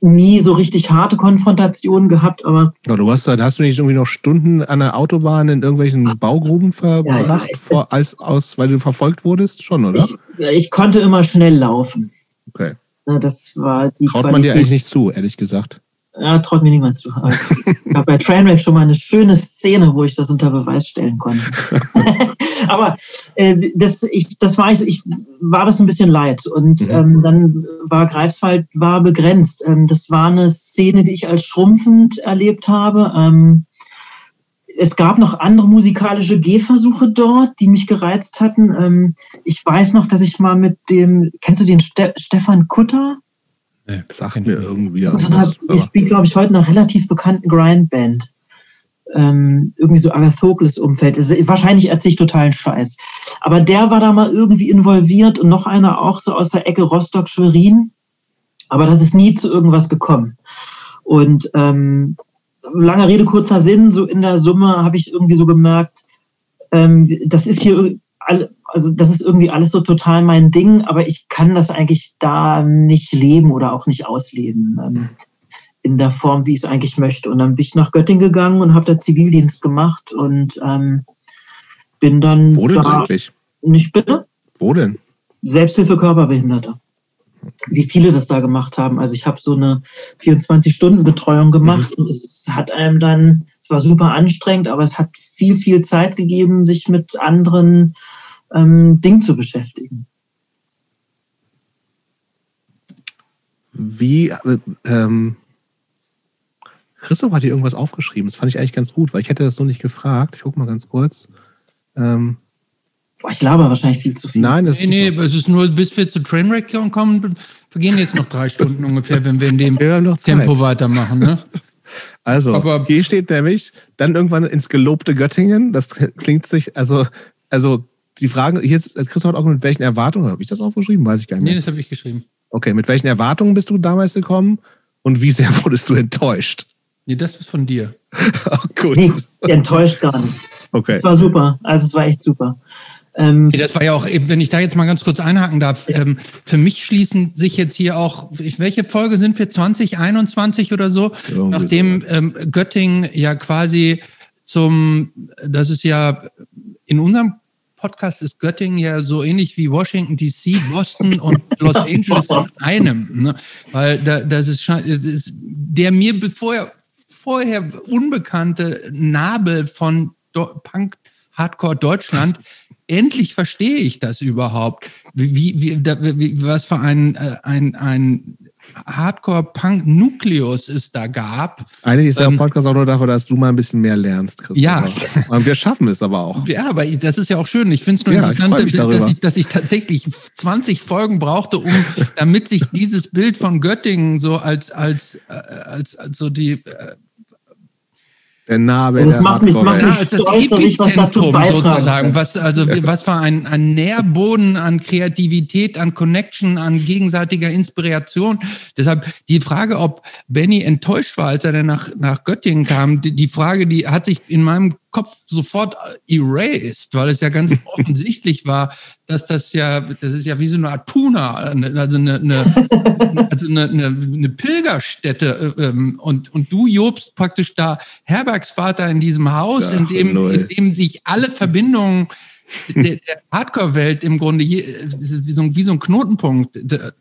nie so richtig harte Konfrontationen gehabt, aber Ja, du hast, hast du nicht irgendwie noch Stunden an der Autobahn in irgendwelchen Baugruben verbracht, ja, vor, als, aus, weil du verfolgt wurdest? Schon, oder? ich, ich konnte immer schnell laufen. okay. Ne, Das war die Traut man dir Qualität. eigentlich nicht zu, ehrlich gesagt. Ja, traut mir niemand zu. Aber Es gab bei Trainwreck schon mal eine schöne Szene, wo ich das unter Beweis stellen konnte. Aber äh, das, ich, das war ich, ich war das ein bisschen leid. Und Mhm. ähm, dann war Greifswald war begrenzt. Ähm, das war eine Szene, die ich als schrumpfend erlebt habe. Ähm, es gab noch andere musikalische Gehversuche dort, die mich gereizt hatten. Ähm, ich weiß noch, dass ich mal mit dem, kennst du den Ste Stefan Kutter? Nee, sagt mir irgendwie. Also, ich spiele, glaube ich, heute einer relativ bekannten Grindband. Ähm, irgendwie so Agathokles-Umfeld. Wahrscheinlich erzähle ich totalen Scheiß. Aber der war da mal irgendwie involviert und noch einer auch so aus der Ecke Rostock-Schwerin. Aber das ist nie zu irgendwas gekommen. Und ähm, langer Rede, kurzer Sinn, so in der Summe habe ich irgendwie so gemerkt, ähm, das ist hier, also das ist irgendwie alles so total mein Ding, aber ich kann das eigentlich da nicht leben oder auch nicht ausleben. Ähm, in der Form, wie ich es eigentlich möchte. Und dann bin ich nach Göttingen gegangen und habe da Zivildienst gemacht und ähm, bin dann. Wo denn da, eigentlich? Nicht bitte? Wo denn? Selbsthilfe Körperbehinderter wie viele das da gemacht haben. Also ich habe so eine 24-Stunden-Betreuung gemacht mhm. und es hat einem dann, es war super anstrengend, aber es hat viel, viel Zeit gegeben, sich mit anderen ähm, Dingen zu beschäftigen. Wie, äh, ähm, Christoph hat hier irgendwas aufgeschrieben. Das fand ich eigentlich ganz gut, weil ich hätte das so nicht gefragt. Ich gucke mal ganz kurz. Ähm, Boah, ich laber wahrscheinlich viel zu viel. Nein, das nee, nee, es ist nur, bis wir zu Trainwreck kommen, vergehen jetzt noch drei Stunden ungefähr, wenn wir in dem wir Tempo weitermachen. Ne? Also, Aber hier steht nämlich, dann irgendwann ins gelobte Göttingen. Das klingt sich, also, also die Frage, hier ist Christoph auch mit welchen Erwartungen, habe ich das aufgeschrieben? Weiß ich gar nicht. Nee, das habe ich geschrieben. Okay, mit welchen Erwartungen bist du damals gekommen und wie sehr wurdest du enttäuscht? Nee, das ist von dir. oh, gut. Nee, enttäuscht gar nicht. Okay. Es war super. Also es war echt super. Ähm, das war ja auch, eben, wenn ich da jetzt mal ganz kurz einhaken darf, ähm, für mich schließen sich jetzt hier auch, welche Folge sind wir, 2021 oder so, Irgendwie nachdem ähm, Göttingen ja quasi zum, das ist ja in unserem Podcast ist Göttingen ja so ähnlich wie Washington DC, Boston und Los Angeles in einem, ne? weil da, das, ist, das ist der mir vorher, vorher unbekannte Nabel von Punk Hardcore Deutschland endlich verstehe ich das überhaupt. Wie, wie, da, wie, was für ein, äh, ein, ein Hardcore-Punk-Nukleus es da gab. Eigentlich ist der ähm, Podcast auch nur dafür, dass du mal ein bisschen mehr lernst, Christoph. Ja. Und wir schaffen es aber auch. Ja, aber das ist ja auch schön. Ich finde es nur ja, interessant, ich dass, ich, dass ich tatsächlich 20 Folgen brauchte, um, damit sich dieses Bild von Göttingen so als, als, äh, als, als so die äh, der Name. Also es macht mich, macht mich ja, als das Epizentrum sozusagen. Was, also, was war ein, ein Nährboden an Kreativität, an Connection, an gegenseitiger Inspiration. Deshalb die Frage, ob Benny enttäuscht war, als er dann nach, nach Göttingen kam, die, die Frage, die hat sich in meinem Kopf sofort erased, weil es ja ganz offensichtlich war, dass das ja, das ist ja wie so eine Art Tuna, also eine, eine, also eine, eine, eine Pilgerstätte. Ähm, und, und du jobst praktisch da Herbergsvater in diesem Haus, in dem, in dem sich alle Verbindungen der, der Hardcore-Welt im Grunde je, wie, so, wie so ein Knotenpunkt.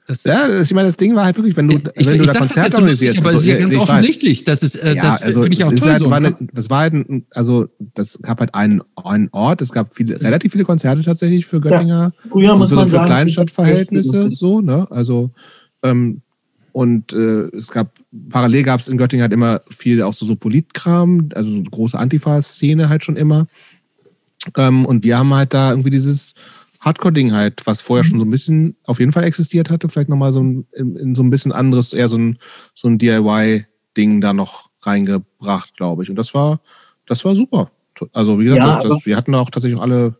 Das, ja, das, ich meine, das Ding war halt wirklich, wenn du, ich, wenn du da Konzerte organisierst. Aber es ist ja ganz offensichtlich, dass es, äh, ja, das also, finde ich auch toll. Halt, so, war eine, das war halt, ein, also, das gab halt einen, einen Ort, es gab viele, relativ viele Konzerte tatsächlich für Göttinger. Ja, früher muss so man für sagen. Kleinstadtverhältnisse, so, ne, also, ähm, und äh, es gab, parallel gab es in Göttingen halt immer viel auch so, so Politkram, also große Antifa-Szene halt schon immer. Ähm, und wir haben halt da irgendwie dieses Hardcore-Ding halt, was vorher schon so ein bisschen auf jeden Fall existiert hatte, vielleicht nochmal so ein, in, in, so ein bisschen anderes, eher so ein, so ein DIY-Ding da noch reingebracht, glaube ich. Und das war, das war super. Also, wie gesagt, ja, das, das, wir hatten auch tatsächlich auch alle,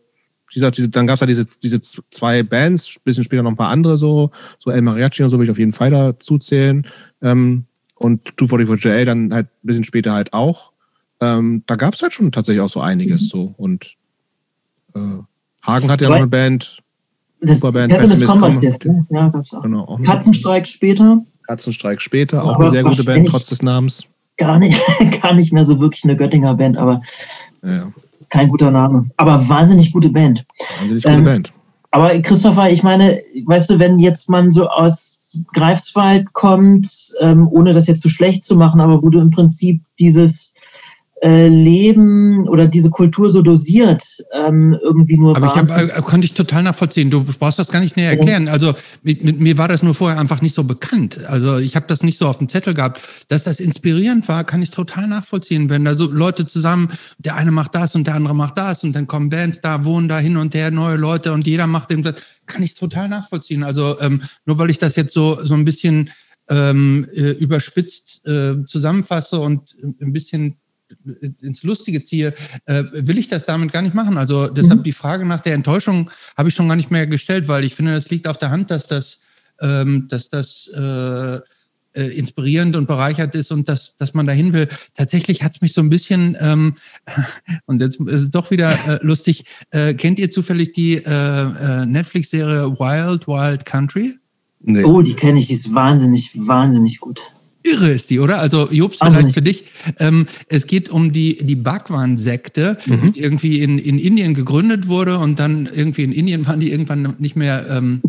dieser, diese, dann gab es ja diese, diese zwei Bands, bisschen später noch ein paar andere, so, so El Mariachi und so will ich auf jeden Fall dazu zählen. Ähm, und 244JL dann halt ein bisschen später halt auch. Ähm, da gab es halt schon tatsächlich auch so einiges mhm. so. Und Hagen hat ja noch eine Band. Das, Superband. Pessimist Combative, ne? Ja, gab's auch. Genau, auch Katzenstreik später. Katzenstreik später, auch aber eine sehr gute Band, trotz des Namens. Gar nicht, gar nicht mehr so wirklich eine Göttinger Band, aber ja. kein guter Name. Aber wahnsinnig gute Band. Wahnsinnig gute ähm, Band. Aber Christopher, ich meine, weißt du, wenn jetzt man so aus Greifswald kommt, ähm, ohne das jetzt zu so schlecht zu machen, aber wo du im Prinzip dieses äh, Leben oder diese Kultur so dosiert ähm, irgendwie nur Aber ich hab, äh, konnte ich total nachvollziehen. Du brauchst das gar nicht näher erklären. Also mit, mit mir war das nur vorher einfach nicht so bekannt. Also ich habe das nicht so auf dem Zettel gehabt. Dass das inspirierend war, kann ich total nachvollziehen. Wenn da so Leute zusammen, der eine macht das und der andere macht das und dann kommen Bands da, wohnen da hin und her, neue Leute und jeder macht dem das, kann ich total nachvollziehen. Also ähm, nur weil ich das jetzt so, so ein bisschen ähm, äh, überspitzt äh, zusammenfasse und ein bisschen ins Lustige ziehe, äh, will ich das damit gar nicht machen. Also deshalb mhm. die Frage nach der Enttäuschung habe ich schon gar nicht mehr gestellt, weil ich finde, es liegt auf der Hand, dass das, ähm, dass das äh, äh, inspirierend und bereichert ist und dass, dass man dahin will. Tatsächlich hat es mich so ein bisschen, ähm, und jetzt ist es doch wieder äh, lustig, äh, kennt ihr zufällig die äh, äh, Netflix-Serie Wild Wild Country? Nee. Oh, die kenne ich, die ist wahnsinnig, wahnsinnig gut. Irre ist die, oder? Also Jobs, vielleicht für dich. Ähm, es geht um die, die Bhagwan-Sekte, mhm. die irgendwie in, in Indien gegründet wurde und dann irgendwie in Indien waren die irgendwann nicht mehr, ähm,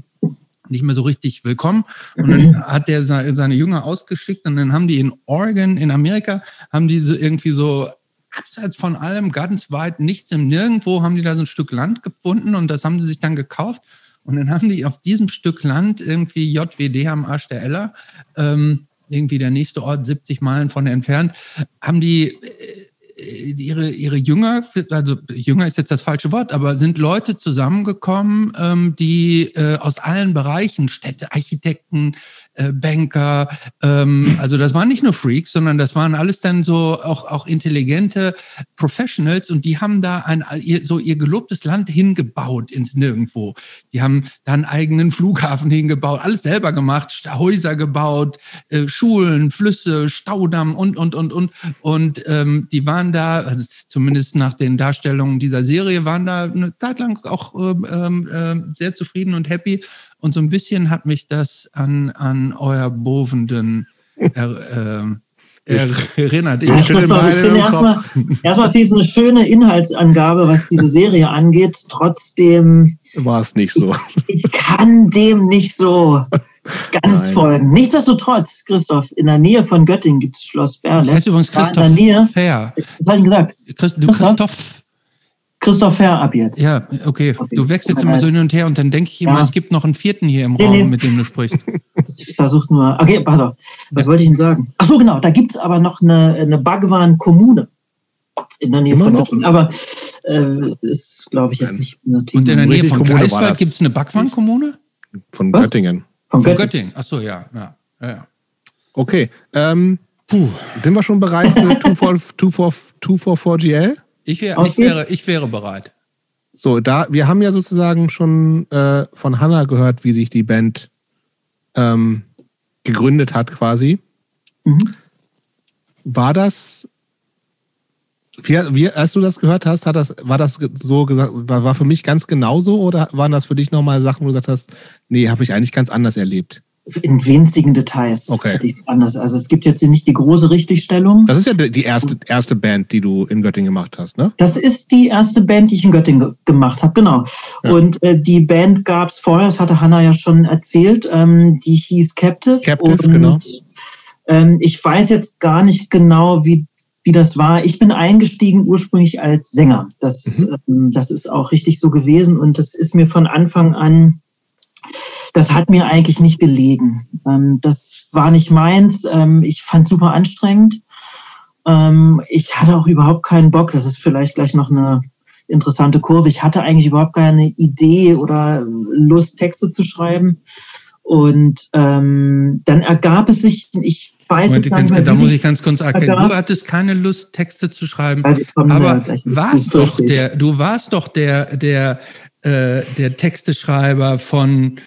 nicht mehr so richtig willkommen. Und dann hat der seine Jünger ausgeschickt und dann haben die in Oregon, in Amerika, haben die so irgendwie so abseits von allem, ganz weit, nichts im Nirgendwo, haben die da so ein Stück Land gefunden und das haben sie sich dann gekauft. Und dann haben die auf diesem Stück Land irgendwie JWD am Arsch der Ella ähm, irgendwie der nächste Ort 70 Meilen von entfernt, haben die äh, ihre, ihre Jünger, also Jünger ist jetzt das falsche Wort, aber sind Leute zusammengekommen, ähm, die äh, aus allen Bereichen, Städte, Architekten, äh, Banker, ähm, also das waren nicht nur Freaks, sondern das waren alles dann so auch, auch intelligente Professionals und die haben da ein, so ihr gelobtes Land hingebaut ins Nirgendwo. Die haben da einen eigenen Flughafen hingebaut, alles selber gemacht, Häuser gebaut, äh, Schulen, Flüsse, Staudamm und, und, und, und. Und ähm, die waren da, also zumindest nach den Darstellungen dieser Serie, waren da eine Zeit lang auch ähm, äh, sehr zufrieden und happy. Und so ein bisschen hat mich das an, an euer Bovenden er, äh, erinnert. Ich, ja, Christoph, ich finde erstmal, erstmal finde eine schöne Inhaltsangabe, was diese Serie angeht. Trotzdem war es nicht so. Ich, ich, kann dem nicht so ganz Nein. folgen. Nichtsdestotrotz, Christoph, in der Nähe von Göttingen gibt es Schloss Berle. Das heißt übrigens Christoph in der Nähe. Fair. Was habe ich gesagt? Christ, du Christoph, Christoph Christopher ab jetzt. Ja, okay. okay. Du wechselst immer so hin und her und dann denke ich immer, ja. es gibt noch einen vierten hier im nee, Raum, nee. mit dem du sprichst. Ich versuche nur. Okay, pass auf. Was ja. wollte ich Ihnen sagen? Ach so, genau. Da gibt es aber noch eine, eine Bhagwan-Kommune in der Nähe immer von Göttingen. Aber äh, ist, glaube ich, jetzt nicht unser Thema. Und in der Nähe von Greifswald gibt es eine Bhagwan-Kommune? Von Was? Göttingen. Von, von Göttingen. Ach so, ja. ja. ja, Okay. Ähm, Puh. Sind wir schon bereit für 244GL? Ich, wär, ich, wäre, ich wäre bereit. So, da, wir haben ja sozusagen schon äh, von Hannah gehört, wie sich die Band ähm, gegründet hat, quasi. Mhm. War das, wie, wie, als du das gehört hast, hat das, war das so gesagt, war, war für mich ganz genauso oder waren das für dich nochmal Sachen, wo du gesagt hast, nee, habe ich eigentlich ganz anders erlebt? In winzigen Details okay. hätte ich es anders. Also es gibt jetzt hier nicht die große Richtigstellung. Das ist ja die erste, erste Band, die du in Göttingen gemacht hast, ne? Das ist die erste Band, die ich in Göttingen gemacht habe, genau. Ja. Und äh, die Band gab es vorher, das hatte Hanna ja schon erzählt, ähm, die hieß Captive. Captive, und, genau. Ähm, ich weiß jetzt gar nicht genau, wie wie das war. Ich bin eingestiegen ursprünglich als Sänger. Das, mhm. ähm, das ist auch richtig so gewesen und das ist mir von Anfang an das hat mir eigentlich nicht gelegen. Ähm, das war nicht meins. Ähm, ich fand super anstrengend. Ähm, ich hatte auch überhaupt keinen Bock. Das ist vielleicht gleich noch eine interessante Kurve. Ich hatte eigentlich überhaupt keine Idee oder Lust, Texte zu schreiben. Und ähm, dann ergab es sich, ich weiß Moment, jetzt nicht Da muss ich ganz kurz erkennen. Ergab. Du hattest keine Lust, Texte zu schreiben. aber warst doch der, du warst doch der, der, äh, der Texteschreiber von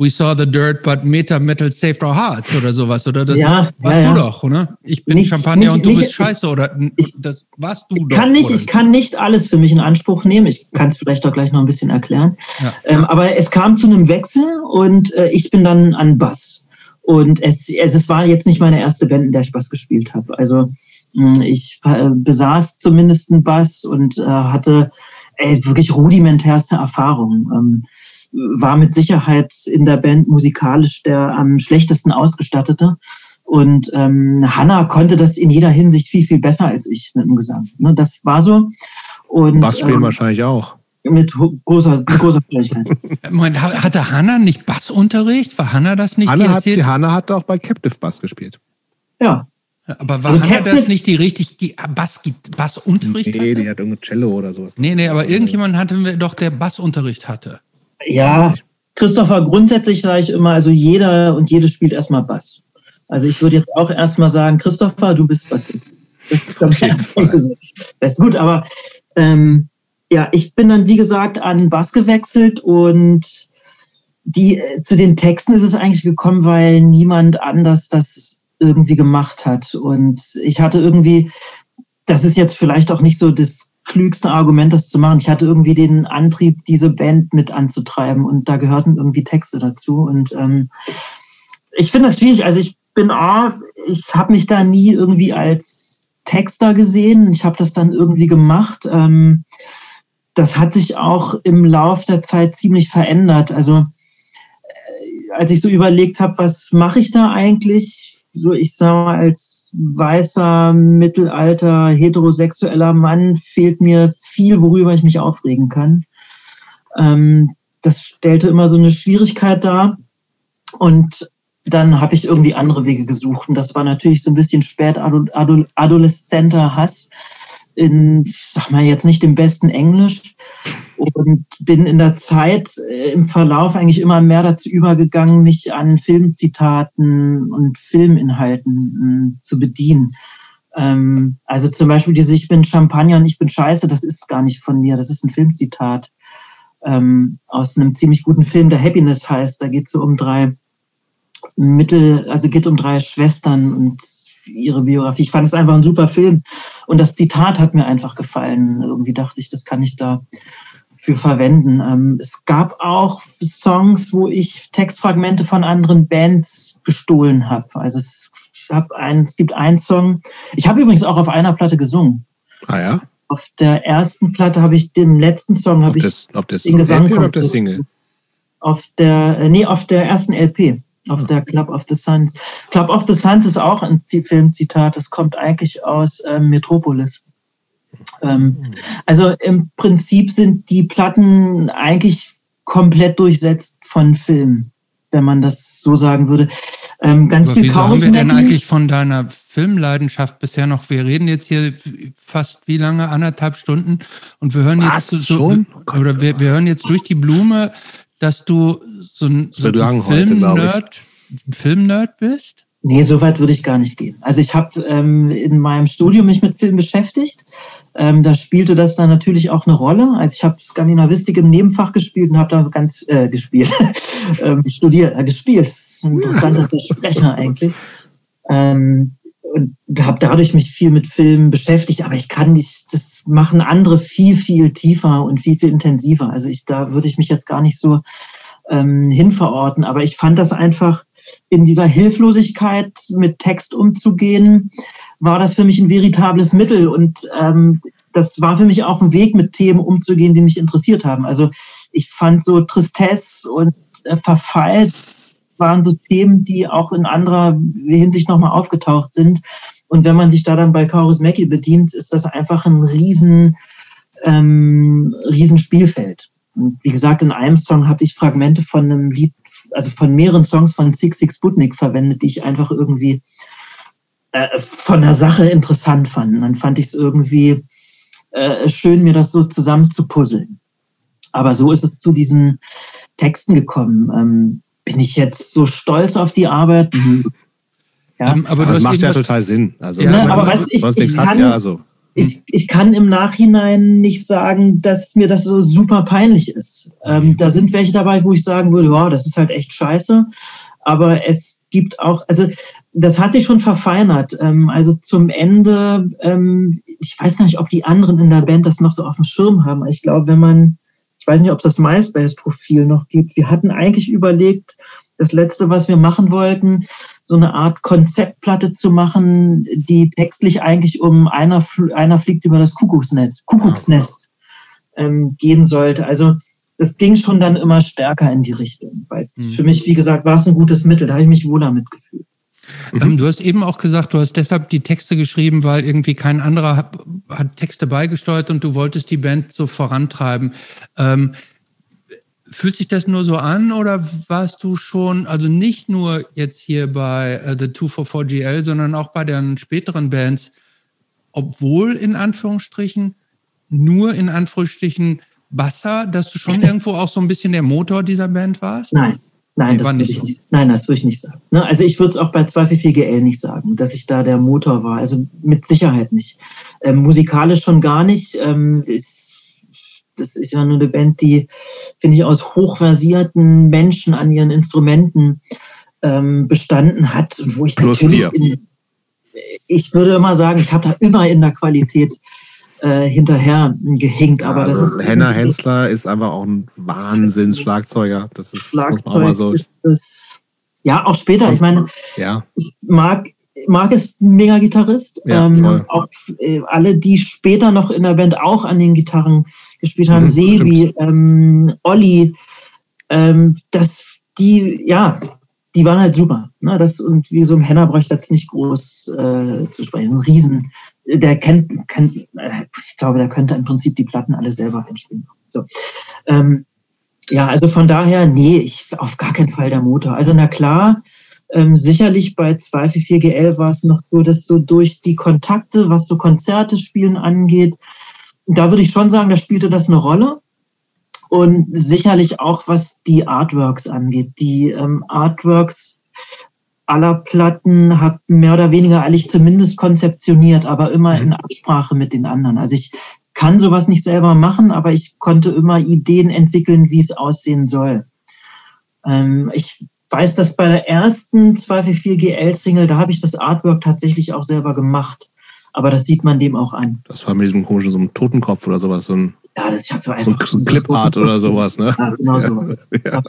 We saw the dirt, but Meta Metal saved our hearts oder sowas, oder? Das ja, warst ja, du doch, oder? Ich bin nicht, Champagner nicht, und du nicht, bist Scheiße, oder? Ich, das warst du ich doch. Kann nicht, ich kann nicht alles für mich in Anspruch nehmen. Ich kann es vielleicht auch gleich noch ein bisschen erklären. Ja. Ähm, aber es kam zu einem Wechsel und äh, ich bin dann an Bass. Und es, es, es war jetzt nicht meine erste Band, in der ich Bass gespielt habe. Also mh, ich äh, besaß zumindest einen Bass und äh, hatte ey, wirklich rudimentärste Erfahrungen. Ähm, war mit Sicherheit in der Band musikalisch der am schlechtesten ausgestattete. Und ähm, Hannah konnte das in jeder Hinsicht viel, viel besser als ich mit dem Gesang. Ne, das war so. Und, Bass spielen ähm, wahrscheinlich auch. Mit großer, mit großer Fähigkeit. Moment, hatte Hannah nicht Bassunterricht? War Hannah das nicht? Hannah hat, die Hannah hat auch bei Captive Bass gespielt. Ja. Aber war also Hannah Captive, das nicht die richtig Bass, Bassunterricht Nee, hatte? die hat irgendein Cello oder so. Nee, nee, aber irgendjemand hatten wir doch, der Bassunterricht hatte. Ja, Christopher, grundsätzlich sage ich immer, also jeder und jede spielt erstmal Bass. Also ich würde jetzt auch erstmal sagen, Christopher, du bist Bassist. Das ist glaube ich erstmal ist gut, aber ähm, ja, ich bin dann, wie gesagt, an Bass gewechselt und die, äh, zu den Texten ist es eigentlich gekommen, weil niemand anders das irgendwie gemacht hat. Und ich hatte irgendwie, das ist jetzt vielleicht auch nicht so das klügste Argument, das zu machen. Ich hatte irgendwie den Antrieb, diese Band mit anzutreiben und da gehörten irgendwie Texte dazu. Und ähm, ich finde das schwierig. Also ich bin A, ich habe mich da nie irgendwie als Texter gesehen. Ich habe das dann irgendwie gemacht. Ähm, das hat sich auch im Lauf der Zeit ziemlich verändert. Also äh, als ich so überlegt habe, was mache ich da eigentlich? So, ich sage mal, als weißer, mittelalter, heterosexueller Mann fehlt mir viel, worüber ich mich aufregen kann. Ähm, das stellte immer so eine Schwierigkeit dar. Und dann habe ich irgendwie andere Wege gesucht. Und das war natürlich so ein bisschen spät adoleszenter Hass in, sag mal jetzt nicht im besten Englisch und bin in der Zeit äh, im Verlauf eigentlich immer mehr dazu übergegangen, mich an Filmzitaten und Filminhalten äh, zu bedienen. Ähm, also zum Beispiel diese Ich bin Champagner und ich bin Scheiße, das ist gar nicht von mir, das ist ein Filmzitat ähm, aus einem ziemlich guten Film, der Happiness heißt. Da geht es so um drei Mittel, also geht um drei Schwestern und ihre Biografie. Ich fand es einfach ein super Film. Und das Zitat hat mir einfach gefallen. Irgendwie dachte ich, das kann ich da für verwenden. Ähm, es gab auch Songs, wo ich Textfragmente von anderen Bands gestohlen habe. Also es, ich hab ein, es gibt einen Song. Ich habe übrigens auch auf einer Platte gesungen. Ah ja? Auf der ersten Platte habe ich den letzten Song habe ich das, auf das den Gesang LP auf der Single. Auf der äh, nee auf der ersten LP auf der Club of the Suns. Club of the Suns ist auch ein Filmzitat, das kommt eigentlich aus ähm, Metropolis. Ähm, also im Prinzip sind die Platten eigentlich komplett durchsetzt von Filmen, wenn man das so sagen würde. Ähm, ganz Aber viel wieso haben wir denn eigentlich von deiner Filmleidenschaft bisher noch? Wir reden jetzt hier fast wie lange? Anderthalb Stunden und wir hören Was, jetzt so, schon? oder wir, wir hören jetzt durch die Blume, dass du so ein, so ein Film-Nerd Film bist? Nee, so weit würde ich gar nicht gehen. Also ich habe ähm, in meinem Studium mich mit Film beschäftigt. Ähm, da spielte das dann natürlich auch eine Rolle. Also ich habe Skandinavistik im Nebenfach gespielt und habe da ganz äh, gespielt, ähm, studiert, äh, gespielt. Das ist ein interessanter Sprecher eigentlich. Ähm, und habe dadurch mich viel mit Filmen beschäftigt, aber ich kann nicht, das machen andere viel, viel tiefer und viel, viel intensiver. Also ich, da würde ich mich jetzt gar nicht so ähm, hinverorten. Aber ich fand das einfach in dieser Hilflosigkeit mit Text umzugehen, war das für mich ein veritables Mittel. Und ähm, das war für mich auch ein Weg, mit Themen umzugehen, die mich interessiert haben. Also ich fand so Tristesse und äh, Verfall waren so Themen, die auch in anderer Hinsicht nochmal aufgetaucht sind. Und wenn man sich da dann bei Kauris Mackie bedient, ist das einfach ein riesen, ähm, riesen Spielfeld. Und wie gesagt, in einem Song habe ich Fragmente von einem Lied also von mehreren Songs von Six Six Sputnik verwendet, die ich einfach irgendwie äh, von der Sache interessant fand. Und dann fand ich es irgendwie äh, schön, mir das so zusammen zu puzzeln. Aber so ist es zu diesen Texten gekommen. Ähm, bin ich jetzt so stolz auf die Arbeit? Mhm. Ja. Ähm, aber das macht ja total Sinn. Also, ja, aber was ich, ich kann, ja, also ich, ich kann im Nachhinein nicht sagen, dass mir das so super peinlich ist. Ähm, da sind welche dabei, wo ich sagen würde, wow, das ist halt echt scheiße. Aber es gibt auch, also das hat sich schon verfeinert. Ähm, also zum Ende, ähm, ich weiß gar nicht, ob die anderen in der Band das noch so auf dem Schirm haben. Ich glaube, wenn man, ich weiß nicht, ob es das MySpace-Profil noch gibt. Wir hatten eigentlich überlegt, das letzte, was wir machen wollten, so eine Art Konzeptplatte zu machen, die textlich eigentlich um einer, einer fliegt über das Kuckucksnest, Kuckucksnest ähm, gehen sollte. Also das ging schon dann immer stärker in die Richtung, weil mhm. für mich, wie gesagt, war es ein gutes Mittel, da habe ich mich wohler mitgefühlt. Mhm. Ähm, du hast eben auch gesagt, du hast deshalb die Texte geschrieben, weil irgendwie kein anderer hat, hat Texte beigesteuert und du wolltest die Band so vorantreiben. Ähm, fühlt sich das nur so an oder warst du schon, also nicht nur jetzt hier bei uh, The 244GL, sondern auch bei den späteren Bands, obwohl in Anführungsstrichen, nur in Anführungsstrichen Basser, dass du schon irgendwo auch so ein bisschen der Motor dieser Band warst? Nein, Nein, das würde ich nicht, nein, das würde ich nicht sagen. Ne, also ich würde es auch bei 244GL nicht sagen, dass ich da der Motor war. Also mit Sicherheit nicht. Ähm, musikalisch schon gar nicht. Ähm, ist, das ist ja nur eine Band, die, finde ich, aus hochversierten Menschen an ihren Instrumenten ähm, bestanden hat. Und wo ich Plus natürlich, in, ich würde immer sagen, ich habe da immer in der Qualität äh, hinterher gehinkt. Aber also das ist Henna Hensler ist einfach auch ein Wahnsinns-Schlagzeuger. Das ist Schlagzeug so. Das, ja, auch später. Ich meine, ja. ich mag Marc ist ein Mega-Gitarrist. Ja, ähm, auch äh, alle, die später noch in der Band auch an den Gitarren gespielt haben, mhm, Sebi, ähm, Olli, ähm, das, die, ja, die waren halt super. Ne? Das, und wie so im Henner bräuchte jetzt nicht groß äh, zu sprechen. Ein Riesen, der kennt, kennt, ich glaube, der könnte im Prinzip die Platten alle selber einspielen. So. Ähm, ja, also von daher, nee, ich, auf gar keinen Fall der Motor. Also na klar, ähm, sicherlich bei 244GL war es noch so, dass so durch die Kontakte, was so Konzerte spielen angeht, da würde ich schon sagen, da spielte das eine Rolle. Und sicherlich auch, was die Artworks angeht. Die ähm, Artworks aller Platten habe mehr oder weniger eigentlich zumindest konzeptioniert, aber immer mhm. in Absprache mit den anderen. Also ich kann sowas nicht selber machen, aber ich konnte immer Ideen entwickeln, wie es aussehen soll. Ähm, ich weiß, dass bei der ersten 244GL-Single, da habe ich das Artwork tatsächlich auch selber gemacht. Aber das sieht man dem auch an. Das war mit diesem komischen so einem Totenkopf oder sowas. So ein, ja, das, ich habe einfach so ein Clipart oder sowas, ne? Ja, genau sowas. Ja.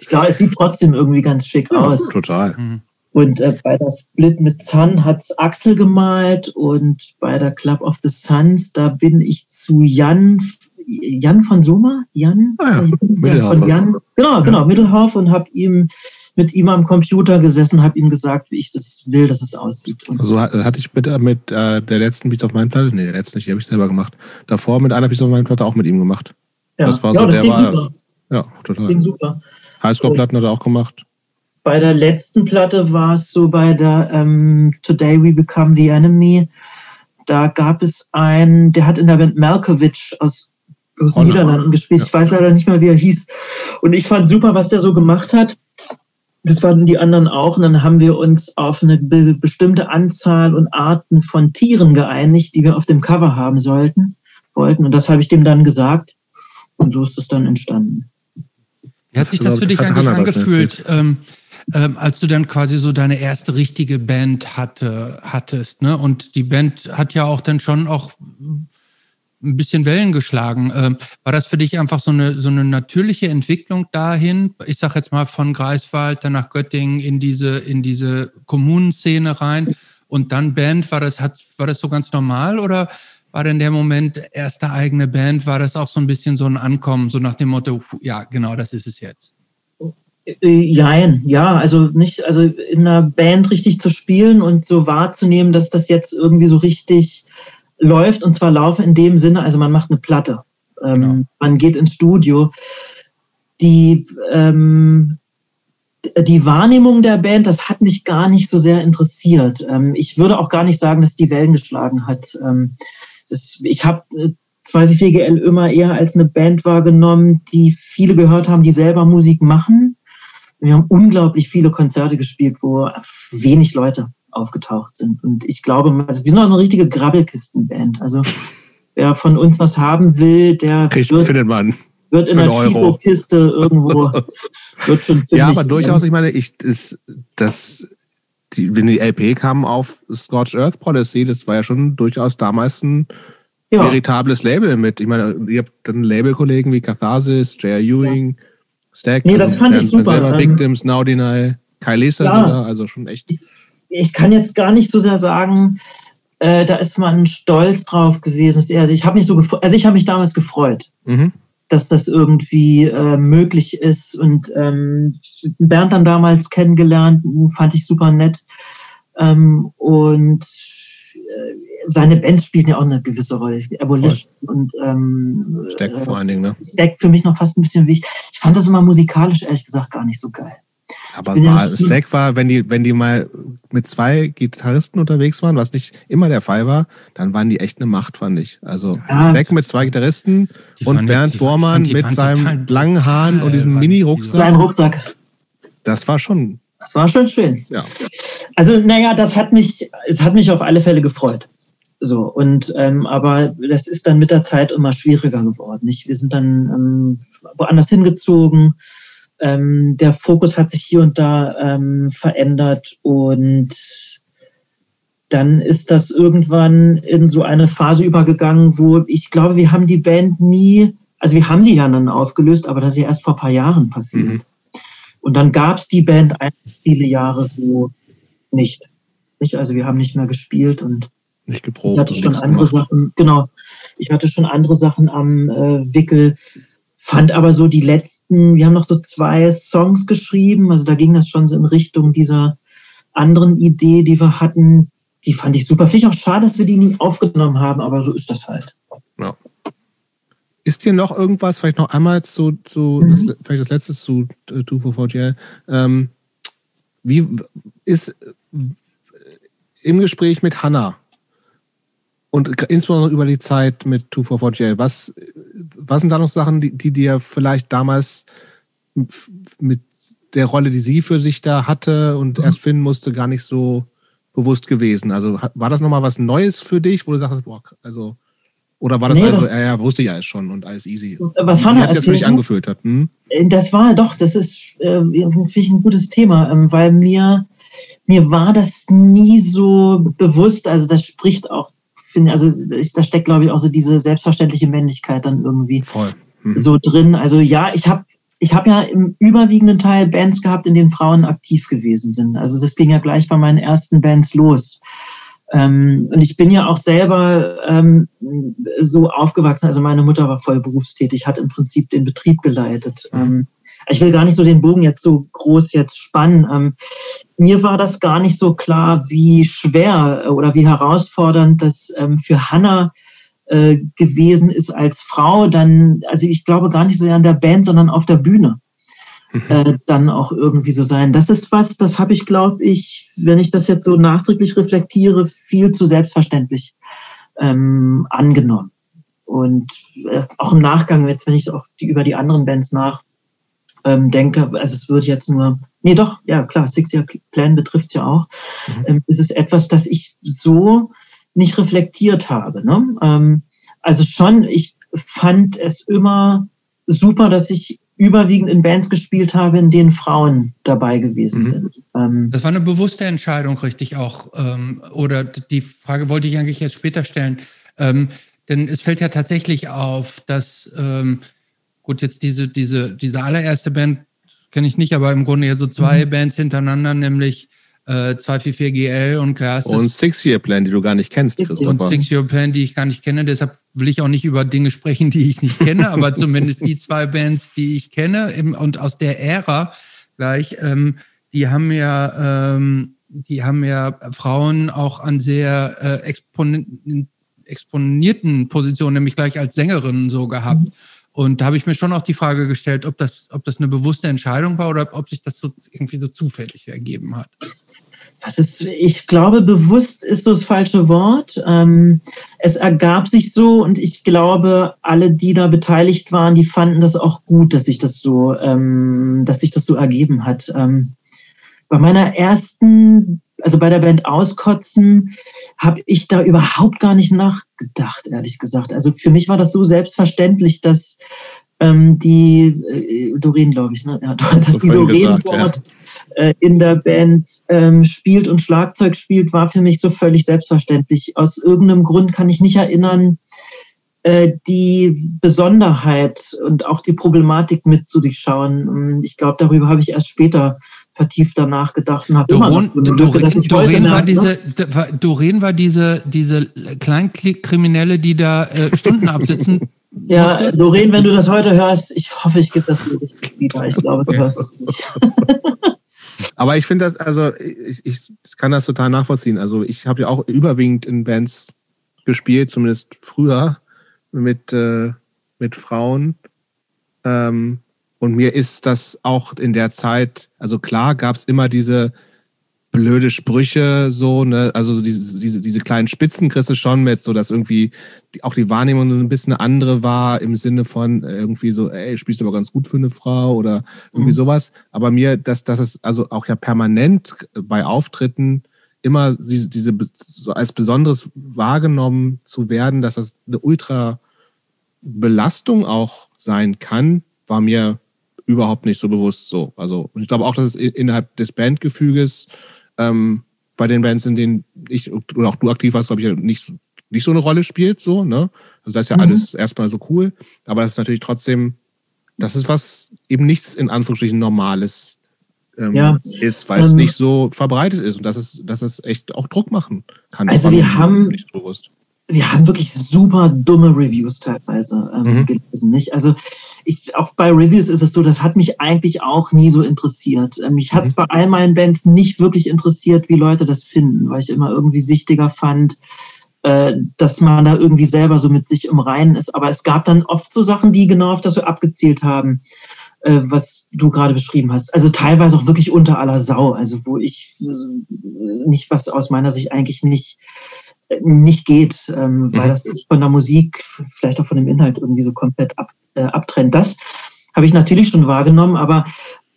Ich glaube, es sieht trotzdem irgendwie ganz schick ja, aus. Total. Mhm. Und äh, bei der Split mit Sun hat's Axel gemalt und bei der Club of the Suns, da bin ich zu Jan, Jan von Soma, Jan, ah ja, Jan von Jan, genau, genau, ja. Mittelhoff und habe ihm mit ihm am Computer gesessen, habe ihm gesagt, wie ich das will, dass es aussieht. Und also hatte ich mit, mit äh, der letzten Beats auf meinen Platte, nee, der letzten nicht, die habe ich selber gemacht. Davor mit einer Beats auf meinen Platte auch mit ihm gemacht. Ja, das war ja, so, das der war, super. Ja, total. Ging super. Highscore-Platten hat er auch gemacht. Bei der letzten Platte war es so bei der ähm, Today We Become the Enemy. Da gab es einen, der hat in der Band Malkovich aus, aus den Niederlanden gespielt. Ja. Ich weiß leider nicht mehr, wie er hieß. Und ich fand super, was der so gemacht hat. Das waren die anderen auch. Und dann haben wir uns auf eine be bestimmte Anzahl und Arten von Tieren geeinigt, die wir auf dem Cover haben sollten, wollten. Und das habe ich dem dann gesagt. Und so ist es dann entstanden. Wie hat sich das für dich eigentlich angefühlt? Ähm, ähm, als du dann quasi so deine erste richtige Band hatte, hattest, ne? Und die Band hat ja auch dann schon auch ein bisschen Wellen geschlagen. Ähm, war das für dich einfach so eine, so eine natürliche Entwicklung dahin? Ich sage jetzt mal von Greifswald, dann nach Göttingen in diese, in diese Kommunenszene rein und dann Band. War das, hat, war das so ganz normal oder war denn der Moment erste eigene Band? War das auch so ein bisschen so ein Ankommen, so nach dem Motto, ja, genau, das ist es jetzt? Jein, ja, also nicht, also in einer Band richtig zu spielen und so wahrzunehmen, dass das jetzt irgendwie so richtig läuft und zwar laufe in dem Sinne, also man macht eine Platte, ähm, genau. man geht ins Studio. Die, ähm, die Wahrnehmung der Band, das hat mich gar nicht so sehr interessiert. Ähm, ich würde auch gar nicht sagen, dass die Wellen geschlagen hat. Ähm, das, ich habe äh, 244GL immer eher als eine Band wahrgenommen, die viele gehört haben, die selber Musik machen wir haben unglaublich viele Konzerte gespielt, wo wenig Leute aufgetaucht sind. Und ich glaube, wir sind auch eine richtige Grabbelkistenband. Also wer von uns was haben will, der Kriegt, wird, findet man. wird in der Chibo-Kiste irgendwo wird schon Ja, aber durchaus, ich meine, ich das, das die, wenn die LP kam auf Scorched Earth Policy, das war ja schon durchaus damals ein ja. veritables Label mit. Ich meine, ihr habt dann Labelkollegen wie Catharsis, J.R. Ewing, ja Stack. Nee, das fand ich super. Selber ähm, Victims, Now Deny, Kai Leser ja, also schon echt. Ich, ich, kann jetzt gar nicht so sehr sagen, äh, da ist man stolz drauf gewesen. Also ich habe mich so also ich habe mich damals gefreut, mhm. dass das irgendwie äh, möglich ist und ähm, Bernd dann damals kennengelernt, fand ich super nett. Ähm, und äh, seine Bands spielen ja auch eine gewisse Rolle. Abolition Voll. und ähm, Stack vor allen Dingen, ne? Stack für mich noch fast ein bisschen wichtig. Ich fand das immer musikalisch ehrlich gesagt gar nicht so geil. Aber war, Stack war, wenn die, wenn die mal mit zwei Gitarristen unterwegs waren, was nicht immer der Fall war, dann waren die echt eine Macht, fand ich. Also ja, Stack mit zwei Gitarristen und Bernd Bormann mit seinem langen Haaren und diesem Mini-Rucksack. Kleinen Rucksack. Das war schon. Das war schon schön. Ja. Also, naja, das hat mich, es hat mich auf alle Fälle gefreut. So, und ähm, aber das ist dann mit der Zeit immer schwieriger geworden. Nicht? Wir sind dann ähm, woanders hingezogen. Ähm, der Fokus hat sich hier und da ähm, verändert und dann ist das irgendwann in so eine Phase übergegangen, wo ich glaube, wir haben die Band nie, also wir haben sie ja dann aufgelöst, aber das ist ja erst vor ein paar Jahren passiert. Mhm. Und dann gab es die Band viele Jahre so nicht. nicht. Also wir haben nicht mehr gespielt und nicht geprobt. Ich hatte schon andere gemacht. Sachen, genau. Ich hatte schon andere Sachen am äh, Wickel, fand aber so die letzten, wir haben noch so zwei Songs geschrieben, also da ging das schon so in Richtung dieser anderen Idee, die wir hatten. Die fand ich super. Finde ich auch schade, dass wir die nie aufgenommen haben, aber so ist das halt. Ja. Ist hier noch irgendwas, vielleicht noch einmal zu, zu mhm. das, vielleicht das letzte zu äh, 244GL, ähm, wie ist im Gespräch mit Hannah, und insbesondere über die Zeit mit 244J. Was, was sind da noch Sachen, die, die dir vielleicht damals mit der Rolle, die sie für sich da hatte und mhm. erst finden musste, gar nicht so bewusst gewesen? Also war das nochmal was Neues für dich, wo du sagst, boah, also oder war das nee, also, das, ja, ja, wusste ich alles schon und alles easy? Was Hannah jetzt für dich angefühlt hat. Hm? Äh, das war doch, das ist äh, ich ein gutes Thema, ähm, weil mir, mir war das nie so bewusst, also das spricht auch finde, also da steckt, glaube ich, auch so diese selbstverständliche Männlichkeit dann irgendwie mhm. so drin. Also ja, ich habe ich habe ja im überwiegenden Teil Bands gehabt, in denen Frauen aktiv gewesen sind. Also das ging ja gleich bei meinen ersten Bands los. Ähm, und ich bin ja auch selber ähm, so aufgewachsen. Also meine Mutter war voll berufstätig, hat im Prinzip den Betrieb geleitet. Mhm. Ähm, ich will gar nicht so den Bogen jetzt so groß jetzt spannen. Mir war das gar nicht so klar, wie schwer oder wie herausfordernd das ähm, für Hannah äh, gewesen ist als Frau. Dann, also ich glaube gar nicht so sehr an der Band, sondern auf der Bühne. Mhm. Äh, dann auch irgendwie so sein. Das ist was, das habe ich, glaube ich, wenn ich das jetzt so nachträglich reflektiere, viel zu selbstverständlich ähm, angenommen. Und äh, auch im Nachgang, jetzt wenn ich auch die, über die anderen Bands nach ähm, denke, also es wird jetzt nur, nee doch, ja klar, Six-Year-Plan betrifft es ja auch, mhm. ähm, es ist etwas, das ich so nicht reflektiert habe. Ne? Ähm, also schon, ich fand es immer super, dass ich überwiegend in Bands gespielt habe, in denen Frauen dabei gewesen mhm. sind. Ähm, das war eine bewusste Entscheidung, richtig auch. Ähm, oder die Frage wollte ich eigentlich jetzt später stellen. Ähm, denn es fällt ja tatsächlich auf, dass ähm, gut, jetzt diese, diese, diese allererste Band kenne ich nicht, aber im Grunde jetzt so zwei mhm. Bands hintereinander, nämlich äh, 244GL und Class. Und Six-Year-Plan, die du gar nicht kennst, Und Six-Year-Plan, die ich gar nicht kenne. Deshalb will ich auch nicht über Dinge sprechen, die ich nicht kenne, aber zumindest die zwei Bands, die ich kenne und aus der Ära gleich, ähm, die haben ja, ähm, die haben ja Frauen auch an sehr äh, expon exponierten Positionen, nämlich gleich als Sängerinnen so gehabt. Mhm. Und da habe ich mir schon auch die Frage gestellt, ob das, ob das eine bewusste Entscheidung war oder ob sich das so irgendwie so zufällig ergeben hat. Das ist, ich glaube, bewusst ist so das falsche Wort. Ähm, es ergab sich so und ich glaube, alle, die da beteiligt waren, die fanden das auch gut, dass sich das so, ähm, dass sich das so ergeben hat. Ähm, bei meiner ersten also bei der Band Auskotzen habe ich da überhaupt gar nicht nachgedacht, ehrlich gesagt. Also für mich war das so selbstverständlich, dass ähm, die äh, Doreen, glaube ich, ne? ja, dass die Doreen gesagt, dort ja. äh, in der Band ähm, spielt und Schlagzeug spielt, war für mich so völlig selbstverständlich. Aus irgendeinem Grund kann ich nicht erinnern, äh, die Besonderheit und auch die Problematik mit zu durchschauen. Ich glaube, darüber habe ich erst später vertiefter nachgedacht und habe immer noch so Lücke, Doreen, Doreen war diese, ne? Doreen war diese, diese Kleinkriminelle, die da äh, Stunden absitzen Ja, musste? Doreen, wenn du das heute hörst, ich hoffe, ich gebe das dir wieder. Ich glaube, du hörst es nicht. Aber ich finde das, also ich, ich kann das total nachvollziehen. Also ich habe ja auch überwiegend in Bands gespielt, zumindest früher mit, äh, mit Frauen. Ähm, und mir ist das auch in der Zeit, also klar gab es immer diese blöde Sprüche, so, ne, also diese, diese, diese kleinen Spitzen kriegst du schon mit, so dass irgendwie auch die Wahrnehmung ein bisschen eine andere war, im Sinne von irgendwie so, ey, spielst du aber ganz gut für eine Frau oder irgendwie mhm. sowas. Aber mir, dass, dass es also auch ja permanent bei Auftritten immer diese, diese so als Besonderes wahrgenommen zu werden, dass das eine ultra Belastung auch sein kann, war mir überhaupt nicht so bewusst so. Also, und ich glaube auch, dass es innerhalb des Bandgefüges ähm, bei den Bands, in denen ich oder auch du aktiv warst, glaube ich, nicht, nicht so eine Rolle spielt. So, ne? Also das ist ja mhm. alles erstmal so cool. Aber das ist natürlich trotzdem, das ist was eben nichts in Anführungsstrichen Normales ähm, ja. ist, weil ähm, es nicht so verbreitet ist und dass es, dass es echt auch Druck machen kann. Also wir haben, nicht bewusst wir haben wirklich super dumme Reviews teilweise ähm, mhm. gelesen, nicht? Also ich, auch bei Reviews ist es so, das hat mich eigentlich auch nie so interessiert. Ähm, mich hat es mhm. bei all meinen Bands nicht wirklich interessiert, wie Leute das finden, weil ich immer irgendwie wichtiger fand, äh, dass man da irgendwie selber so mit sich im Reinen ist. Aber es gab dann oft so Sachen, die genau auf das so abgezielt haben, äh, was du gerade beschrieben hast. Also teilweise auch wirklich unter aller Sau, also wo ich äh, nicht, was aus meiner Sicht eigentlich nicht nicht geht, ähm, weil mhm. das von der Musik, vielleicht auch von dem Inhalt irgendwie so komplett ab, äh, abtrennt. Das habe ich natürlich schon wahrgenommen, aber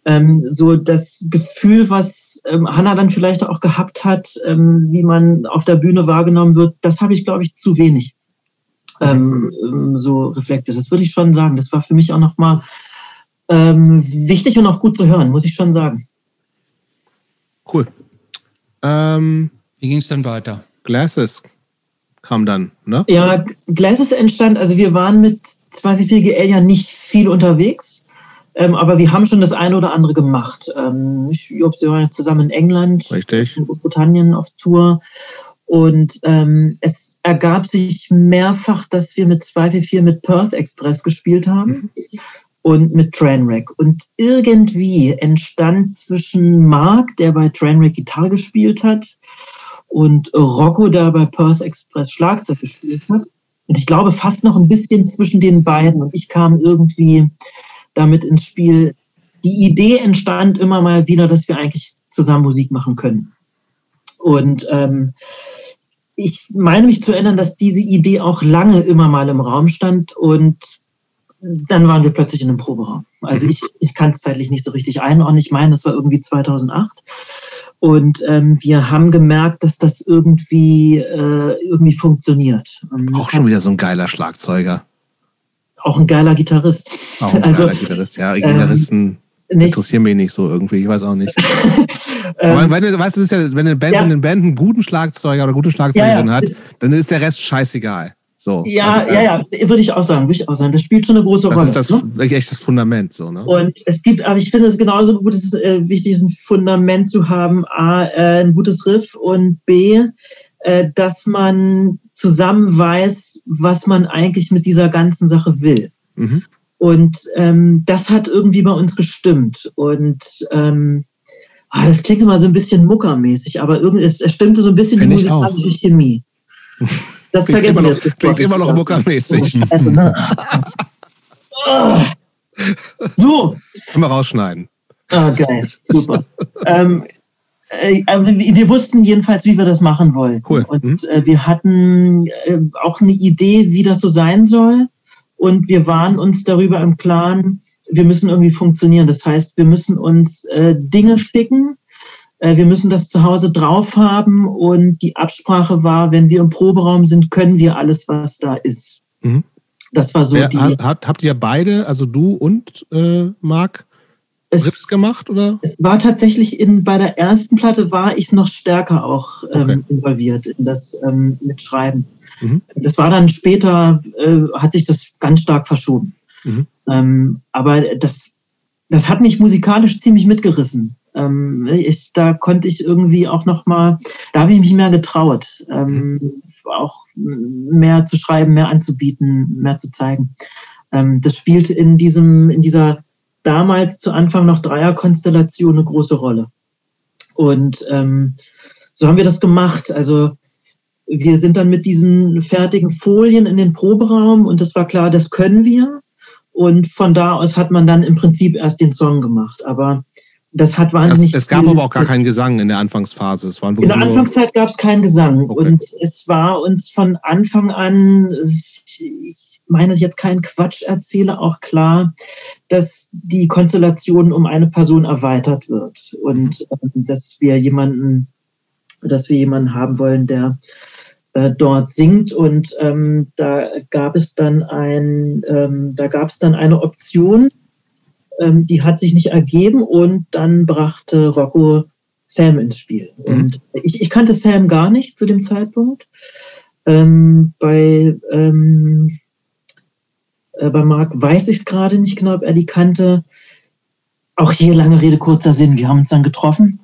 ähm, so das Gefühl, was ähm, Hanna dann vielleicht auch gehabt hat, ähm, wie man auf der Bühne wahrgenommen wird, das habe ich, glaube ich, zu wenig ähm, ähm, so reflektiert. Das würde ich schon sagen. Das war für mich auch nochmal ähm, wichtig und auch gut zu hören, muss ich schon sagen. Cool. Ähm, wie ging es dann weiter? Glasses kam dann, ne? Ja, Glasses entstand, also wir waren mit 244 GL ja nicht viel unterwegs, ähm, aber wir haben schon das eine oder andere gemacht. Ähm, ich glaube, wir waren zusammen in England, Richtig. in Großbritannien auf Tour. Und ähm, es ergab sich mehrfach, dass wir mit 244 mit Perth Express gespielt haben. Mhm und mit Trainwreck. Und irgendwie entstand zwischen Mark, der bei Trainwreck Gitarre gespielt hat, und Rocco, der bei Perth Express Schlagzeug gespielt hat. Und ich glaube fast noch ein bisschen zwischen den beiden. Und ich kam irgendwie damit ins Spiel. Die Idee entstand immer mal wieder, dass wir eigentlich zusammen Musik machen können. Und ähm, ich meine mich zu erinnern, dass diese Idee auch lange immer mal im Raum stand und dann waren wir plötzlich in einem Proberaum. Also mhm. ich, ich kann es zeitlich nicht so richtig einordnen. Ich meine, das war irgendwie 2008. Und ähm, wir haben gemerkt, dass das irgendwie, äh, irgendwie funktioniert. Ähm, auch schon wieder so ein geiler Schlagzeuger. Auch ein geiler Gitarrist. Auch ein also, geiler Gitarrist, ja. Gitarristen ähm, interessieren mich nicht so irgendwie, ich weiß auch nicht. Ähm, wenn du, weißt, ist ja, wenn eine Band, ja. eine Band einen guten Schlagzeuger oder gute Schlagzeugerin ja, ja, hat, dann ist der Rest scheißegal. So, ja, also, ja, ja, würde ich auch sagen, würde ich auch sagen. Das spielt schon eine große Rolle. Das ist das, ne? echt das Fundament, so, ne? Und es gibt, aber ich finde es genauso gut, es ist äh, wichtig, ein Fundament zu haben, A, äh, ein gutes Riff und B, äh, dass man zusammen weiß, was man eigentlich mit dieser ganzen Sache will. Mhm. Und ähm, das hat irgendwie bei uns gestimmt. Und ähm, ah, das klingt immer so ein bisschen muckermäßig, aber irgendwie, es, es stimmte so ein bisschen Find die musikalische Chemie. Das klingt vergessen immer noch, wir. Klingt immer noch muckermäßig. Ne? so. Immer rausschneiden. Ah, geil. Super. ähm, äh, wir wussten jedenfalls, wie wir das machen wollen. Cool. Und mhm. äh, wir hatten äh, auch eine Idee, wie das so sein soll. Und wir waren uns darüber im Klaren, wir müssen irgendwie funktionieren. Das heißt, wir müssen uns äh, Dinge schicken, wir müssen das zu Hause drauf haben und die Absprache war, wenn wir im Proberaum sind, können wir alles, was da ist. Mhm. Das war so Wer, die. Hat, habt ihr beide, also du und äh, Marc, Riffs gemacht oder? Es war tatsächlich in bei der ersten Platte war ich noch stärker auch ähm, okay. involviert in das ähm, Mitschreiben. Mhm. Das war dann später äh, hat sich das ganz stark verschoben. Mhm. Ähm, aber das das hat mich musikalisch ziemlich mitgerissen. Ähm, ich, da konnte ich irgendwie auch noch mal, da habe ich mich mehr getraut, ähm, auch mehr zu schreiben, mehr anzubieten, mehr zu zeigen. Ähm, das spielt in diesem, in dieser damals zu Anfang noch Dreierkonstellation eine große Rolle. Und ähm, so haben wir das gemacht. Also wir sind dann mit diesen fertigen Folien in den Proberaum und es war klar, das können wir. Und von da aus hat man dann im Prinzip erst den Song gemacht. Aber das hat wahnsinnig. Es, es gab aber auch gar keinen Gesang in der Anfangsphase. Es waren in der Anfangszeit gab es keinen Gesang. Okay. Und es war uns von Anfang an, ich meine, ich jetzt keinen Quatsch erzähle, auch klar, dass die Konstellation um eine Person erweitert wird. Und äh, dass wir jemanden, dass wir jemanden haben wollen, der äh, dort singt. Und ähm, da gab es dann ein, ähm, da gab es dann eine Option, ähm, die hat sich nicht ergeben und dann brachte Rocco Sam ins Spiel. Mhm. Und ich, ich kannte Sam gar nicht zu dem Zeitpunkt. Ähm, bei, ähm, äh, bei Marc weiß ich es gerade nicht genau, ob er die kannte. Auch hier lange Rede, kurzer Sinn. Wir haben uns dann getroffen.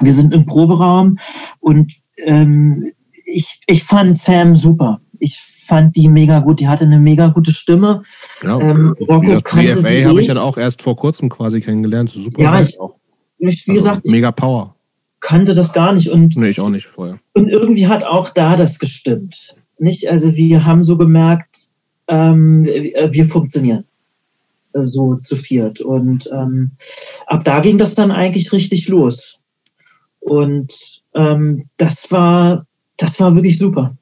Wir sind im Proberaum und ähm, ich, ich fand Sam super. Ich fand die mega gut. Die hatte eine mega gute Stimme. Ja, ähm, Rocco kannte DFA habe ich dann auch erst vor kurzem quasi kennengelernt. Super. Ja, ich, auch. ich, wie also gesagt, mega Power. Kannte das gar nicht und nee, ich auch nicht vorher. Und irgendwie hat auch da das gestimmt. Nicht? Also wir haben so gemerkt, ähm, wir funktionieren so zu viert. Und ähm, ab da ging das dann eigentlich richtig los. Und ähm, das war, das war wirklich super.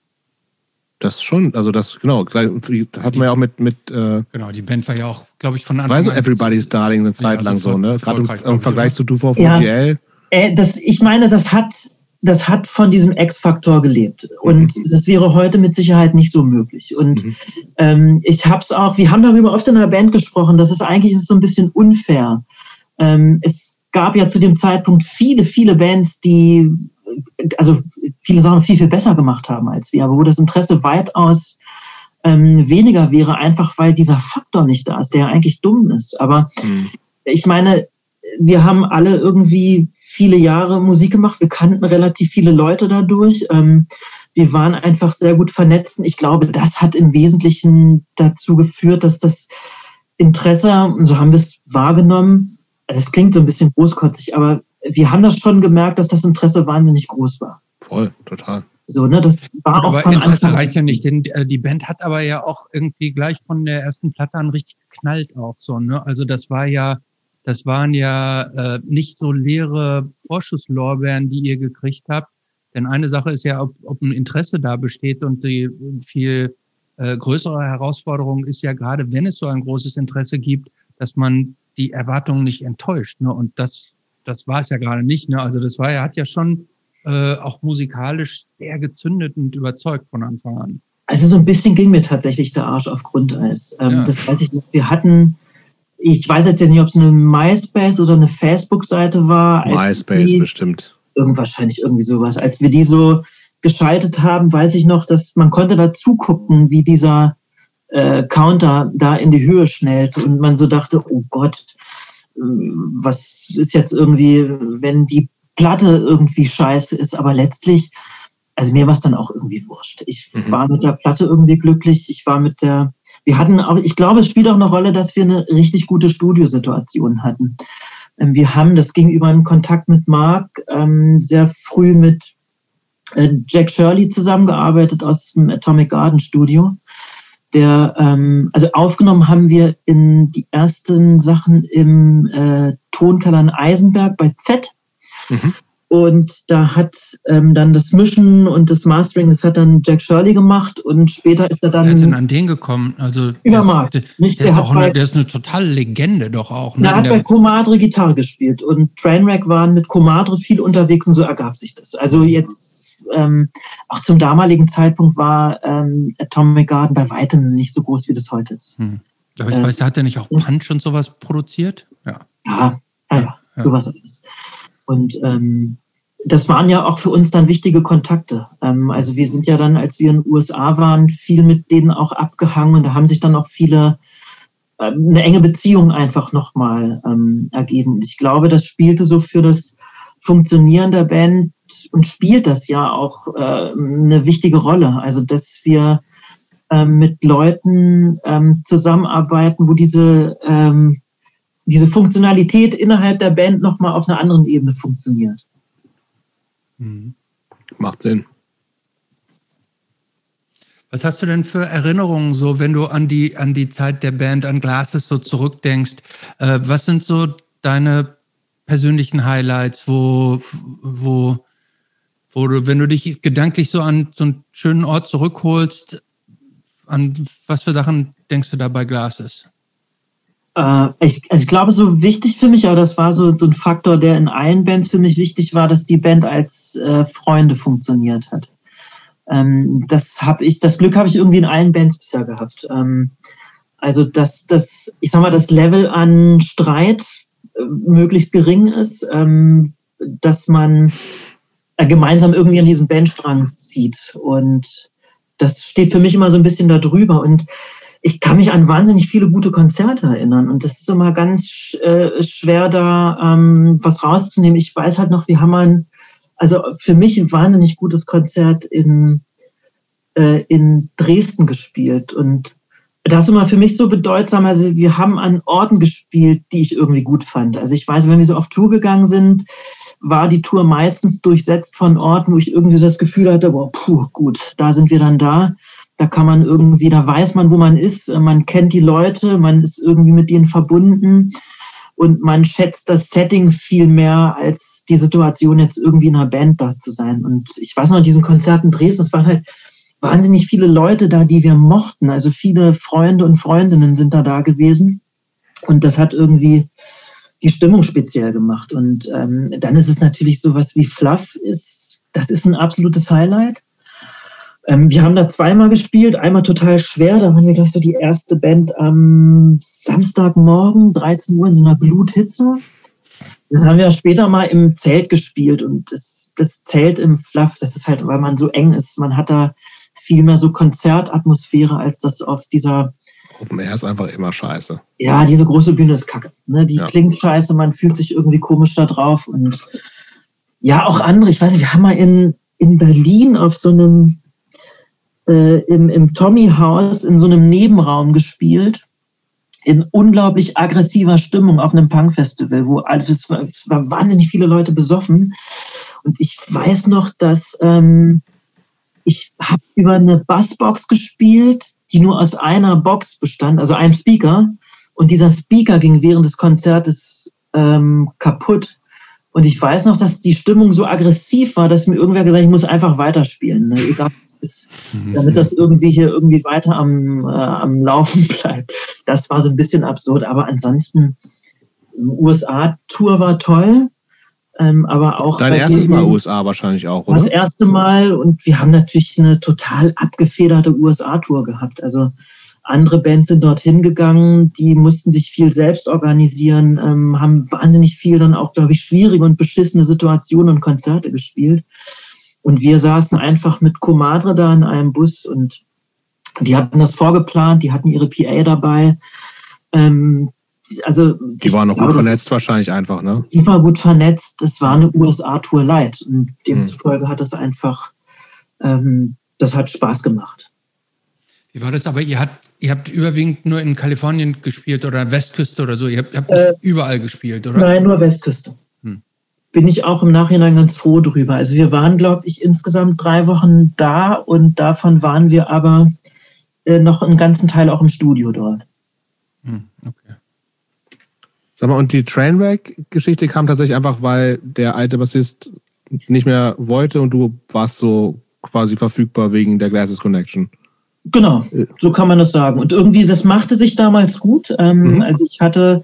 Das schon, also das, genau, hat man ja auch mit. mit äh, genau, die Band war ja auch, glaube ich, von Anfang an. Weiß Everybody's Darling eine Zeit ja, lang so, ne? Gerade im, im, Vergleich zu Duvo von ja, GL. Äh, das, ich meine, das hat, das hat von diesem X-Faktor gelebt. Und mhm. das wäre heute mit Sicherheit nicht so möglich. Und mhm. ähm, ich habe es auch, wir haben darüber oft in der Band gesprochen, das ist eigentlich ist so ein bisschen unfair. Ähm, es gab ja zu dem Zeitpunkt viele, viele Bands, die also viele Sachen viel, viel besser gemacht haben als wir, aber wo das Interesse weitaus ähm, weniger wäre, einfach weil dieser Faktor nicht da ist, der eigentlich dumm ist. Aber mhm. ich meine, wir haben alle irgendwie viele Jahre Musik gemacht, wir kannten relativ viele Leute dadurch. Ähm, wir waren einfach sehr gut vernetzt. Ich glaube, das hat im Wesentlichen dazu geführt, dass das Interesse, so haben wir es wahrgenommen, also es klingt so ein bisschen großkotzig, aber wir haben das schon gemerkt, dass das Interesse wahnsinnig groß war. Voll, total. So, ne, das war auch aber von Interesse Anfang reicht ja nicht, denn äh, die Band hat aber ja auch irgendwie gleich von der ersten Platte an richtig geknallt auch so, ne? Also das war ja, das waren ja äh, nicht so leere Vorschusslorbeeren, die ihr gekriegt habt. Denn eine Sache ist ja, ob, ob ein Interesse da besteht und die viel äh, größere Herausforderung ist ja gerade, wenn es so ein großes Interesse gibt, dass man die Erwartungen nicht enttäuscht. Ne? Und das das war es ja gerade nicht. Ne? Also das war, er hat ja schon äh, auch musikalisch sehr gezündet und überzeugt von Anfang an. Also so ein bisschen ging mir tatsächlich der Arsch auf Grundeis. Ähm, ja. Das weiß ich nicht. Wir hatten, ich weiß jetzt nicht, ob es eine MySpace oder eine Facebook-Seite war. MySpace die, bestimmt. Irgend, wahrscheinlich irgendwie sowas. Als wir die so geschaltet haben, weiß ich noch, dass man konnte da zugucken, wie dieser äh, Counter da in die Höhe schnellt und man so dachte, oh Gott, was ist jetzt irgendwie, wenn die Platte irgendwie scheiße ist, aber letztlich, also mir war es dann auch irgendwie wurscht. Ich mhm. war mit der Platte irgendwie glücklich. Ich war mit der, wir hatten auch, ich glaube, es spielt auch eine Rolle, dass wir eine richtig gute Studiosituation hatten. Ähm, wir haben das gegenüber einen Kontakt mit Mark ähm, sehr früh mit äh, Jack Shirley zusammengearbeitet aus dem Atomic Garden Studio der, ähm, also aufgenommen haben wir in die ersten Sachen im äh, Tonkeller in Eisenberg bei Z. Mhm. Und da hat ähm, dann das Mischen und das Mastering, das hat dann Jack Shirley gemacht und später ist er dann. Wer ist denn an den gekommen? Also über Mark. Der, nicht, der, der, ist eine, der ist eine totale Legende doch auch. Ne? Er hat bei Comadre Gitarre gespielt und Trainwreck waren mit Comadre viel unterwegs und so ergab sich das. Also jetzt ähm, auch zum damaligen Zeitpunkt war ähm, Atomic Garden bei weitem nicht so groß, wie das heute ist. Hm. Aber ich äh, weiß, der hat ja nicht auch Punch und sowas produziert? Ja, ja, ja, ja, ja. sowas alles. Und ähm, das waren ja auch für uns dann wichtige Kontakte. Ähm, also wir sind ja dann, als wir in den USA waren, viel mit denen auch abgehangen und da haben sich dann auch viele äh, eine enge Beziehung einfach nochmal ähm, ergeben. Ich glaube, das spielte so für das Funktionieren der Band und spielt das ja auch äh, eine wichtige Rolle. Also dass wir ähm, mit Leuten ähm, zusammenarbeiten, wo diese, ähm, diese Funktionalität innerhalb der Band nochmal auf einer anderen Ebene funktioniert. Mhm. Macht Sinn. Was hast du denn für Erinnerungen so, wenn du an die, an die Zeit der Band, an Glasses so zurückdenkst? Äh, was sind so deine persönlichen Highlights, wo, wo, wo du, wenn du dich gedanklich so an so einen schönen Ort zurückholst, an was für Sachen denkst du da bei Glasses? Äh, ich, also ich glaube, so wichtig für mich, aber das war so, so ein Faktor, der in allen Bands für mich wichtig war, dass die Band als äh, Freunde funktioniert hat. Ähm, das habe ich, das Glück habe ich irgendwie in allen Bands bisher gehabt. Ähm, also dass das, ich sag mal, das Level an Streit möglichst gering ist, ähm, dass man äh, gemeinsam irgendwie an diesem Bandstrang zieht. Und das steht für mich immer so ein bisschen da drüber. Und ich kann mich an wahnsinnig viele gute Konzerte erinnern. Und das ist immer ganz äh, schwer, da ähm, was rauszunehmen. Ich weiß halt noch, wir haben also für mich ein wahnsinnig gutes Konzert in, äh, in Dresden gespielt. Und das ist immer für mich so bedeutsam. Also wir haben an Orten gespielt, die ich irgendwie gut fand. Also ich weiß, wenn wir so auf Tour gegangen sind, war die Tour meistens durchsetzt von Orten, wo ich irgendwie das Gefühl hatte, boah, puh, gut, da sind wir dann da. Da kann man irgendwie, da weiß man, wo man ist, man kennt die Leute, man ist irgendwie mit denen verbunden und man schätzt das Setting viel mehr als die Situation, jetzt irgendwie in einer Band da zu sein. Und ich weiß noch, diesen Konzerten in Dresden, es waren halt wahnsinnig viele Leute da, die wir mochten. Also viele Freunde und Freundinnen sind da da gewesen. Und das hat irgendwie die Stimmung speziell gemacht. Und ähm, dann ist es natürlich sowas wie Fluff, ist, das ist ein absolutes Highlight. Ähm, wir haben da zweimal gespielt, einmal total schwer, da waren wir, glaube ich, so die erste Band am Samstagmorgen, 13 Uhr in so einer Gluthitze. Dann haben wir später mal im Zelt gespielt und das, das Zelt im Fluff, das ist halt, weil man so eng ist, man hat da viel mehr so Konzertatmosphäre, als das auf dieser Open Air ist einfach immer scheiße. Ja, diese große Bühne ist kacke. Ne? Die ja. klingt scheiße, man fühlt sich irgendwie komisch da drauf. Und ja, auch andere, ich weiß nicht, wir haben mal in, in Berlin auf so einem äh, im, im Tommy-Haus in so einem Nebenraum gespielt, in unglaublich aggressiver Stimmung auf einem Punk-Festival, wo es war, es war wahnsinnig viele Leute besoffen. Und ich weiß noch, dass ähm, ich habe über eine Bassbox gespielt, die nur aus einer Box bestand, also einem Speaker. Und dieser Speaker ging während des Konzertes ähm, kaputt. Und ich weiß noch, dass die Stimmung so aggressiv war, dass mir irgendwer gesagt hat, ich muss einfach weiterspielen. Ne? Egal, ist, mhm. damit das irgendwie hier irgendwie weiter am, äh, am Laufen bleibt. Das war so ein bisschen absurd, aber ansonsten USA-Tour war toll. Ähm, aber auch Dein erstes Mal USA wahrscheinlich auch, oder? Das erste Mal und wir haben natürlich eine total abgefederte USA-Tour gehabt. Also andere Bands sind dorthin gegangen, die mussten sich viel selbst organisieren, ähm, haben wahnsinnig viel dann auch, glaube ich, schwierige und beschissene Situationen und Konzerte gespielt. Und wir saßen einfach mit Comadre da in einem Bus und die hatten das vorgeplant, die hatten ihre PA dabei. Ähm, also die waren noch gut vernetzt das, wahrscheinlich einfach, ne? Die war gut vernetzt. Das war eine USA-Tour light und demzufolge hm. hat das einfach, ähm, das hat Spaß gemacht. Wie war das? Aber ihr habt, ihr habt überwiegend nur in Kalifornien gespielt oder Westküste oder so. Ihr habt, habt äh, überall gespielt, oder? Nein, nur Westküste bin ich auch im Nachhinein ganz froh drüber. Also wir waren, glaube ich, insgesamt drei Wochen da und davon waren wir aber äh, noch einen ganzen Teil auch im Studio dort. Hm, okay. Sag mal, und die Trainwreck-Geschichte kam tatsächlich einfach, weil der alte Bassist nicht mehr wollte und du warst so quasi verfügbar wegen der Glasses Connection. Genau, so kann man das sagen. Und irgendwie, das machte sich damals gut. Ähm, mhm. Also ich hatte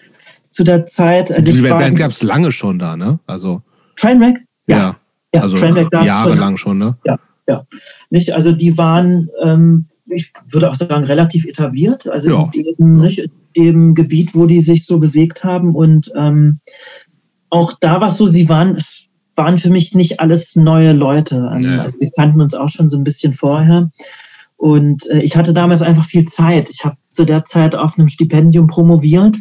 zu der Zeit. Also die Band gab es lange schon da, ne? Also Trainwreck? Ja. ja. ja also Trainwreck jahrelang schon, ne? Ja, ja. Nicht, also die waren, ähm, ich würde auch sagen, relativ etabliert. Also ja. in, dem, nicht, dem Gebiet, wo die sich so bewegt haben. Und ähm, auch da war es so, sie waren, waren für mich nicht alles neue Leute. Ähm, ja. Also wir kannten uns auch schon so ein bisschen vorher. Und äh, ich hatte damals einfach viel Zeit. Ich habe zu der Zeit auf einem Stipendium promoviert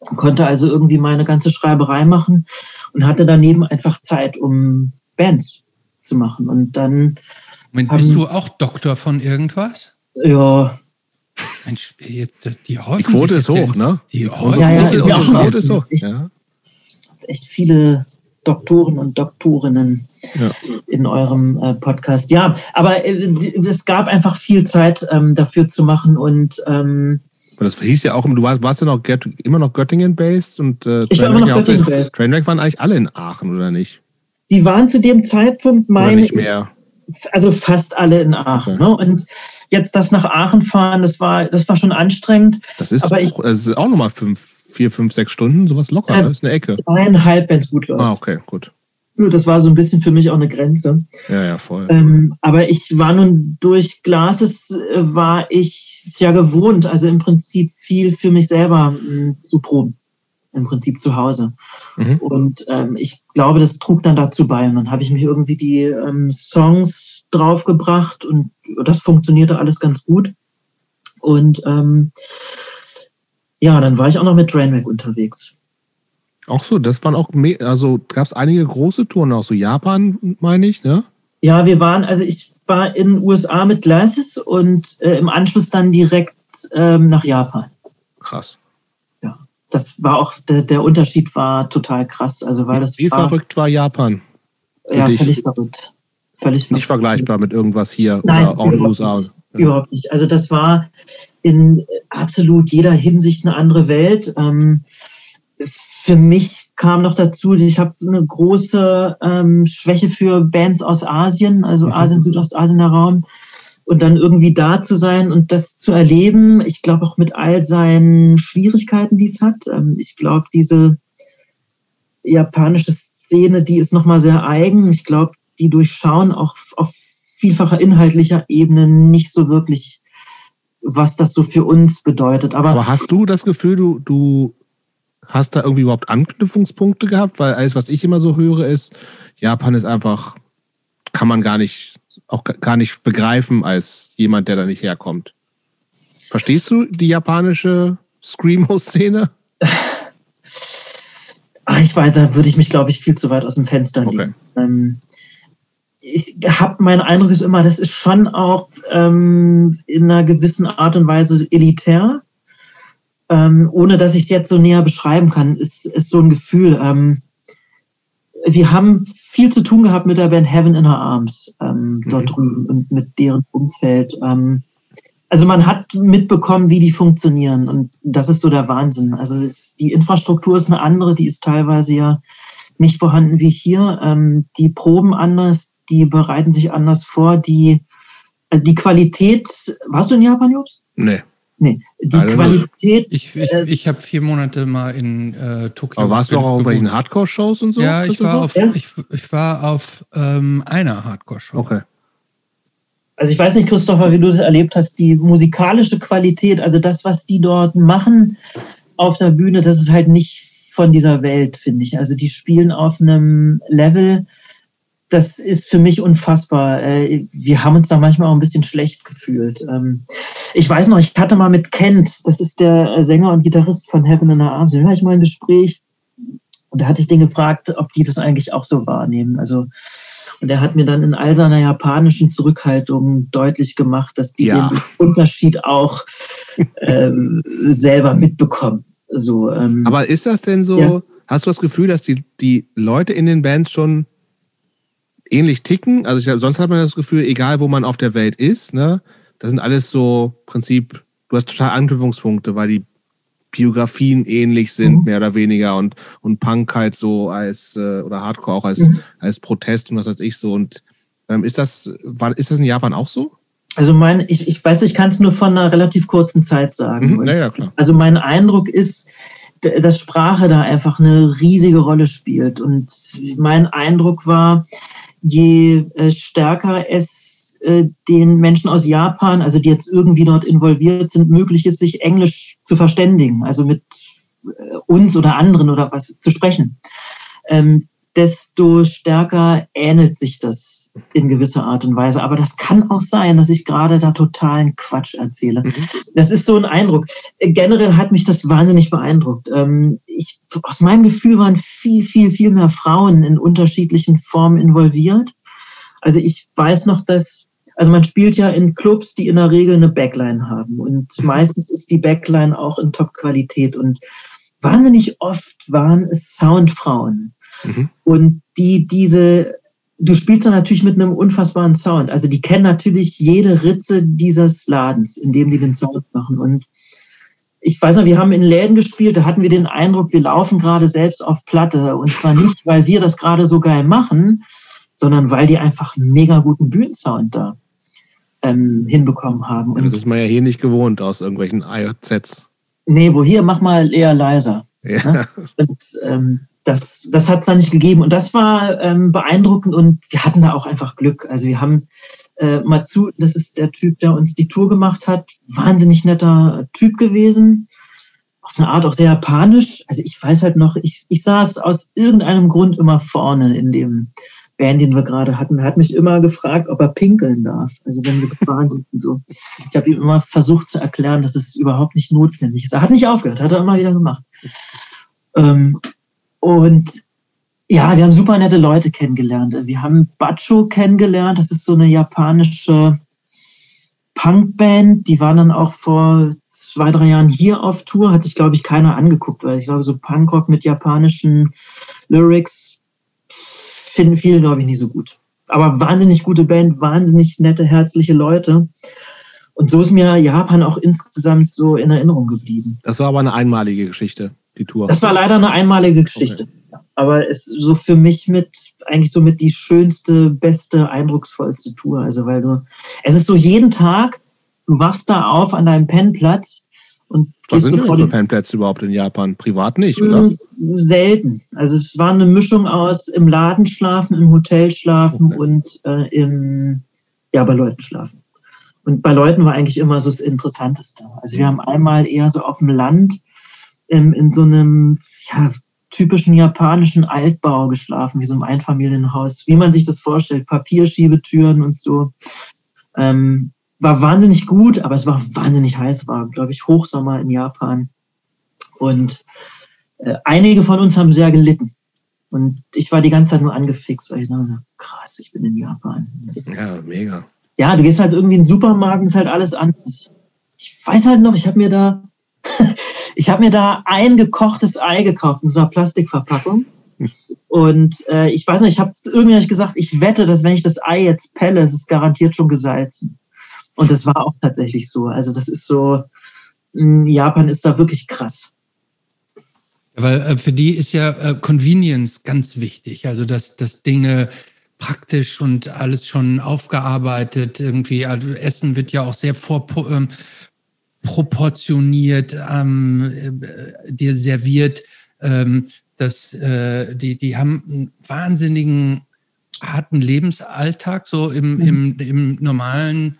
konnte also irgendwie meine ganze Schreiberei machen und hatte daneben einfach Zeit, um Bands zu machen. Und dann. Moment, bist du auch Doktor von irgendwas? Ja. Mensch, die, die Quote ist hoch, ne? Die, ja, ja, die Quote ist hoch. Ja. Echt viele Doktoren und Doktorinnen ja. in eurem äh, Podcast. Ja, aber äh, es gab einfach viel Zeit ähm, dafür zu machen und ähm, das hieß ja auch, du warst, warst ja noch immer noch Göttingen-based und äh, ich war immer noch Göttingen-based. Trainwreck waren eigentlich alle in Aachen, oder nicht? Sie waren zu dem Zeitpunkt, meine ich, also fast alle in Aachen. Okay. Ne? Und jetzt das nach Aachen fahren, das war, das war schon anstrengend. Das ist, aber auch, ich, ist auch nochmal fünf, vier, fünf, sechs Stunden, sowas locker. Äh, das ist eine Ecke. Eineinhalb, wenn es gut läuft. Ah, okay, gut. Das war so ein bisschen für mich auch eine Grenze. Ja, ja, voll. Ähm, aber ich war nun durch Glases, äh, war ich ja gewohnt, also im Prinzip viel für mich selber mh, hm, zu proben. Im Prinzip zu Hause. Mhm. Und ähm, ich glaube, das trug dann dazu bei. Und dann habe ich mich irgendwie die ähm, Songs draufgebracht und das funktionierte alles ganz gut. Und ähm, ja, dann war ich auch noch mit Trainwreck unterwegs. Auch so, das waren auch, also gab es einige große Touren, auch so Japan, meine ich, ne? Ja, wir waren, also ich war in den USA mit Glasses und äh, im Anschluss dann direkt ähm, nach Japan. Krass. Ja, das war auch, der, der Unterschied war total krass. Also, weil das Wie war, verrückt war Japan? Ja, dich? völlig verrückt. Völlig. Nicht vergleichbar mit irgendwas hier Nein, oder auch in den USA. Nicht. Ja. Überhaupt nicht. Also das war in absolut jeder Hinsicht eine andere Welt. Ähm, für mich kam noch dazu, ich habe eine große ähm, Schwäche für Bands aus Asien, also mhm. Asien, Südostasien der Raum. Und dann irgendwie da zu sein und das zu erleben, ich glaube auch mit all seinen Schwierigkeiten, die es hat. Ähm, ich glaube, diese japanische Szene, die ist nochmal sehr eigen. Ich glaube, die durchschauen auch auf vielfacher inhaltlicher Ebene nicht so wirklich, was das so für uns bedeutet. Aber, Aber hast du das Gefühl, du, du Hast da irgendwie überhaupt Anknüpfungspunkte gehabt? Weil alles, was ich immer so höre, ist, Japan ist einfach, kann man gar nicht, auch gar nicht begreifen als jemand, der da nicht herkommt. Verstehst du die japanische Screamo-Szene? Ah, ich weiß, da würde ich mich, glaube ich, viel zu weit aus dem Fenster legen. Okay. Ähm, ich habe meinen Eindruck ist immer, das ist schon auch ähm, in einer gewissen Art und Weise elitär ähm, ohne dass ich es jetzt so näher beschreiben kann, ist, ist so ein Gefühl. Ähm, wir haben viel zu tun gehabt mit der Band Heaven in Her Arms ähm, mhm. dort drüben und mit deren Umfeld. Ähm, also man hat mitbekommen, wie die funktionieren und das ist so der Wahnsinn. Also es, die Infrastruktur ist eine andere, die ist teilweise ja nicht vorhanden wie hier. Ähm, die proben anders, die bereiten sich anders vor, die, also die Qualität. Warst du in Japan, Jobs? Nee. Nee, die Leider Qualität. Ich, ich, äh, ich habe vier Monate mal in äh, Tokio. Aber warst du auch auf welchen Hardcore-Shows und so? Ja, ich war, so? auf, ja? Ich, ich, war auf ähm, einer Hardcore-Show. Okay. Also ich weiß nicht, Christopher, wie du das erlebt hast, die musikalische Qualität, also das, was die dort machen auf der Bühne, das ist halt nicht von dieser Welt, finde ich. Also die spielen auf einem Level, das ist für mich unfassbar. Äh, wir haben uns da manchmal auch ein bisschen schlecht gefühlt. Ähm, ich weiß noch, ich hatte mal mit Kent, das ist der Sänger und Gitarrist von Heaven in the Arms, da hatte ich mal ein Gespräch und da hatte ich den gefragt, ob die das eigentlich auch so wahrnehmen. Also und er hat mir dann in all seiner japanischen Zurückhaltung deutlich gemacht, dass die ja. den Unterschied auch ähm, selber mitbekommen. So, ähm, Aber ist das denn so? Ja. Hast du das Gefühl, dass die, die Leute in den Bands schon ähnlich ticken. Also ich, sonst hat man das Gefühl, egal wo man auf der Welt ist, ne, das sind alles so Prinzip, du hast total Anknüpfungspunkte, weil die Biografien ähnlich sind, mhm. mehr oder weniger, und, und Punk halt so als, äh, oder Hardcore auch als, mhm. als Protest und was weiß ich so. Und ähm, ist das, war, ist das in Japan auch so? Also mein, ich, ich weiß, ich kann es nur von einer relativ kurzen Zeit sagen. Mhm, ja, klar. Also mein Eindruck ist, dass Sprache da einfach eine riesige Rolle spielt. Und mein Eindruck war, je äh, stärker es äh, den Menschen aus Japan, also die jetzt irgendwie dort involviert sind, möglich ist, sich Englisch zu verständigen, also mit äh, uns oder anderen oder was zu sprechen, ähm, desto stärker ähnelt sich das in gewisser Art und Weise. Aber das kann auch sein, dass ich gerade da totalen Quatsch erzähle. Mhm. Das ist so ein Eindruck. Generell hat mich das wahnsinnig beeindruckt. Ähm, ich, aus meinem Gefühl waren viel, viel, viel mehr Frauen in unterschiedlichen Formen involviert. Also ich weiß noch, dass also man spielt ja in Clubs, die in der Regel eine Backline haben. Und mhm. meistens ist die Backline auch in Top-Qualität. Und wahnsinnig oft waren es Soundfrauen. Mhm. Und die, diese, du spielst dann natürlich mit einem unfassbaren Sound. Also die kennen natürlich jede Ritze dieses Ladens, in dem die den Sound machen. Und ich weiß noch, wir haben in Läden gespielt, da hatten wir den Eindruck, wir laufen gerade selbst auf Platte. Und zwar nicht, weil wir das gerade so geil machen, sondern weil die einfach einen mega guten Bühnensound da ähm, hinbekommen haben. Und das ist man ja hier nicht gewohnt aus irgendwelchen IOZs. Nee, wo hier, mach mal eher leiser. Ja. Ne? Und ähm, das, das hat es da nicht gegeben. Und das war ähm, beeindruckend und wir hatten da auch einfach Glück. Also wir haben äh, Matsu, das ist der Typ, der uns die Tour gemacht hat, wahnsinnig netter Typ gewesen. Auf eine Art auch sehr japanisch. Also ich weiß halt noch, ich, ich saß aus irgendeinem Grund immer vorne in dem Band, den wir gerade hatten, hat mich immer gefragt, ob er pinkeln darf. Also wenn wir gefahren sind und so. Ich habe ihm immer versucht zu erklären, dass es überhaupt nicht notwendig ist. Er hat nicht aufgehört, hat er immer wieder gemacht. Ähm, und ja, wir haben super nette Leute kennengelernt. Wir haben Bacho kennengelernt. Das ist so eine japanische Punkband. Die waren dann auch vor zwei, drei Jahren hier auf Tour. Hat sich, glaube ich, keiner angeguckt, weil ich glaube, so Punkrock mit japanischen Lyrics finden viele, glaube ich, nicht so gut. Aber wahnsinnig gute Band, wahnsinnig nette, herzliche Leute. Und so ist mir Japan auch insgesamt so in Erinnerung geblieben. Das war aber eine einmalige Geschichte, die Tour. Das war leider eine einmalige Geschichte. Okay. Aber es ist so für mich mit eigentlich so mit die schönste, beste, eindrucksvollste Tour. Also weil du, es ist so jeden Tag, du wachst da auf an deinem Pennplatz und Was sind denn für Pennplätze überhaupt in Japan? Privat nicht, oder? Hm, selten. Also es war eine Mischung aus im Laden schlafen, im Hotel schlafen okay. und äh, im, ja, bei Leuten schlafen. Und bei Leuten war eigentlich immer so das Interessanteste. Also wir haben einmal eher so auf dem Land ähm, in so einem ja, typischen japanischen Altbau geschlafen, wie so ein Einfamilienhaus, wie man sich das vorstellt, Papierschiebetüren und so. Ähm, war wahnsinnig gut, aber es war wahnsinnig heiß, war, glaube ich, Hochsommer in Japan. Und äh, einige von uns haben sehr gelitten. Und ich war die ganze Zeit nur angefixt, weil ich dachte, so, krass, ich bin in Japan. Das, ja, mega. Ja, du gehst halt irgendwie in den Supermarkt ist halt alles anders. Ich weiß halt noch, ich habe mir da, ich habe mir da ein gekochtes Ei gekauft in so einer Plastikverpackung. Und äh, ich weiß nicht, ich habe irgendwie hab gesagt, ich wette, dass wenn ich das Ei jetzt pelle, es ist garantiert schon gesalzen. Und das war auch tatsächlich so. Also das ist so, hm, Japan ist da wirklich krass. weil äh, für die ist ja äh, Convenience ganz wichtig. Also dass, dass Dinge praktisch und alles schon aufgearbeitet irgendwie. Also Essen wird ja auch sehr vorproportioniert ähm, äh, dir serviert. Ähm, dass äh, die, die haben einen wahnsinnigen harten Lebensalltag, so im, mhm. im, im normalen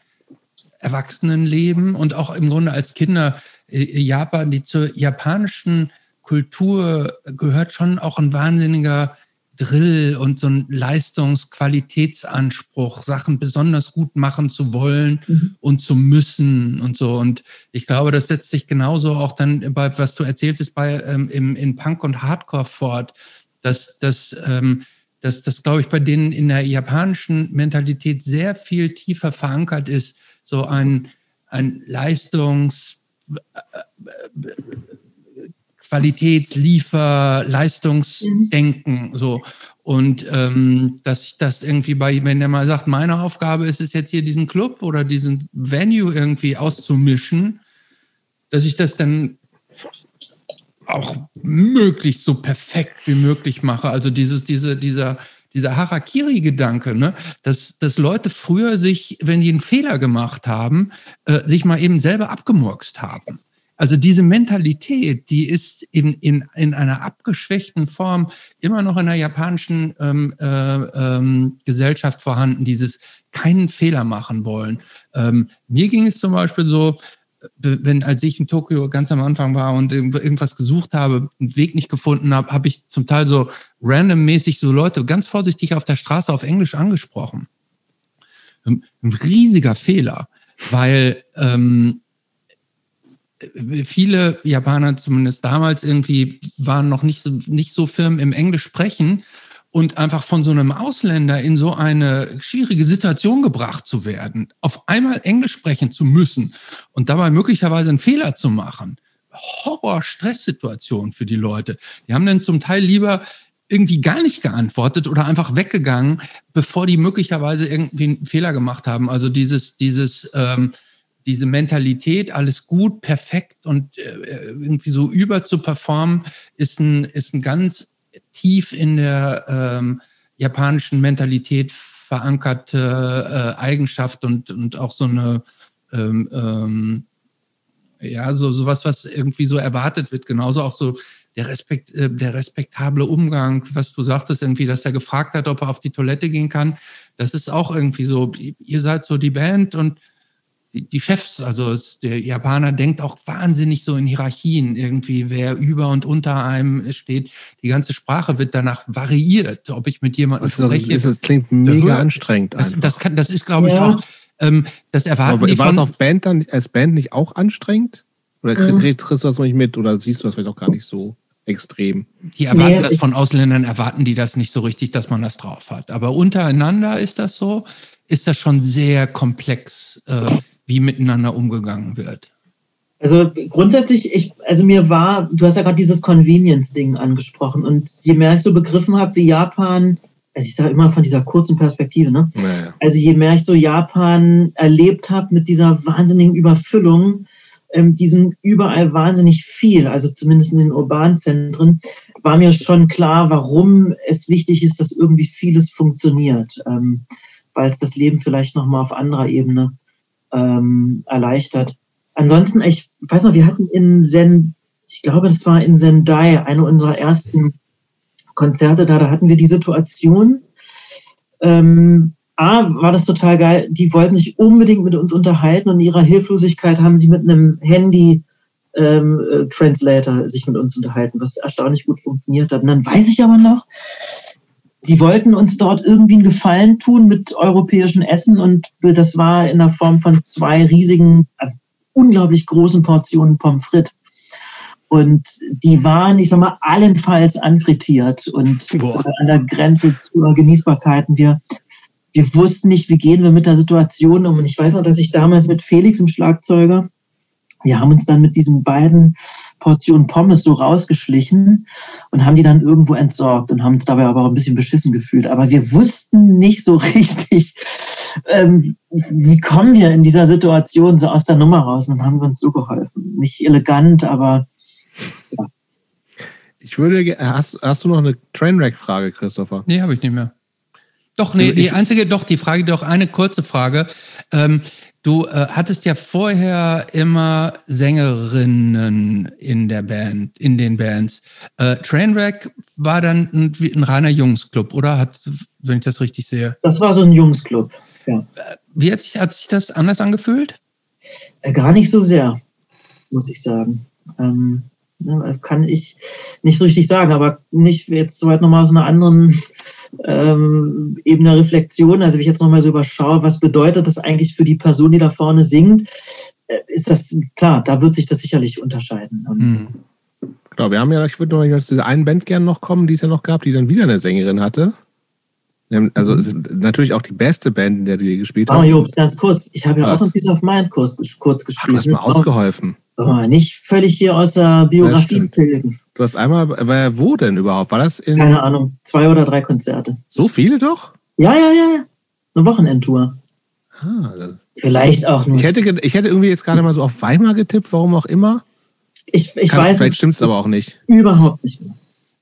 Erwachsenenleben und auch im Grunde als Kinder. Äh, Japan, die zur japanischen Kultur gehört schon auch ein wahnsinniger Drill und so ein Leistungsqualitätsanspruch, Sachen besonders gut machen zu wollen mhm. und zu müssen und so. Und ich glaube, das setzt sich genauso auch dann bei, was du erzähltest, bei ähm, im, in Punk und Hardcore fort, dass, dass, ähm, dass das, glaube ich, bei denen in der japanischen Mentalität sehr viel tiefer verankert ist, so ein, ein Leistungs- Qualitätsliefer, Leistungsdenken, so. Und ähm, dass ich das irgendwie bei, wenn der mal sagt, meine Aufgabe ist es jetzt hier diesen Club oder diesen Venue irgendwie auszumischen, dass ich das dann auch möglichst so perfekt wie möglich mache. Also dieses, diese, dieser, dieser Harakiri-Gedanke, ne? dass, dass Leute früher sich, wenn die einen Fehler gemacht haben, äh, sich mal eben selber abgemurkst haben. Also diese Mentalität, die ist in, in, in einer abgeschwächten Form immer noch in der japanischen ähm, äh, ähm, Gesellschaft vorhanden, dieses keinen Fehler machen wollen. Ähm, mir ging es zum Beispiel so, wenn als ich in Tokio ganz am Anfang war und irgendwas gesucht habe, einen Weg nicht gefunden habe, habe ich zum Teil so randommäßig so Leute ganz vorsichtig auf der Straße auf Englisch angesprochen. Ein riesiger Fehler, weil ähm, viele Japaner, zumindest damals irgendwie, waren noch nicht so, nicht so firm im Englisch sprechen und einfach von so einem Ausländer in so eine schwierige Situation gebracht zu werden, auf einmal Englisch sprechen zu müssen und dabei möglicherweise einen Fehler zu machen. Horror-Stresssituation für die Leute. Die haben dann zum Teil lieber irgendwie gar nicht geantwortet oder einfach weggegangen, bevor die möglicherweise irgendwie einen Fehler gemacht haben. Also dieses, dieses, ähm, diese Mentalität, alles gut, perfekt und äh, irgendwie so über zu performen, ist ein, ist ein ganz tief in der ähm, japanischen Mentalität verankerte äh, Eigenschaft und, und auch so eine, ähm, ähm, ja, so sowas, was irgendwie so erwartet wird. Genauso auch so der, Respekt, äh, der respektable Umgang, was du sagtest, irgendwie, dass er gefragt hat, ob er auf die Toilette gehen kann. Das ist auch irgendwie so, ihr seid so die Band und die, die Chefs, also es, der Japaner denkt auch wahnsinnig so in Hierarchien irgendwie, wer über und unter einem steht. Die ganze Sprache wird danach variiert, ob ich mit jemandem spreche. Das, das klingt mega anstrengend. Das, das, kann, das ist, glaube ich, ja. auch, ähm, das erwarten Aber die war es auf Band dann, als Band nicht auch anstrengend? Oder kriegst du das noch nicht mit oder siehst du das vielleicht auch gar nicht so extrem? Die erwarten nee, das von Ausländern, erwarten die das nicht so richtig, dass man das drauf hat. Aber untereinander ist das so, ist das schon sehr komplex. Äh, wie miteinander umgegangen wird? Also grundsätzlich, ich, also mir war, du hast ja gerade dieses Convenience-Ding angesprochen und je mehr ich so begriffen habe, wie Japan, also ich sage immer von dieser kurzen Perspektive, ne? Naja. Also je mehr ich so Japan erlebt habe mit dieser wahnsinnigen Überfüllung, ähm, diesen überall wahnsinnig viel, also zumindest in den urbanen Zentren, war mir schon klar, warum es wichtig ist, dass irgendwie vieles funktioniert, ähm, weil es das Leben vielleicht nochmal auf anderer Ebene ähm, erleichtert. Ansonsten, ich weiß noch, wir hatten in Zen, ich glaube, das war in Sendai, eine unserer ersten Konzerte da, da hatten wir die Situation, ähm, A, war das total geil, die wollten sich unbedingt mit uns unterhalten und in ihrer Hilflosigkeit haben sie mit einem Handy ähm, äh, Translator sich mit uns unterhalten, was erstaunlich gut funktioniert hat. Und dann weiß ich aber noch, die wollten uns dort irgendwie einen Gefallen tun mit europäischem Essen und das war in der Form von zwei riesigen, also unglaublich großen Portionen Pommes frites. Und die waren, ich sag mal, allenfalls anfrittiert und Boah. an der Grenze zur Genießbarkeit. Wir, wir wussten nicht, wie gehen wir mit der Situation um. Und ich weiß noch, dass ich damals mit Felix im Schlagzeuger, wir haben uns dann mit diesen beiden Portion Pommes so rausgeschlichen und haben die dann irgendwo entsorgt und haben uns dabei aber auch ein bisschen beschissen gefühlt. Aber wir wussten nicht so richtig, ähm, wie kommen wir in dieser Situation so aus der Nummer raus und haben wir uns so geholfen. Nicht elegant, aber ja. Ich würde, hast, hast du noch eine Trainwreck-Frage, Christopher? Nee, habe ich nicht mehr. Doch, nee, die einzige, doch, die Frage, doch eine kurze Frage. Ähm, Du äh, hattest ja vorher immer Sängerinnen in der Band, in den Bands. Äh, Trainwreck war dann ein, ein, reiner Jungsclub, oder? Hat, wenn ich das richtig sehe. Das war so ein Jungsclub, ja. Äh, wie hat sich, hat sich das anders angefühlt? Äh, gar nicht so sehr, muss ich sagen. Ähm, kann ich nicht so richtig sagen, aber nicht jetzt soweit nochmal aus einer anderen ähm, eben eine Reflexion, also wenn ich jetzt nochmal so überschaue, was bedeutet das eigentlich für die Person, die da vorne singt, äh, ist das klar, da wird sich das sicherlich unterscheiden. Hm. Genau, wir haben ja, ich würde noch zu dieser einen Band gerne noch kommen, die es ja noch gab, die dann wieder eine Sängerin hatte. Also es ist natürlich auch die beste Band, in der du hier gespielt hast. Mario, ganz kurz, ich habe ja was? auch ein Piece of Mind kurz, kurz gespielt. Ach, du hast mal ausgeholfen. Oh, nicht völlig hier aus der Biografie pilgen. Du hast einmal, wo denn überhaupt? War das in. Keine Ahnung, zwei oder drei Konzerte. So viele doch? Ja, ja, ja, ja. Eine Wochenendtour. Ah, Vielleicht auch nicht. Ich hätte, ich hätte irgendwie jetzt gerade mal so auf Weimar getippt, warum auch immer. Ich, ich Kann, weiß Vielleicht stimmt es aber auch nicht. Überhaupt nicht mehr.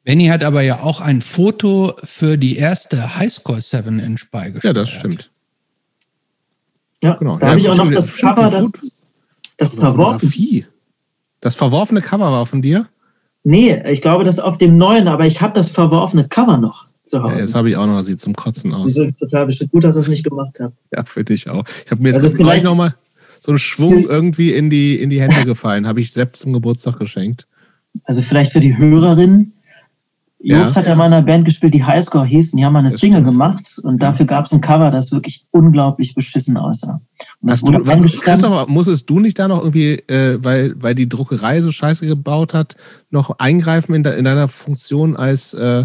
Benny hat aber ja auch ein Foto für die erste Highscore 7 Inch beigestellt. Ja, das stimmt. Ja, genau. Da ja, habe ich auch noch das Cover, das das verworfen. Das verworfene Cover war von dir? Nee, ich glaube, das auf dem neuen, aber ich habe das verworfene Cover noch zu Hause. Ja, das habe ich auch noch, das sieht zum Kotzen aus. Das ist total bestimmt gut, dass ich das nicht gemacht habe. Ja, finde ich auch. Ich habe mir jetzt also gleich nochmal so einen Schwung irgendwie in die, in die Hände gefallen. habe ich Sepp zum Geburtstag geschenkt. Also vielleicht für die Hörerinnen, Jobs ja. hat ja mal in einer Band gespielt, die Highscore hieß, und die haben mal eine das Single stimmt. gemacht und dafür gab es ein Cover, das wirklich unglaublich beschissen aussah. Und das wurde du, Christopher, musstest du nicht da noch irgendwie, äh, weil, weil die Druckerei so scheiße gebaut hat, noch eingreifen in, de, in deiner Funktion als, äh,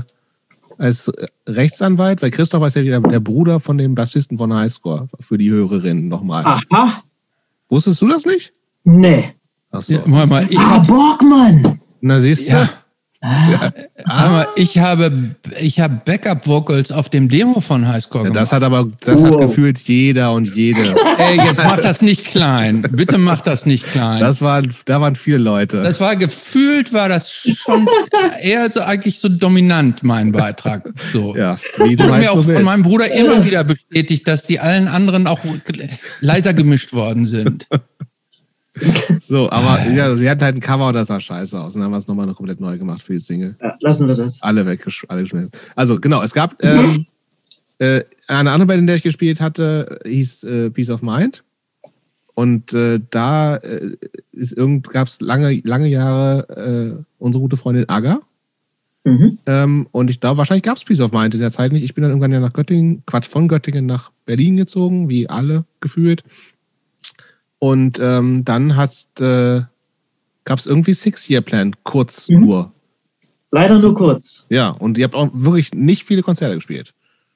als Rechtsanwalt? Weil Christopher ist ja der, der Bruder von dem Bassisten von Highscore, für die Hörerinnen nochmal. Aha. Wusstest du das nicht? Nee. Ach so. Ja, mal, mal, ah, Borgmann! Na, siehst du? Ja. Ah. Aber ich habe, ich habe Backup-Vocals auf dem Demo von Highscore ja, Das hat aber, das oh. hat gefühlt jeder und jede. Ey, jetzt mach das nicht klein. Bitte mach das nicht klein. Das war, da waren viele Leute. Das war gefühlt, war das schon eher so eigentlich so dominant, mein Beitrag. So. Ja, wie du mir auch von meinem Bruder immer wieder bestätigt, dass die allen anderen auch leiser gemischt worden sind. So, aber ja, wir hatten halt ein Cover und das sah scheiße aus. Und dann haben wir es nochmal komplett neu gemacht für die Single. Ja, lassen wir das. Alle weggeschmissen. Also genau, es gab ähm, äh, eine andere Band, in der ich gespielt hatte, hieß äh, Peace of Mind. Und äh, da äh, gab es lange, lange Jahre äh, unsere gute Freundin Aga. Mhm. Ähm, und ich glaube, wahrscheinlich gab es Peace of Mind in der Zeit nicht. Ich bin dann irgendwann ja nach Göttingen, Quatsch, von Göttingen nach Berlin gezogen, wie alle gefühlt. Und ähm, dann äh, gab es irgendwie Six-Year-Plan, kurz mhm. nur. Leider nur kurz. Ja, und ihr habt auch wirklich nicht viele Konzerte gespielt.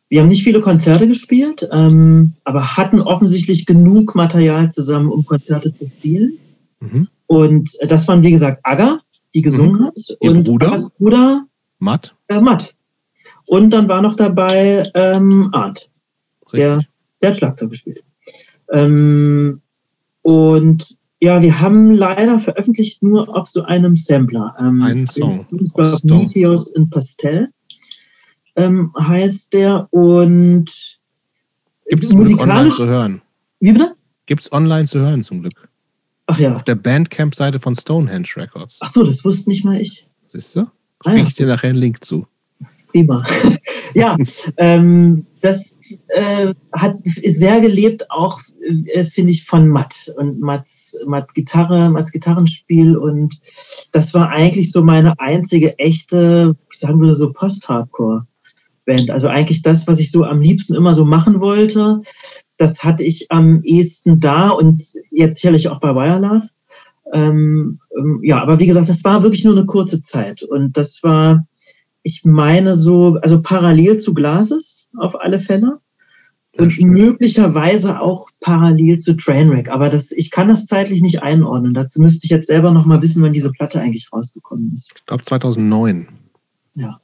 Wir haben nicht viele Konzerte gespielt, ähm, aber hatten offensichtlich genug Material zusammen, um Konzerte zu spielen. Mhm. Und das waren, wie gesagt, Aga, die gesungen mhm. hat. Ihr und Bruder? Agas Bruder Matt. Äh, Matt. Und dann war noch dabei ähm, Arndt. Der, der hat Schlagzeug gespielt. Ähm, und ja, wir haben leider veröffentlicht nur auf so einem Sampler. Ähm, Einen Song. Meteors in Pastel ähm, heißt der. Und gibt es online zu hören? Wie bitte? Gibt es online zu hören zum Glück. Ach ja. Auf der Bandcamp-Seite von Stonehenge Records. Ach so, das wusste nicht mal ich. Siehst du? Ah, Kriege ich dir nachher einen Link zu. Prima. ja, ähm, das äh, hat sehr gelebt, auch äh, finde ich, von Matt und Matts, Matt Gitarre, Matts Gitarrenspiel. Und das war eigentlich so meine einzige echte, ich sagen würde, so Post-Hardcore-Band. Also eigentlich das, was ich so am liebsten immer so machen wollte. Das hatte ich am ehesten da und jetzt sicherlich auch bei Wirelove. Ähm, ähm, ja, aber wie gesagt, das war wirklich nur eine kurze Zeit. Und das war ich meine so, also parallel zu Glases auf alle Fälle. Und möglicherweise auch parallel zu Trainwreck. Aber das, ich kann das zeitlich nicht einordnen. Dazu müsste ich jetzt selber noch mal wissen, wann diese Platte eigentlich rausgekommen ist. Ich glaube 2009. Ja.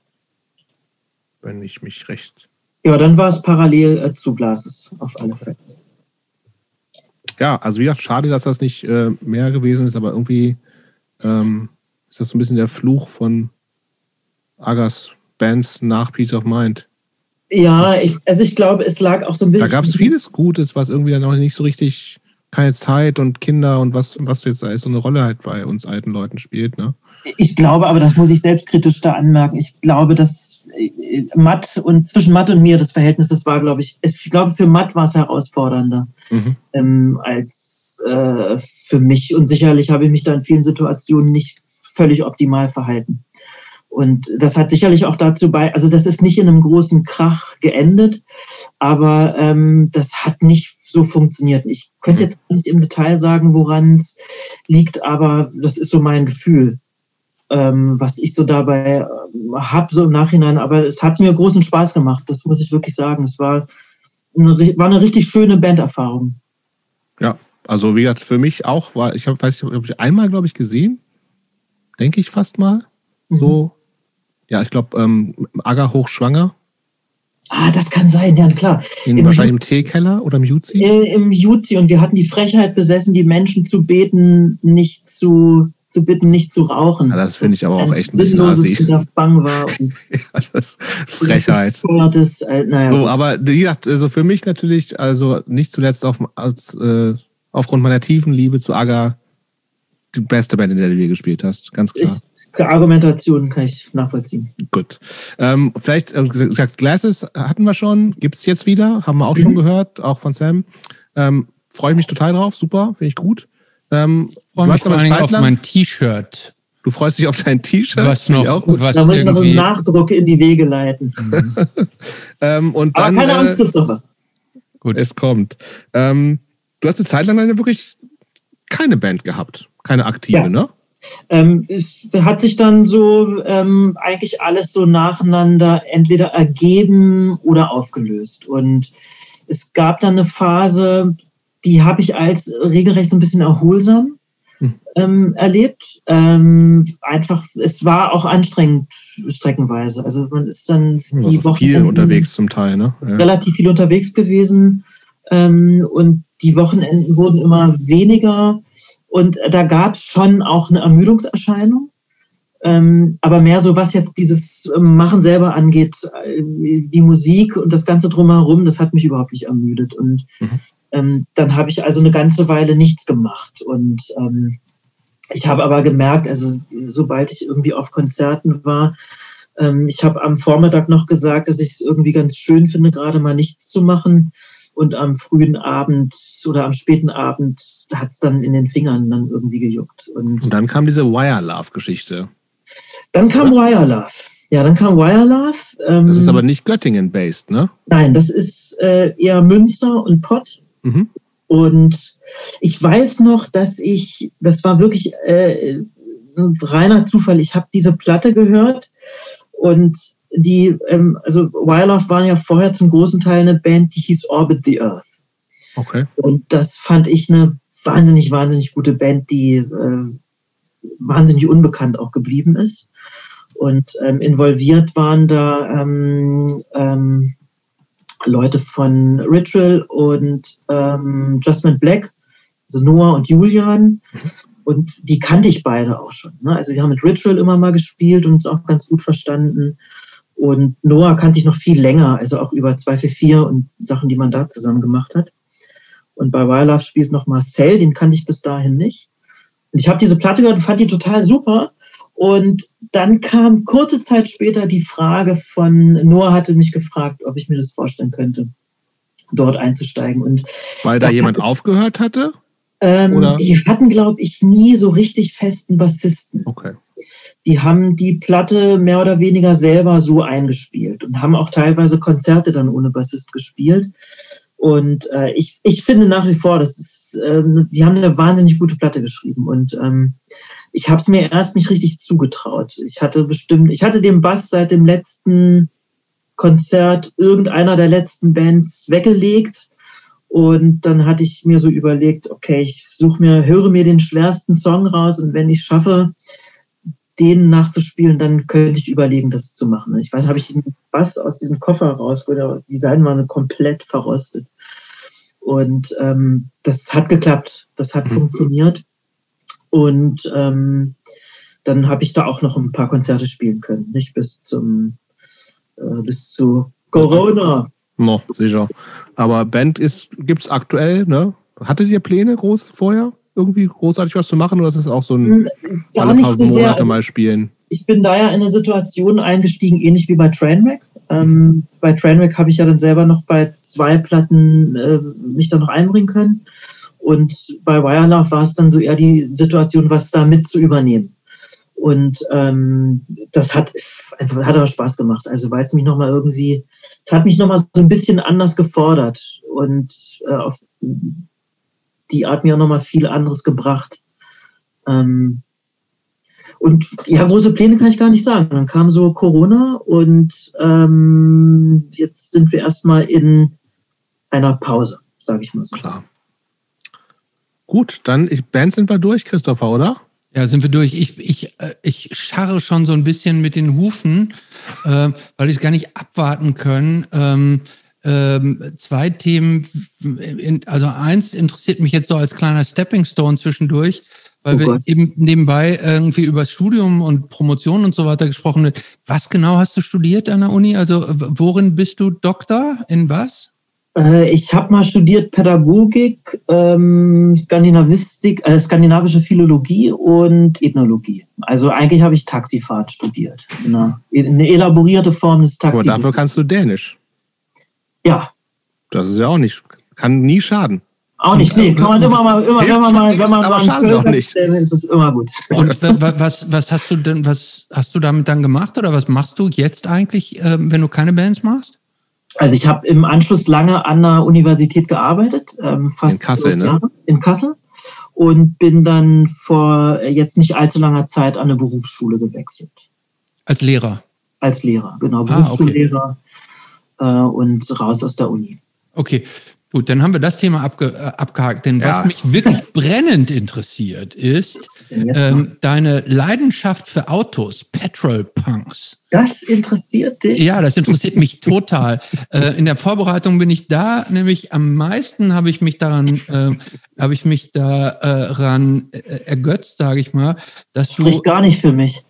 Wenn ich mich recht. Ja, dann war es parallel äh, zu Glases, auf alle Fälle. Ja, also wie gesagt, schade, dass das nicht äh, mehr gewesen ist, aber irgendwie ähm, ist das so ein bisschen der Fluch von Agas Bands nach Peace of Mind. Ja, ich, also ich glaube, es lag auch so ein bisschen. Da gab es vieles Gutes, was irgendwie dann noch nicht so richtig keine Zeit und Kinder und was, was jetzt so eine Rolle halt bei uns alten Leuten spielt, ne? Ich glaube, aber das muss ich selbstkritisch da anmerken. Ich glaube, dass äh, Matt und zwischen Matt und mir das Verhältnis, das war, glaube ich, ich glaube, für Matt war es herausfordernder mhm. ähm, als äh, für mich. Und sicherlich habe ich mich da in vielen Situationen nicht völlig optimal verhalten. Und das hat sicherlich auch dazu bei, also das ist nicht in einem großen Krach geendet, aber ähm, das hat nicht so funktioniert. Ich könnte mhm. jetzt nicht im Detail sagen, woran es liegt, aber das ist so mein Gefühl, ähm, was ich so dabei äh, habe, so im Nachhinein. Aber es hat mir großen Spaß gemacht, das muss ich wirklich sagen. Es war eine, war eine richtig schöne Banderfahrung. Ja, also wie gesagt, für mich auch war, ich habe, weiß nicht, habe ich einmal, glaube ich, gesehen, denke ich fast mal. So, mhm ja, ich glaube, ähm, Aga hochschwanger. Ah, das kann sein, ja, klar. In, Im wahrscheinlich im Teekeller oder im Juzi? Äh, Im Juzi und wir hatten die Frechheit besessen, die Menschen zu beten, nicht zu, zu bitten, nicht zu rauchen. Ja, das finde ich aber auch echt ein bisschen assi. war. ja, das Frechheit. Das, äh, naja, so, aber wie gesagt, also für mich natürlich, also nicht zuletzt auf, als, äh, aufgrund meiner tiefen Liebe zu Aga die beste Band, in der du je gespielt hast, ganz klar. Ich, Argumentation kann ich nachvollziehen. Gut. Ähm, vielleicht, äh, gesagt, Glasses hatten wir schon, gibt es jetzt wieder, haben wir auch mhm. schon gehört, auch von Sam. Ähm, Freue ich mich total drauf, super, finde ich gut. Ähm, freue mich vor allem auf mein T-Shirt. Du freust dich auf dein T-Shirt? Was noch, auch was da muss ich noch einen Nachdruck in die Wege leiten. Mhm. ähm, und dann, Aber keine Angst, äh, Christopher. Gut. Es kommt. Ähm, du hast eine Zeit lang eine wirklich keine Band gehabt. Keine aktive, ja. ne? Ähm, es hat sich dann so ähm, eigentlich alles so nacheinander entweder ergeben oder aufgelöst. Und es gab dann eine Phase, die habe ich als regelrecht so ein bisschen erholsam hm. ähm, erlebt. Ähm, einfach, es war auch anstrengend streckenweise. Also man ist dann die also Wochen viel unterwegs zum Teil, ne? Ja. Relativ viel unterwegs gewesen ähm, und die Wochenenden wurden immer weniger und da gab es schon auch eine Ermüdungserscheinung. Ähm, aber mehr so, was jetzt dieses ähm, Machen selber angeht, äh, die Musik und das Ganze drumherum, das hat mich überhaupt nicht ermüdet. Und mhm. ähm, dann habe ich also eine ganze Weile nichts gemacht. Und ähm, ich habe aber gemerkt, also sobald ich irgendwie auf Konzerten war, ähm, ich habe am Vormittag noch gesagt, dass ich es irgendwie ganz schön finde, gerade mal nichts zu machen. Und am frühen Abend oder am späten Abend hat es dann in den Fingern dann irgendwie gejuckt. Und, und dann kam diese Wire Love-Geschichte. Dann kam Wire Love. Ja, dann kam Wire Love. Ähm, das ist aber nicht Göttingen-based, ne? Nein, das ist äh, eher Münster und Pott. Mhm. Und ich weiß noch, dass ich, das war wirklich äh, ein reiner Zufall. Ich habe diese Platte gehört und die, ähm, also Wildlife waren ja vorher zum großen Teil eine Band, die hieß Orbit the Earth. Okay. Und das fand ich eine wahnsinnig, wahnsinnig gute Band, die äh, wahnsinnig unbekannt auch geblieben ist. Und ähm, involviert waren da ähm, ähm, Leute von Ritual und ähm, Justman Black, also Noah und Julian. Mhm. Und die kannte ich beide auch schon. Ne? Also wir haben mit Ritual immer mal gespielt und uns auch ganz gut verstanden. Und Noah kannte ich noch viel länger, also auch über 244 und Sachen, die man da zusammen gemacht hat. Und bei Wildlife spielt noch Marcel, den kannte ich bis dahin nicht. Und ich habe diese Platte gehört und fand die total super. Und dann kam kurze Zeit später die Frage von, Noah hatte mich gefragt, ob ich mir das vorstellen könnte, dort einzusteigen. Und Weil da jemand hatte, aufgehört hatte? Ähm, die hatten, glaube ich, nie so richtig festen Bassisten. Okay die haben die Platte mehr oder weniger selber so eingespielt und haben auch teilweise Konzerte dann ohne Bassist gespielt. Und äh, ich, ich finde nach wie vor, das ist, ähm, die haben eine wahnsinnig gute Platte geschrieben. Und ähm, ich habe es mir erst nicht richtig zugetraut. Ich hatte bestimmt, ich hatte den Bass seit dem letzten Konzert irgendeiner der letzten Bands weggelegt. Und dann hatte ich mir so überlegt, okay, ich suche mir, höre mir den schwersten Song raus und wenn ich schaffe, denen nachzuspielen, dann könnte ich überlegen, das zu machen. Ich weiß, habe ich den Bass aus diesem Koffer raus, wo der, die Seiten waren komplett verrostet. Und ähm, das hat geklappt, das hat mhm. funktioniert. Und ähm, dann habe ich da auch noch ein paar Konzerte spielen können, nicht bis zum äh, bis zu Corona. No, sicher. Aber Band ist gibt's aktuell, ne? Hattet ihr Pläne groß vorher? Irgendwie großartig was zu machen oder ist es auch so ein Gar alle paar so Monate also, mal spielen? Ich bin da ja in eine Situation eingestiegen, ähnlich wie bei Trainwreck. Ähm, bei Trainwreck habe ich ja dann selber noch bei zwei Platten äh, mich da noch einbringen können. Und bei Wirelove war es dann so eher die Situation, was da mit zu übernehmen. Und ähm, das hat einfach hat aber Spaß gemacht. Also weil es mich nochmal irgendwie, es hat mich nochmal so ein bisschen anders gefordert und äh, auf die hat mir auch nochmal viel anderes gebracht. Ähm, und ja, große Pläne kann ich gar nicht sagen. Dann kam so Corona und ähm, jetzt sind wir erstmal in einer Pause, sage ich mal so. Klar. Gut, dann ich, Band sind wir durch, Christopher, oder? Ja, sind wir durch. Ich, ich, äh, ich scharre schon so ein bisschen mit den Hufen, äh, weil ich es gar nicht abwarten können. Ähm, ähm, zwei Themen. Also eins interessiert mich jetzt so als kleiner Stepping Stone zwischendurch, weil oh wir eben nebenbei irgendwie über Studium und Promotion und so weiter gesprochen haben. Was genau hast du studiert an der Uni? Also worin bist du Doktor? In was? Äh, ich habe mal studiert Pädagogik, ähm, Skandinavistik, äh, skandinavische Philologie und Ethnologie. Also eigentlich habe ich Taxifahrt studiert. Eine, eine elaborierte Form des Taxifahrt. Aber dafür kannst du Dänisch. Ja. Das ist ja auch nicht, kann nie schaden. Auch nicht, nee, kann man immer mal, immer, wenn man mal, wenn man mal einen dann ist es immer gut. Und was, was hast du denn, was hast du damit dann gemacht oder was machst du jetzt eigentlich, ähm, wenn du keine Bands machst? Also ich habe im Anschluss lange an der Universität gearbeitet, ähm, fast in Kassel, ne? In Kassel und bin dann vor jetzt nicht allzu langer Zeit an eine Berufsschule gewechselt. Als Lehrer? Als Lehrer, genau, Berufsschullehrer. Ah, okay äh, und raus aus der Uni. Okay. Gut, dann haben wir das Thema abge, äh, abgehakt. Denn Ja. was mich wirklich brennend interessiert, ist ähm, deine Leidenschaft für Autos, Petrol Punks. Das interessiert dich? Ja, das interessiert mich total. Äh, in der Vorbereitung bin ich da, nämlich am meisten habe ich mich daran, äh, habe ich mich daran äh, ergötzt, sage ich mal, dass du. Spricht gar nicht für mich.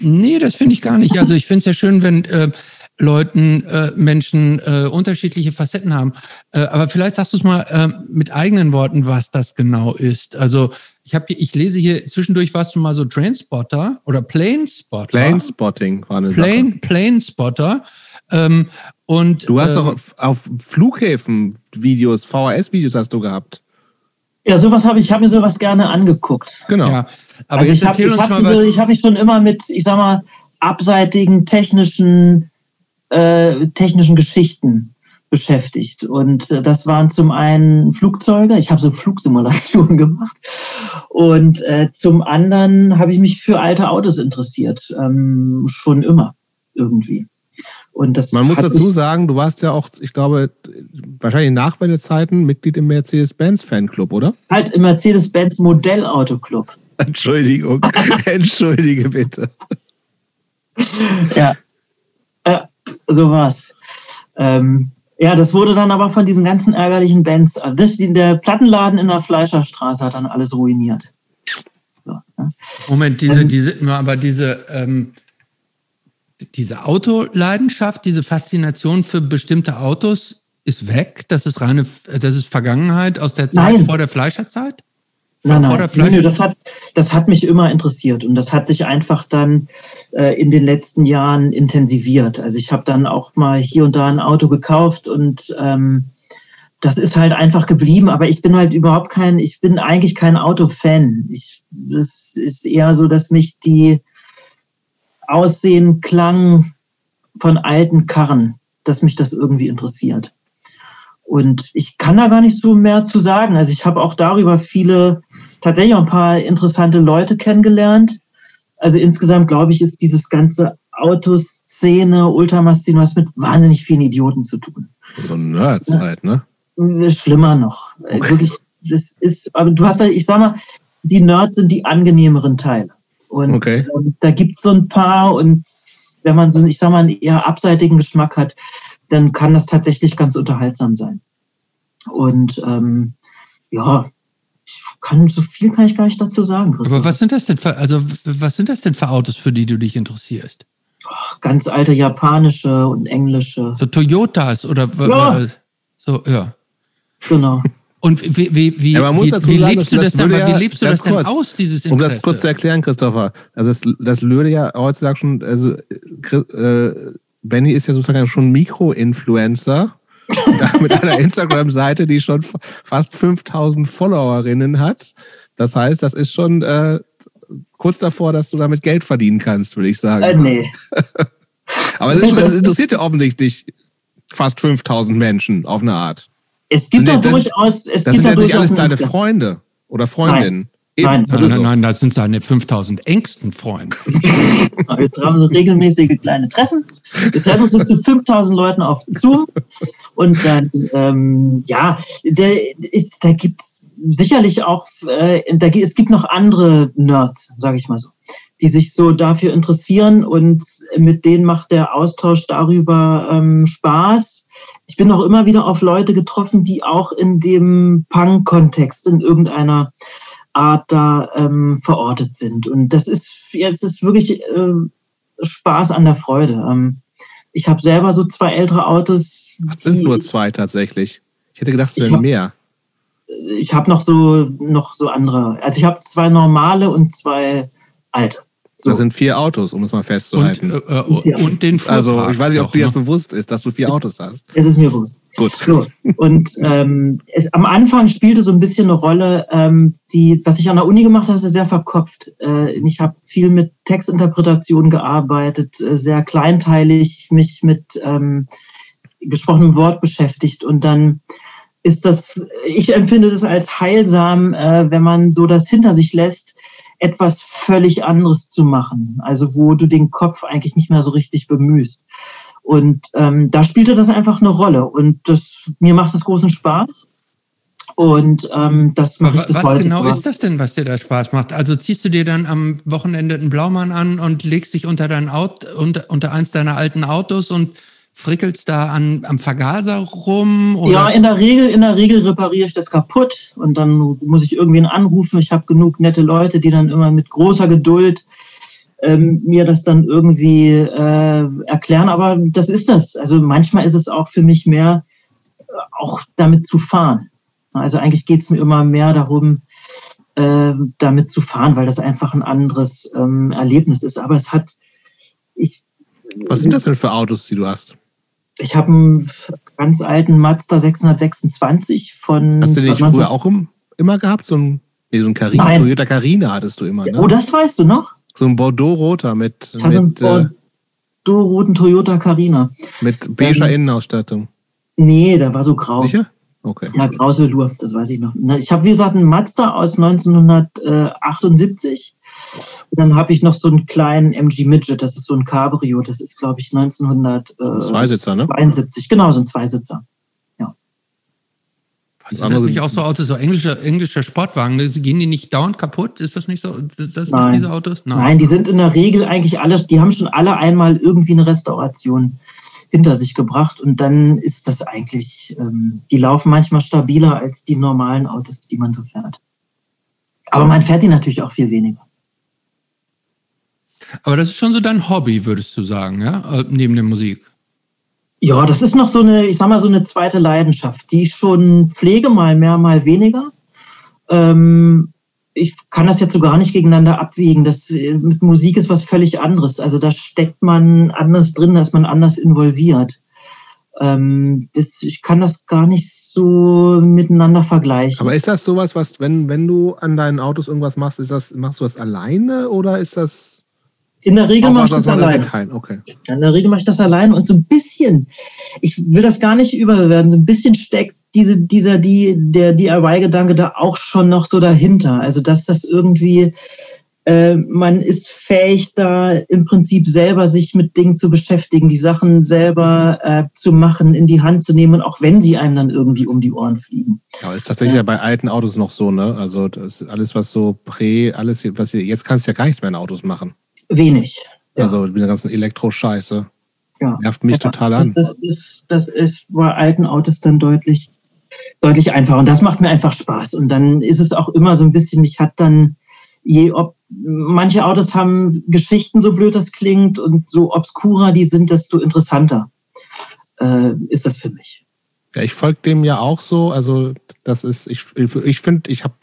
Nee, das finde ich gar nicht. Also ich finde es ja schön, wenn äh, Leuten, äh, Menschen äh, unterschiedliche Facetten haben. Äh, aber vielleicht sagst du es mal äh, mit eigenen Worten, was das genau ist. Also ich habe, ich lese hier zwischendurch warst du mal so Trainspotter oder Planespotter. Planespotting war eine Sache. Plane, Planespotter. Ähm, und Du hast ähm, doch auf, auf Flughäfen Videos, VHS-Videos hast du gehabt. Ja, sowas habe ich, ich habe mir sowas gerne angeguckt. Genau. ja. Aber also jetzt ich habe ich hab mich schon immer mit, ich sag mal, abseitigen technischen, äh, technischen Geschichten beschäftigt. Und äh, das waren zum einen Flugzeuge, ich habe so Flugsimulationen gemacht. Und äh, zum anderen habe ich mich für alte Autos interessiert. Ähm, schon immer irgendwie. Und das Man muss dazu sagen, du warst ja auch, ich glaube, wahrscheinlich nach Zeiten Mitglied im Mercedes-Benz-Fanclub, oder? halt im Mercedes-Benz Modellautoclub. Entschuldigung. Entschuldige bitte. Ja, so war's. Ähm, ja, das wurde dann aber von diesen ganzen ärgerlichen Bands, äh, das, der Plattenladen in der Fleischerstraße hat dann alles ruiniert. So, ne? Moment, diese, Ähm, diese, nur aber diese, ähm, diese Autoleidenschaft, diese Faszination für bestimmte Autos ist weg. Das ist reine, das ist Vergangenheit aus der Zeit Nein. vor der Fleischerzeit. Nein, nein, Fleisch- nö, das, hat, das hat mich immer interessiert und das hat sich einfach dann äh, in den letzten Jahren intensiviert. Also ich habe dann auch mal hier und da ein Auto gekauft und ähm, das ist halt einfach geblieben, aber ich bin halt überhaupt kein, ich bin eigentlich kein Autofan. Ich, das ist eher so, dass mich die Aussehen, Klang von alten Karren, dass mich das irgendwie interessiert. Und ich kann da gar nicht so mehr zu sagen. Also ich habe auch darüber viele, tatsächlich auch ein paar interessante Leute kennengelernt. Also insgesamt glaube ich, ist dieses ganze Autoszene, Ultramastin, was mit wahnsinnig vielen Idioten zu tun. So Nerds Ja. halt, ne? Schlimmer noch. Äh, Okay. Wirklich, das ist, aber du hast ja, ich sag mal, die Nerds sind die angenehmeren Teile. Und Okay. ähm, da gibt's so ein paar und wenn man so, ich sag mal, einen eher abseitigen Geschmack hat, dann kann das tatsächlich ganz unterhaltsam sein. Und ähm, ja, ich kann so viel kann ich gar nicht dazu sagen. Christoph. Aber was sind das denn für, also was sind das denn für Autos, für die du dich interessierst? Ganz alte japanische und englische. So Toyotas oder Ja. so, ja. Genau. Und wie, wie, wie, Ja, wie, wie sagen, lebst du das, das denn, würde wie ja- lebst du das denn kurz, aus, dieses Um Interesse? das kurz zu erklären, Christopher, also das, das löde ja heutzutage schon, also äh, Benny ist ja sozusagen schon Mikro-Influencer mit einer Instagram-Seite, die schon fa- fast 5000 Followerinnen hat. Das heißt, das ist schon äh, kurz davor, dass du damit Geld verdienen kannst, würde ich sagen. Äh, nee. Aber es, ist, es interessiert ja offensichtlich fast 5000 Menschen auf eine Art. Es gibt doch durchaus, es Das gibt sind doch ja nicht alles deine Freunde oder Freundinnen. Nein, Nein, nein, nein, das sind seine 5000 engsten Freunde. Wir haben so regelmäßige kleine Treffen. Wir treffen uns so zu 5000 Leuten auf Zoom. Und dann, ähm, ja, der, da gibt's sicherlich auch, äh, da, es gibt noch andere Nerds, sage ich mal so, die sich so dafür interessieren und mit denen macht der Austausch darüber ähm, Spaß. Ich bin auch immer wieder auf Leute getroffen, die auch in dem Punk-Kontext in irgendeiner Art da ähm, verortet sind. Und das ist jetzt ist wirklich ähm, Spaß an der Freude. Ähm, ich habe selber so zwei ältere Autos. Das sind nur zwei tatsächlich. Ich hätte gedacht, es wären mehr. Ich habe noch so noch so andere. Also ich habe zwei normale und zwei alte. So. Das sind vier Autos, um es mal Und, festzuhalten. äh, äh, und den Fuhrpark also, ich weiß nicht, ob dir das ne? bewusst ist, dass du vier Autos hast. Es ist mir bewusst. Gut. So, und ähm, es, am Anfang spielte so ein bisschen eine Rolle, ähm, die, was ich an der Uni gemacht habe, ist sehr verkopft. Äh, ich habe viel mit Textinterpretation gearbeitet, äh, sehr kleinteilig mich mit ähm, gesprochenem Wort beschäftigt und dann ist das, ich empfinde das als heilsam, äh, wenn man so das hinter sich lässt, etwas völlig anderes zu machen. Also wo du den Kopf eigentlich nicht mehr so richtig bemühst. Und ähm, da spielte das einfach eine Rolle. Und das, mir macht es großen Spaß. Und ähm, das mache ich bis was heute. genau immer. ist das denn, was dir da Spaß macht? Also ziehst du dir dann am Wochenende einen Blaumann an und legst dich unter dein Auto, unter, unter eins deiner alten Autos und frickelst da an, am Vergaser rum? Oder? Ja, in der Regel, in der Regel repariere ich das kaputt und dann muss ich irgendwen anrufen. Ich habe genug nette Leute, die dann immer mit großer Geduld ähm, mir das dann irgendwie äh, erklären. Aber das ist das. Also manchmal ist es auch für mich mehr, äh, auch damit zu fahren. Also eigentlich geht es mir immer mehr darum, äh, damit zu fahren, weil das einfach ein anderes ähm, Erlebnis ist. Aber es hat, ich, Was sind das denn für Autos, die du hast? Ich habe einen ganz alten Mazda 626 von. Hast du den nicht 19 früher auch im, immer gehabt? So ein, nee, so ein Carina, Nein. Toyota Carina hattest du immer, ne? Oh, das weißt du noch? So ein Bordeaux-roter mit, Ich hatte einen mit, äh, Bordeaux-roten Toyota Carina. mit beiger Ähm, Innenausstattung. Nee, der war so grau. Sicher? Okay. Ja, graues Velour, das weiß ich noch. Ich habe, wie gesagt, einen Mazda aus 1978. Und dann habe ich noch so einen kleinen MG Midget, das ist so ein Cabrio, das ist, glaube ich, 1972. Zweisitzer, ne? Genau, so ein Zweisitzer. Sind das nicht auch so Autos, so englische, englische Sportwagen? Das- Gehen die nicht dauernd kaputt? Ist das nicht so? Das das Nein. nicht diese Autos? Nein, die sind in der Regel eigentlich alle, die haben schon alle einmal irgendwie eine Restauration hinter sich gebracht und dann ist das eigentlich, ähm, die laufen manchmal stabiler als die normalen Autos, die man so fährt. Aber man fährt die natürlich auch viel weniger. Aber das ist schon so dein Hobby, würdest du sagen, ja? Äh, Neben der Musik. Ja, das ist noch so eine, ich sag mal, so eine zweite Leidenschaft, die ich schon pflege, mal mehr, mal weniger. Ähm, ich kann das jetzt so gar nicht gegeneinander abwiegen. Das äh, mit Musik ist was völlig anderes. Also da steckt man anders drin, da ist man anders involviert. Ähm, das, ich kann das gar nicht so miteinander vergleichen. Aber ist das sowas, was, wenn, wenn du an deinen Autos irgendwas machst, ist das, machst du das alleine oder ist das In der Regel mache ich das allein. Okay. In der Regel mache ich das allein und so ein bisschen, ich will das gar nicht überbewerten, so ein bisschen steckt diese, dieser, die, der DIY-Gedanke da auch schon noch so dahinter. Also, dass das irgendwie, äh, man ist fähig, da im Prinzip selber sich mit Dingen zu beschäftigen, die Sachen selber äh, zu machen, in die Hand zu nehmen, auch wenn sie einem dann irgendwie um die Ohren fliegen. Ja, ist tatsächlich ja. bei alten Autos noch so, ne? Also das ist alles, was so Prä, alles, was jetzt kannst du ja gar nichts mehr in Autos machen. Wenig. Ja. Also mit der ganzen Elektroscheiße. Ja. Nervt mich Ja, total an. das, ist, das ist bei alten Autos dann deutlich, deutlich einfacher. Und das macht mir einfach Spaß. Und dann ist es auch immer so ein bisschen, ich hatte dann, je ob, manche Autos haben Geschichten, so blöd das klingt, und so obskurer die sind, desto interessanter äh, ist das für mich. Ja, ich folge dem ja auch so. Also das ist, ich, ich finde, ich habe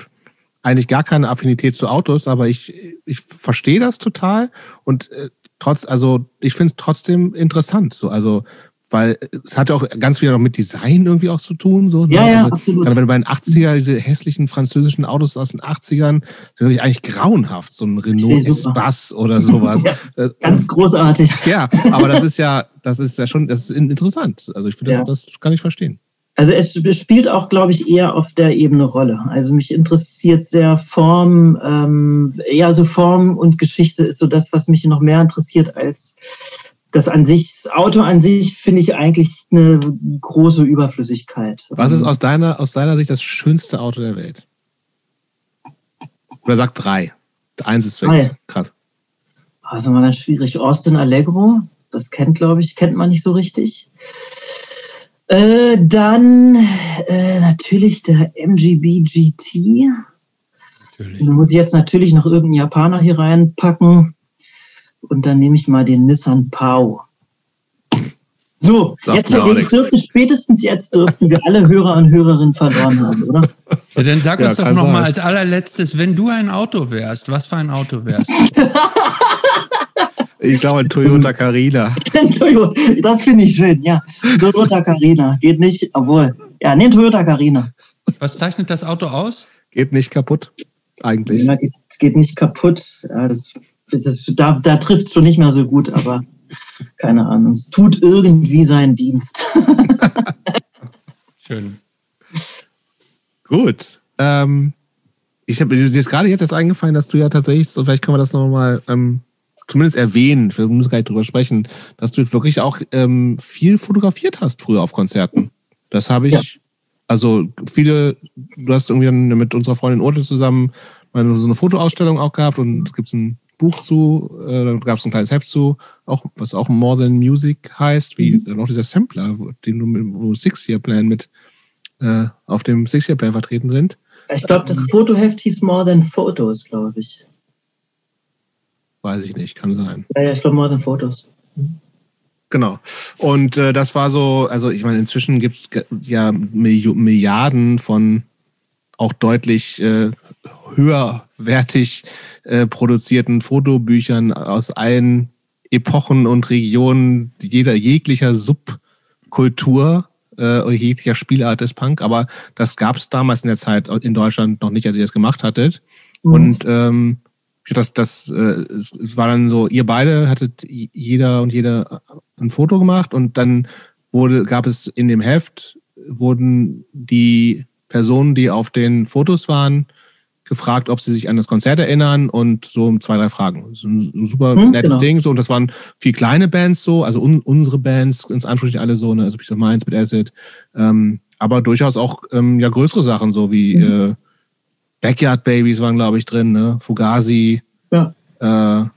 eigentlich gar keine Affinität zu Autos, aber ich, ich verstehe das total und äh, trotz, also ich finde es trotzdem interessant. So, also weil es hat ja auch ganz viel noch mit Design irgendwie auch zu tun. So, Ja, ne? ja, also, absolut. Gerade wenn du bei den 80er, diese hässlichen französischen Autos aus den 80ern, sind wirklich eigentlich grauenhaft. So ein Renault. Espace oder sowas. Ja, Äh, Ganz großartig. ja, aber das ist ja, das ist ja schon, das ist in- interessant. Also ich finde, Ja. das, das kann ich verstehen. Also es spielt auch, glaube ich, eher auf der Ebene Rolle. Also mich interessiert sehr Form, ähm, eher so Form und Geschichte ist so das, was mich noch mehr interessiert als das an sich. Das Auto an sich finde ich eigentlich eine große Überflüssigkeit. Was ist aus deiner, aus deiner Sicht das schönste Auto der Welt? Oder sag drei. Eins ist weg. Krass. Also mal ganz schwierig. Austin Allegro, das kennt, glaube ich, kennt man nicht so richtig. Äh, dann äh, natürlich der MGB GT. Natürlich. Da muss ich jetzt natürlich noch irgendeinen Japaner hier reinpacken. Und dann nehme ich mal den Nissan Pau. So, Sagt jetzt dürfte spätestens jetzt dürften wir alle Hörer und Hörerinnen verloren haben, oder? Ja, dann sag Ja, uns doch kann noch mal sein. als allerletztes, wenn du ein Auto wärst, was für ein Auto wärst Ich glaube, ein Toyota Carina. Toyota, das finde ich schön, ja. Toyota Carina. Geht nicht, obwohl. Ja, nee, Toyota Carina. Was zeichnet das Auto aus? Geht nicht kaputt. Eigentlich. Ja, geht, geht nicht kaputt. Ja, das, das, da da trifft es schon nicht mehr so gut, aber keine Ahnung. Es tut irgendwie seinen Dienst. Schön. Gut. Ähm, ich habe dir ist gerade jetzt erst eingefallen, dass du ja tatsächlich, so vielleicht können wir das nochmal ähm, zumindest erwähnen, wir müssen gar nicht drüber sprechen, dass du wirklich auch ähm, viel fotografiert hast früher auf Konzerten. Das habe ich Ja. Also viele, du hast irgendwie mit unserer Freundin Urte zusammen mal so eine Fotoausstellung auch gehabt und es gibt ein Buch zu, äh, da gab es ein kleines Heft zu, auch, was auch More Than Music heißt, wie mhm. auch dieser Sampler, den du mit wo Six-Year-Plan mit äh, auf dem Six-Year-Plan vertreten sind. Ich glaube, das Fotoheft hieß More Than Photos, glaube ich. Weiß ich nicht, kann sein. Ja, ja ich glaube More Than Photos. Mhm. Genau. Und äh, das war so, also ich meine, inzwischen gibt es ja Milliarden von auch deutlich äh, höherwertig äh, produzierten Fotobüchern aus allen Epochen und Regionen jeder jeglicher Subkultur äh, jeglicher Spielart des Punk. Aber das gab es damals in der Zeit in Deutschland noch nicht, als ihr das gemacht hattet. Mhm. Und ähm, das, das, äh, es, war dann so, ihr beide hattet jeder und jede ein Foto gemacht und dann wurde, gab es in dem Heft, wurden die Personen, die auf den Fotos waren, gefragt, ob sie sich an das Konzert erinnern und so zwei, drei Fragen. So ein super hm, nettes genau. Ding. So, und das waren viel kleine Bands so, also un, unsere Bands, ins Anführungsstrichen alle so, ne, also Peace of Minds mit Acid, ähm, aber durchaus auch ähm, ja größere Sachen, so wie mhm. äh, Backyard Babies waren, glaube ich, drin, ne? Fugazi. Ja. Äh,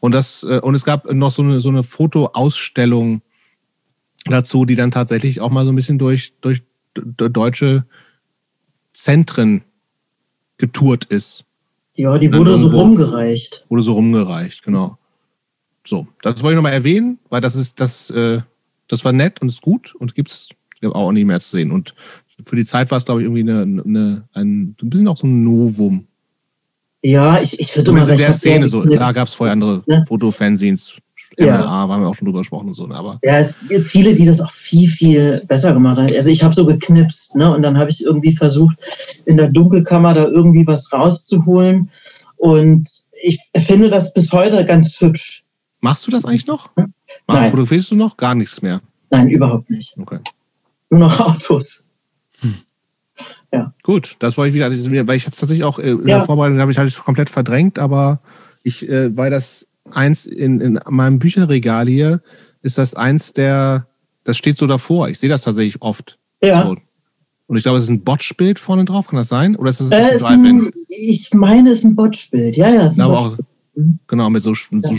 und das, äh, und es gab noch so eine, so eine Fotoausstellung dazu, die dann tatsächlich auch mal so ein bisschen durch, durch deutsche Zentren getourt ist. Ja, die wurde so rumgereicht. Wurde so rumgereicht, genau. So, das wollte ich nochmal erwähnen, weil das ist, das, äh, das war nett und ist gut und gibt es auch nicht mehr zu sehen. Und für die Zeit war es, glaube ich, irgendwie eine, eine, ein, ein bisschen auch so ein Novum. Ja, ich, ich würde mal sagen. In der Szene so, da gab es vorher andere ne? Fotofanzines, ja. MLA, haben wir auch schon drüber gesprochen und so. Ne, aber ja, es gibt viele, die das auch viel, viel besser gemacht haben. Also ich habe so geknipst, ne? Und dann habe ich irgendwie versucht, in der Dunkelkammer da irgendwie was rauszuholen. Und ich finde das bis heute ganz hübsch. Machst du das eigentlich noch? Hm? Nein. Fotografierst du noch? Gar nichts mehr? Nein, überhaupt nicht. Okay. Nur noch Autos. Ja. Gut, das wollte ich wieder, weil ich tatsächlich auch äh, in ja. der Vorbereitung habe ich halt komplett verdrängt, aber ich, äh, weil das eins in, in meinem Bücherregal hier, ist das eins der, das steht so davor. Ich sehe das tatsächlich oft. Ja. So. Und ich glaube, es ist ein Botch-Bild vorne drauf, kann das sein? Oder ist das ein, äh, ist ein Ich meine, es ist ein Botch-Bild. Ja, ja, ist ein auch, Genau, mit so, ja.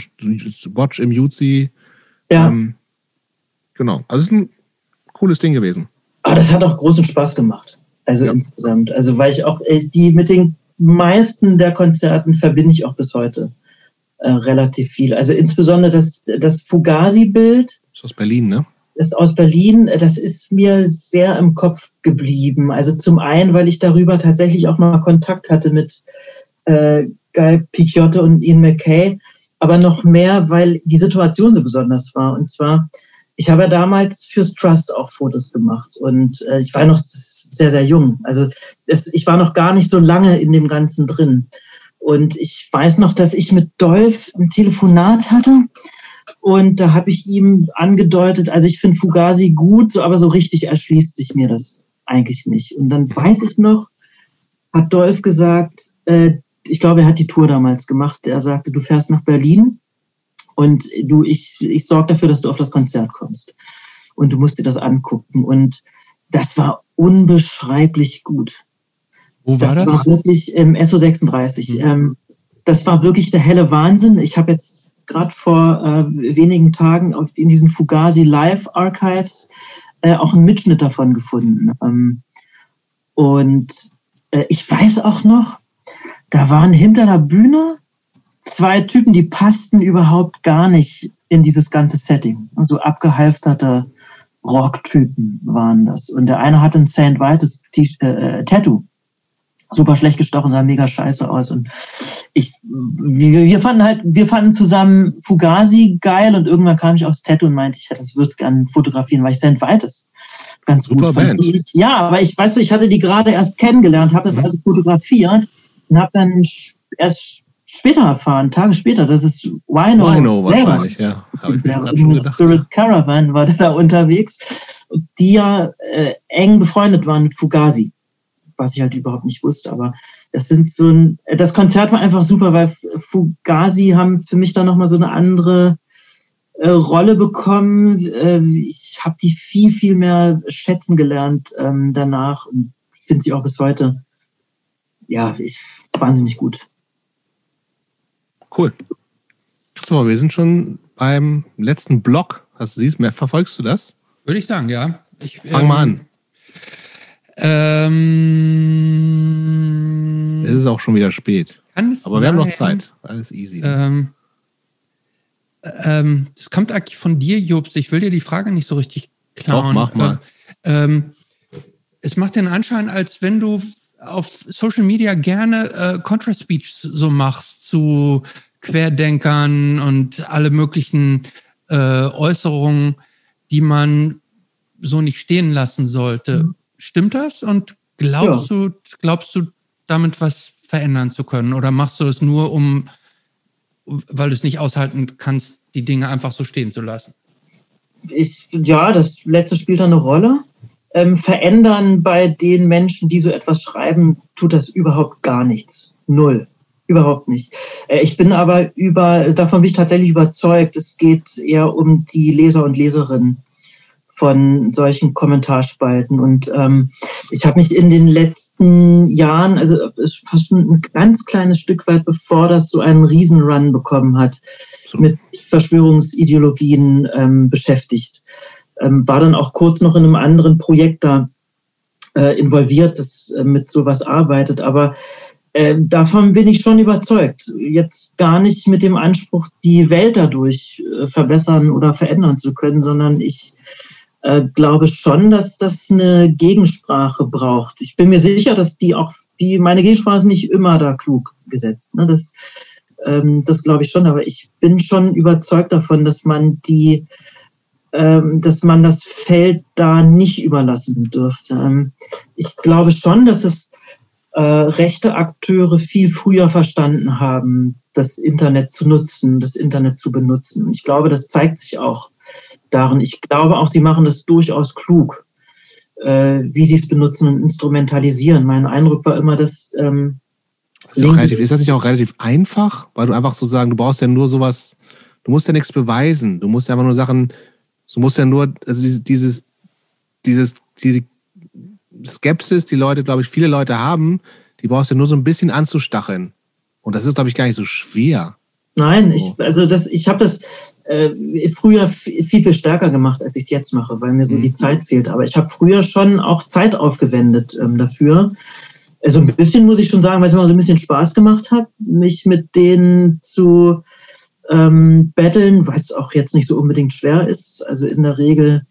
so Botch im Jutsi. Ja. Ähm, genau. Also es ist ein cooles Ding gewesen. Aber das hat auch großen Spaß gemacht. Also ja. insgesamt. Also weil ich auch, die mit den meisten der Konzerten verbinde ich auch bis heute äh, relativ viel. Also insbesondere das, das Fugazi-Bild. Ist aus Berlin, ne? ist aus Berlin, das ist mir sehr im Kopf geblieben. Also zum einen, weil ich darüber tatsächlich auch mal Kontakt hatte mit äh, Guy Picciotto und Ian McKay, aber noch mehr, weil die Situation so besonders war. Und zwar, ich habe ja damals fürs Trust auch Fotos gemacht und äh, ich war noch sehr, sehr jung. Also es, ich war noch gar nicht so lange in dem Ganzen drin. Und ich weiß noch, dass ich mit Dolph ein Telefonat hatte. Und da habe ich ihm angedeutet, also ich finde Fugazi gut, so, aber so richtig erschließt sich mir das eigentlich nicht. Und dann weiß ich noch, hat Dolph gesagt, äh, ich glaube, er hat die Tour damals gemacht. Er sagte, du fährst nach Berlin und du, ich, ich sorge dafür, dass du auf das Konzert kommst. Und du musst dir das angucken. Und das war unbeschreiblich gut. Wo war das? Das war wirklich im SO36. Mhm. Ähm, das war wirklich der helle Wahnsinn. Ich habe jetzt gerade vor äh, wenigen Tagen auf, in diesen Fugazi Live Archives äh, auch einen Mitschnitt davon gefunden. Ähm, und äh, ich weiß auch noch, da waren hinter der Bühne zwei Typen, die passten überhaupt gar nicht in dieses ganze Setting. So also abgehalfterte Rocktypen waren das. Und der eine hatte ein St. Vitus äh, Tattoo super schlecht gestochen, sah mega scheiße aus. Und ich, wir, wir fanden halt, wir fanden zusammen Fugazi geil und irgendwann kam ich aufs Tattoo und meinte, ich hätte das würde gerne fotografieren, weil ich St. Vitus ganz super gut fand. Band. Ja, aber ich weiß, ich hatte die gerade erst kennengelernt, habe das mhm. also fotografiert und habe dann erst später erfahren, Tage später, das ist Wino. Wino wahrscheinlich, ja. Mit Spirit Caravan war der da unterwegs, die ja äh, eng befreundet waren mit Fugazi was ich halt überhaupt nicht wusste. Aber das sind so ein, das Konzert war einfach super, weil Fugazi haben für mich dann nochmal so eine andere äh, Rolle bekommen. Äh, ich habe die viel, viel mehr schätzen gelernt ähm, danach und finde sie auch bis heute, ja, ich, wahnsinnig gut. Cool. So, wir sind schon beim letzten Block. Hast du siehst, mehr verfolgst du das? Würde ich sagen, ja. Ich, Fang ähm, mal an. Ähm, es ist auch schon wieder spät. Aber wir haben noch Zeit. Alles easy. Ähm, ähm, das kommt eigentlich von dir, Jobs. Ich will dir die Frage nicht so richtig klauen. Doch, mach mal. Ähm, es macht den Anschein, als wenn du auf Social Media gerne äh, Contra-Speech so machst zu Querdenkern und alle möglichen äh, Äußerungen, die man so nicht stehen lassen sollte. Mhm. Stimmt das? Und glaubst ja. du, glaubst du, damit was verändern zu können? Oder machst du es nur, um, weil du es nicht aushalten kannst, die Dinge einfach so stehen zu lassen? Ich, ja, das letzte spielt da eine Rolle. Ähm, verändern bei den Menschen, die so etwas schreiben, tut das überhaupt gar nichts. Null. Überhaupt nicht. Äh, ich bin aber über, davon bin ich tatsächlich überzeugt, es geht eher um die Leser und Leserinnen von solchen Kommentarspalten. Und ähm, ich habe mich in den letzten Jahren, also fast ein ganz kleines Stück weit, bevor das so einen Riesenrun bekommen hat, so. mit Verschwörungsideologien ähm, beschäftigt. Ähm, war dann auch kurz noch in einem anderen Projekt da äh, involviert, das äh, mit sowas arbeitet. Aber äh, davon bin ich schon überzeugt. Jetzt gar nicht mit dem Anspruch, die Welt dadurch äh, verbessern oder verändern zu können, sondern ich äh, glaube schon, dass das eine Gegensprache braucht. Ich bin mir sicher, dass die auch, die, meine Gegensprache ist nicht immer da klug gesetzt. Ne? Das, ähm, das glaube ich schon, aber ich bin schon überzeugt davon, dass man die, dass man das Feld da nicht überlassen dürfte. Ähm, ich glaube schon, dass es äh, rechte Akteure viel früher verstanden haben, das Internet zu nutzen, das Internet zu benutzen. Ich glaube, das zeigt sich auch darin. Ich glaube auch, sie machen das durchaus klug, äh, wie sie es benutzen und instrumentalisieren. Mein Eindruck war immer, dass. Ähm, ist, relativ, ist das nicht auch relativ einfach? Weil du einfach so sagen, du brauchst ja nur sowas, du musst ja nichts beweisen. Du musst ja einfach nur Sachen, du musst ja nur, also dieses, dieses, dieses diese Skepsis, die Leute, glaube ich, viele Leute haben, die brauchst du nur so ein bisschen anzustacheln. Und das ist, glaube ich, gar nicht so schwer. Nein, ich, also das, ich habe das äh, früher viel, viel stärker gemacht, als ich es jetzt mache, weil mir so mhm. die Zeit fehlt. Aber ich habe früher schon auch Zeit aufgewendet ähm, dafür. Also ein bisschen muss ich schon sagen, weil es mir so ein bisschen Spaß gemacht hat, mich mit denen zu ähm, weil es auch jetzt nicht so unbedingt schwer ist. Also in der Regel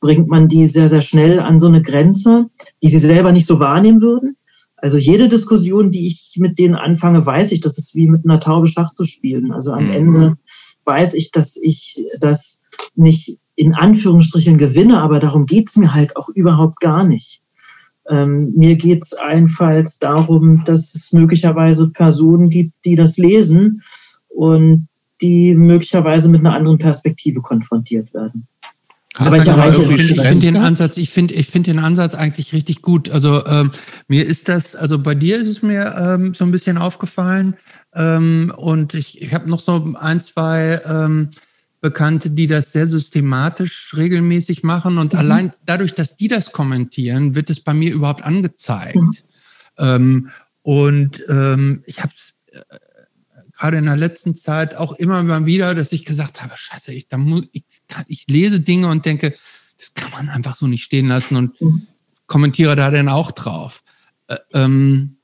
bringt man die sehr, sehr schnell an so eine Grenze, die sie selber nicht so wahrnehmen würden. Also jede Diskussion, die ich mit denen anfange, weiß ich, das ist wie mit einer Taube Schach zu spielen. Also am mhm. Ende weiß ich, dass ich das nicht in Anführungsstrichen gewinne, aber darum geht's mir halt auch überhaupt gar nicht. Ähm, mir geht's allenfalls darum, dass es möglicherweise Personen gibt, die das lesen und die möglicherweise mit einer anderen Perspektive konfrontiert werden. Aber ich, ich finde den Ansatz, ich finde, ich finde den Ansatz eigentlich richtig gut. Also ähm, mir ist das, also bei dir ist es mir ähm, so ein bisschen aufgefallen ähm, und ich, ich habe noch so ein, zwei ähm, Bekannte, die das sehr systematisch regelmäßig machen und mhm. allein dadurch, dass die das kommentieren, wird es bei mir überhaupt angezeigt. Mhm. Ähm, und ähm, ich habe es äh, gerade in der letzten Zeit auch immer mal wieder, dass ich gesagt habe, scheiße, ich, da muss, ich, kann, ich lese Dinge und denke, das kann man einfach so nicht stehen lassen und mhm. kommentiere da dann auch drauf. Äh, ähm,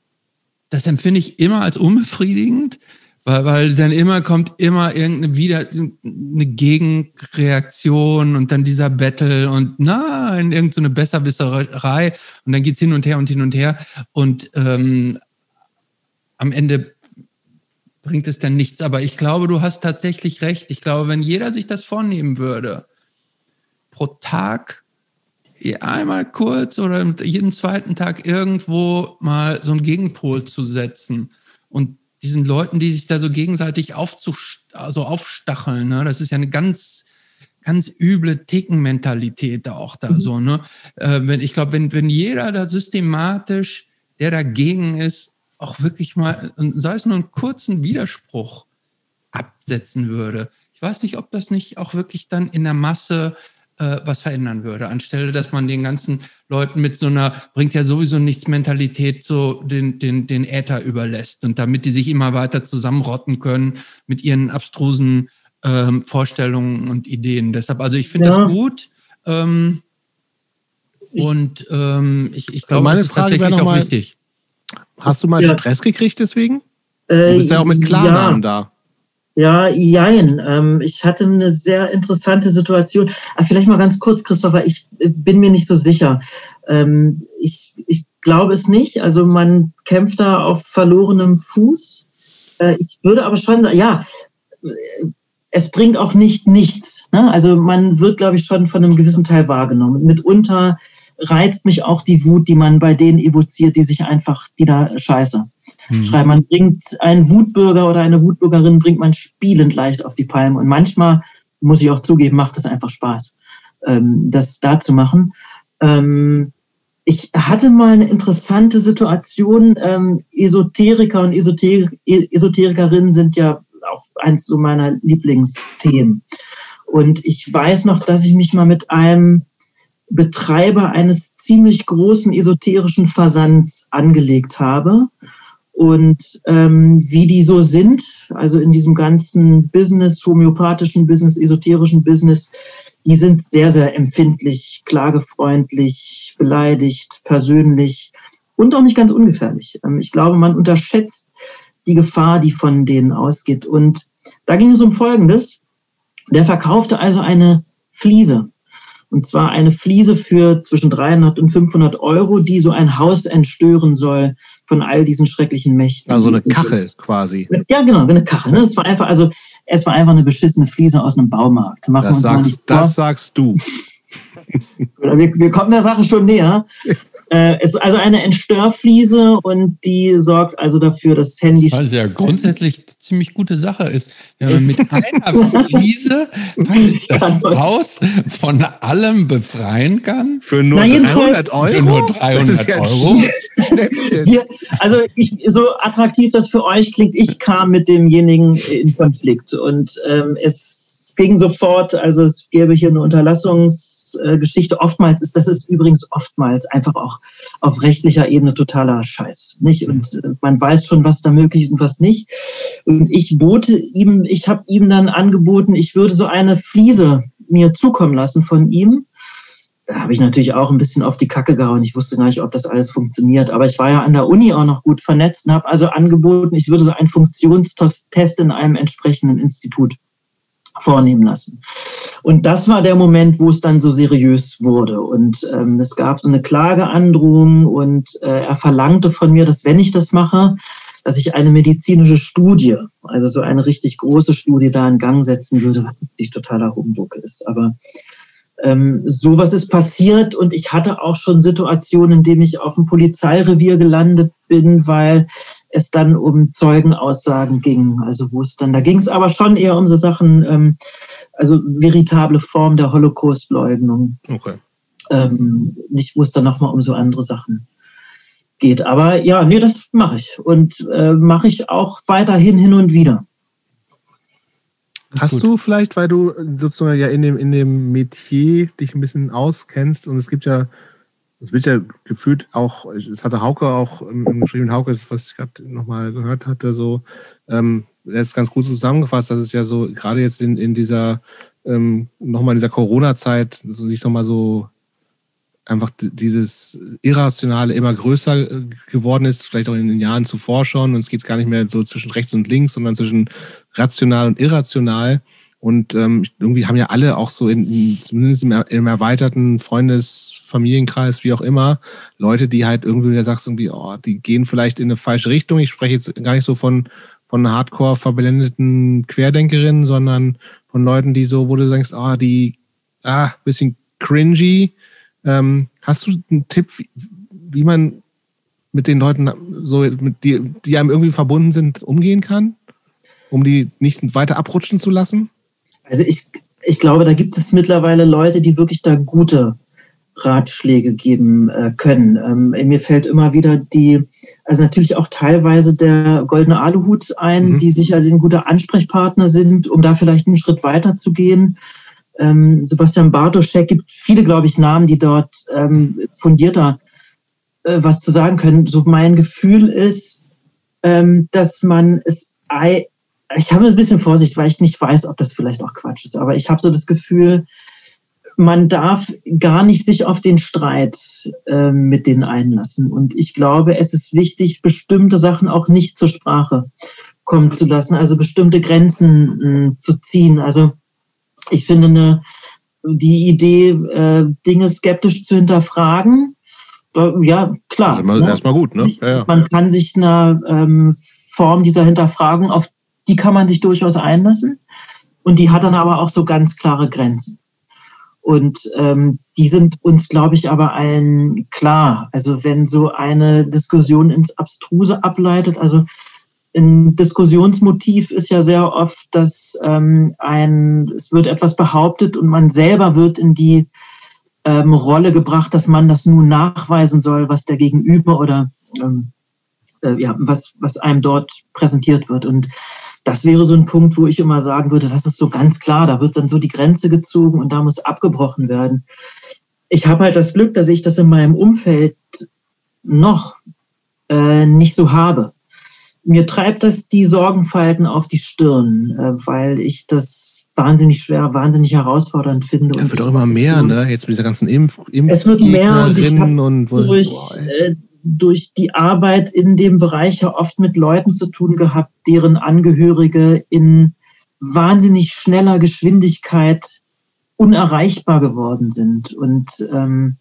das empfinde ich immer als unbefriedigend, weil, weil dann immer kommt immer irgendeine wieder eine Gegenreaktion und dann dieser Battle und nein, irgendeine so Besserwisserei und dann geht's hin und her und hin und her und ähm, am Ende bringt es denn nichts. Aber ich glaube, du hast tatsächlich recht. Ich glaube, wenn jeder sich das vornehmen würde, pro Tag einmal kurz oder jeden zweiten Tag irgendwo mal so einen Gegenpol zu setzen und diesen Leuten, die sich da so gegenseitig also aufstacheln, ne? das ist ja eine ganz, ganz üble Thekenmentalität auch da mhm. so. Ne? Äh, wenn, ich glaube, wenn, wenn jeder da systematisch, der dagegen ist, auch wirklich mal, sei es nur einen kurzen Widerspruch absetzen würde. Ich weiß nicht, ob das nicht auch wirklich dann in der Masse äh, was verändern würde, anstelle, dass man den ganzen Leuten mit so einer, bringt ja sowieso nichts Mentalität so den, den, den Äther überlässt. Und damit die sich immer weiter zusammenrotten können mit ihren abstrusen ähm, Vorstellungen und Ideen. Deshalb, also ich finde ja. das gut. Ähm, und ähm, ich, ich glaube, das ist Frage tatsächlich auch mal, wichtig. Hast du mal ja. Stress gekriegt deswegen? Äh, du bist ja auch mit Klarnamen ja. da. Ja, jein. Ähm, ich hatte eine sehr interessante Situation. Aber vielleicht mal ganz kurz, Christopher, ich äh, bin mir nicht so sicher. Ähm, ich, ich glaube es nicht. Also man kämpft da auf verlorenem Fuß. Äh, ich würde aber schon sagen, ja, es bringt auch nicht nichts. Ne? Also man wird, glaube ich, schon von einem gewissen Teil wahrgenommen. Mitunter reizt mich auch die Wut, die man bei denen evoziert, die sich einfach, die da scheiße mhm. schreiben. Man bringt einen Wutbürger oder eine Wutbürgerin, bringt man spielend leicht auf die Palme. Und manchmal, muss ich auch zugeben, macht es einfach Spaß, ähm, das da zu machen. Ähm, ich hatte mal eine interessante Situation. Ähm, Esoteriker und Esoter Esoterikerinnen sind ja auch eins so meiner Lieblingsthemen. Und ich weiß noch, dass ich mich mal mit einem Betreiber eines ziemlich großen esoterischen Versands angelegt habe und ähm, wie die so sind, also in diesem ganzen Business, homöopathischen Business, esoterischen Business, die sind sehr, sehr empfindlich, klagefreundlich, beleidigt, persönlich und auch nicht ganz ungefährlich. Ähm, ich glaube, man unterschätzt die Gefahr, die von denen ausgeht. Und da ging es um Folgendes. Der verkaufte also eine Fliese. Und zwar eine Fliese für zwischen 300 und 500 Euro, die so ein Haus entstören soll von all diesen schrecklichen Mächten. Also eine Kachel quasi. Ja, genau, eine Kachel. Ne? Es war einfach, also es war einfach eine beschissene Fliese aus einem Baumarkt. Machen das, sagst, das sagst du. wir, wir kommen der Sache schon näher. Äh, es ist also eine Entstörfliese und die sorgt also dafür, dass das Handy. Was ja grundsätzlich eine ziemlich gute Sache ist. Wenn man mit einer Fliese das Haus von allem befreien kann. Für nur Na, 300 Euro. Für nur 300 ja Euro. Wir, also ich, so attraktiv das für euch klingt, ich kam mit demjenigen in Konflikt und ähm, es ging sofort, also es gäbe hier eine Unterlassungs Geschichte oftmals ist, das ist übrigens oftmals einfach auch auf rechtlicher Ebene totaler Scheiß. Nicht? Und äh, man weiß schon, was da möglich ist und was nicht. Und ich bote ihm, ich habe ihm dann angeboten, ich würde so eine Fliese mir zukommen lassen von ihm. Da habe ich natürlich auch ein bisschen auf die Kacke gehauen. Ich wusste gar nicht, ob das alles funktioniert. Aber ich war ja an der Uni auch noch gut vernetzt und habe also angeboten, ich würde so einen Funktionstest in einem entsprechenden Institut vornehmen lassen. Und das war der Moment, wo es dann so seriös wurde. Und ähm, es gab so eine Klageandrohung und äh, er verlangte von mir, dass wenn ich das mache, dass ich eine medizinische Studie, also so eine richtig große Studie da in Gang setzen würde, was natürlich totaler Humbug ist. Aber ähm, sowas ist passiert und ich hatte auch schon Situationen, in denen ich auf dem Polizeirevier gelandet bin, weil es dann um Zeugenaussagen ging. Also wo es dann, da ging es aber schon eher um so Sachen, ähm, also veritable Form der Holocaustleugnung. Okay. Ähm, nicht, wo es dann nochmal um so andere Sachen geht. Aber ja, nee, das mache ich. Und äh, mache ich auch weiterhin hin und wieder. Hast Gut. du vielleicht, weil du sozusagen ja in dem, in dem Metier dich ein bisschen auskennst und es gibt ja es wird ja gefühlt auch, es hatte Hauke auch geschrieben, Hauke, was ich gerade nochmal gehört hatte, so, ähm, er ist ganz gut zusammengefasst, dass es ja so, gerade jetzt in, in dieser, ähm, nochmal in dieser Corona-Zeit, so nicht nochmal so einfach dieses Irrationale immer größer äh, geworden ist, vielleicht auch in den Jahren zuvor schon. Und es geht gar nicht mehr so zwischen rechts und links, sondern zwischen rational und irrational. Und ähm, irgendwie haben ja alle auch so in, zumindest im, im erweiterten Freundes-, Familienkreis, wie auch immer, Leute, die halt irgendwie, da sagst irgendwie, oh, die gehen vielleicht in eine falsche Richtung. Ich spreche jetzt gar nicht so von, von hardcore verblendeten Querdenkerinnen, sondern von Leuten, die so, wo du sagst, oh, die, ah, bisschen cringy. Ähm, hast du einen Tipp, wie, wie man mit den Leuten so, mit die, die einem irgendwie verbunden sind, umgehen kann? Um die nicht weiter abrutschen zu lassen? Also ich, ich glaube, da gibt es mittlerweile Leute, die wirklich da gute Ratschläge geben äh, können. Ähm, mir fällt immer wieder die, also natürlich auch teilweise der goldene Aluhut ein, mhm. die sicher also ein guter Ansprechpartner sind, um da vielleicht einen Schritt weiter zu gehen. Ähm, Sebastian Bartoschek gibt viele, glaube ich, Namen, die dort ähm, fundierter äh, was zu sagen können. So mein Gefühl ist, ähm, dass man es, ich habe ein bisschen Vorsicht, weil ich nicht weiß, ob das vielleicht auch Quatsch ist, aber ich habe so das Gefühl, man darf gar nicht sich auf den Streit äh, mit denen einlassen. Und ich glaube, es ist wichtig, bestimmte Sachen auch nicht zur Sprache kommen zu lassen, also bestimmte Grenzen äh, zu ziehen. Also ich finde eine, die Idee, äh, Dinge skeptisch zu hinterfragen, äh, ja, klar. Also ne? erstmal gut, ne? Ja, ja. Man kann sich einer ähm, Form dieser Hinterfragung, auf die kann man sich durchaus einlassen. Und die hat dann aber auch so ganz klare Grenzen. Und ähm, die sind uns, glaube ich, aber allen klar. Also wenn so eine Diskussion ins Abstruse ableitet, also ein Diskussionsmotiv ist ja sehr oft, dass ähm, ein, es wird etwas behauptet und man selber wird in die ähm, Rolle gebracht, dass man das nun nachweisen soll, was der Gegenüber oder ähm, äh, ja, was, was einem dort präsentiert wird. Und das wäre so ein Punkt, wo ich immer sagen würde, das ist so ganz klar, da wird dann so die Grenze gezogen und da muss abgebrochen werden. Ich habe halt das Glück, dass ich das in meinem Umfeld noch äh, nicht so habe. Mir treibt das die Sorgenfalten auf die Stirn, äh, weil ich das wahnsinnig schwer, wahnsinnig herausfordernd finde. Ja, wird auch immer mehr, ne? Jetzt mit dieser ganzen Impf, Impf Es wird mehr und ich habe durch, durch die Arbeit in dem Bereich ja oft mit Leuten zu tun gehabt, deren Angehörige in wahnsinnig schneller Geschwindigkeit unerreichbar geworden sind. Und ähm,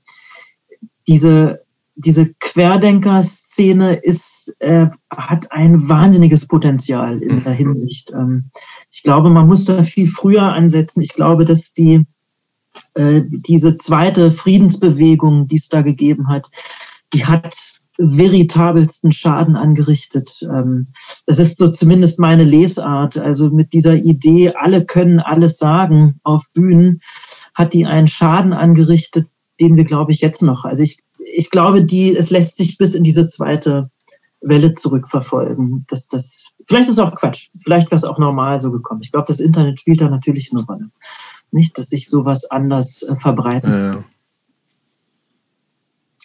diese, diese Querdenker-Szene ist, äh, hat ein wahnsinniges Potenzial in mhm. der Hinsicht. Ähm, ich glaube, man muss da viel früher ansetzen. Ich glaube, dass die, äh, diese zweite Friedensbewegung, die es da gegeben hat, die hat veritabelsten Schaden angerichtet. Ähm, das ist so zumindest meine Lesart. Also mit dieser Idee, alle können alles sagen auf Bühnen, hat die einen Schaden angerichtet, den wir, glaube ich, jetzt noch. Also ich, ich glaube, die, es lässt sich bis in diese zweite Welle zurückverfolgen. Das, das, vielleicht ist es auch Quatsch. Vielleicht wäre es auch normal so gekommen. Ich glaube, das Internet spielt da natürlich eine Rolle. Nicht, dass sich sowas anders äh, verbreiten. Ja.